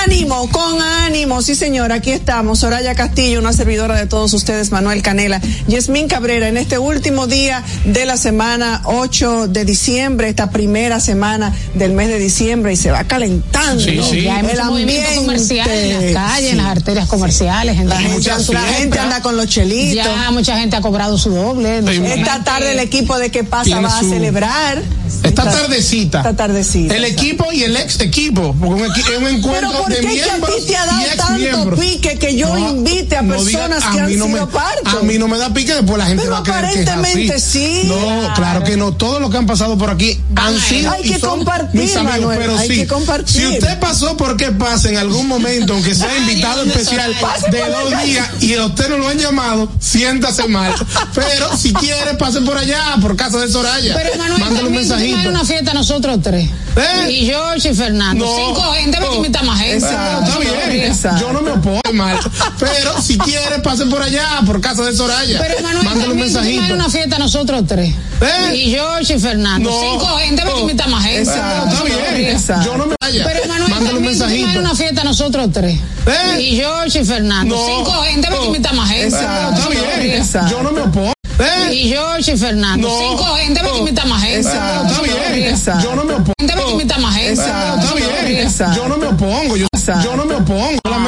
Ánimo, con ánimo. Sí, señor, aquí estamos. Soraya Castillo, una servidora de todos ustedes, Manuel Canela, Yasmín Cabrera, en este último día de la semana 8 de diciembre, esta primera semana del mes de diciembre, y se va calentando Sí, sí. Ya hay el ambiente. comercial en las calles, Sí. en las arterias comerciales. en La las- gente, la gente anda con los chelitos. Ya mucha gente ha cobrado su doble. Esta tarde el equipo de que pasa va a celebrar. Esta tardecita. Esta tardecita. El equipo y el ex equipo. Porque es un encuentro Pero ¿por de qué que a ti te ha dado tanto pique que yo invite a no personas diga- que a han mí no sido me, parte? A mí no me da pique, después la gente Pero va a creer que es así. aparentemente sí. No, claro que no. Todos los que han pasado por aquí han sido Hay y que son compartir, mis amigos, Manuel, pero hay sí. que compartir. Si usted pasó por qué pasa en algún momento, aunque sea invitado especial de dos días y a usted no lo han llamado, siéntase mal. Pero si quiere, pase por allá, por casa de Soraya. Pero Manuel, Mándale un mensajito. una fiesta nosotros tres. ¿Eh? Y George y Fernando. No. Cinco gente, hay que invitar más gente. Exacto, está bien. Yo no me opongo mal. Pero si quiere, pase por allá, por casa de Soraya. Pero Manuel, Mándale un mensajito. una fiesta nosotros tres. ¿Eh? Y George y Fernando. No. Cinco gente, hay que invitar más gente. Exacto, está bien. Yo no me vaya. Pero Manuel, Mándale un mensajito. una fiesta nosotros tres. ¿Eh? Y George y Fernando. No. Cinco gente, hay que invitar más gente. Exacto, está bien. Yo no me opongo. ¿Eh? Y George y Fernando. No. Cinco gente, hay que invitar más gente. Exacto, está bien. Yo no me opongo. Gente, hay que invitar más gente. Exacto, está bien. Yo no me opongo. Yo, yo no me opongo. Solamente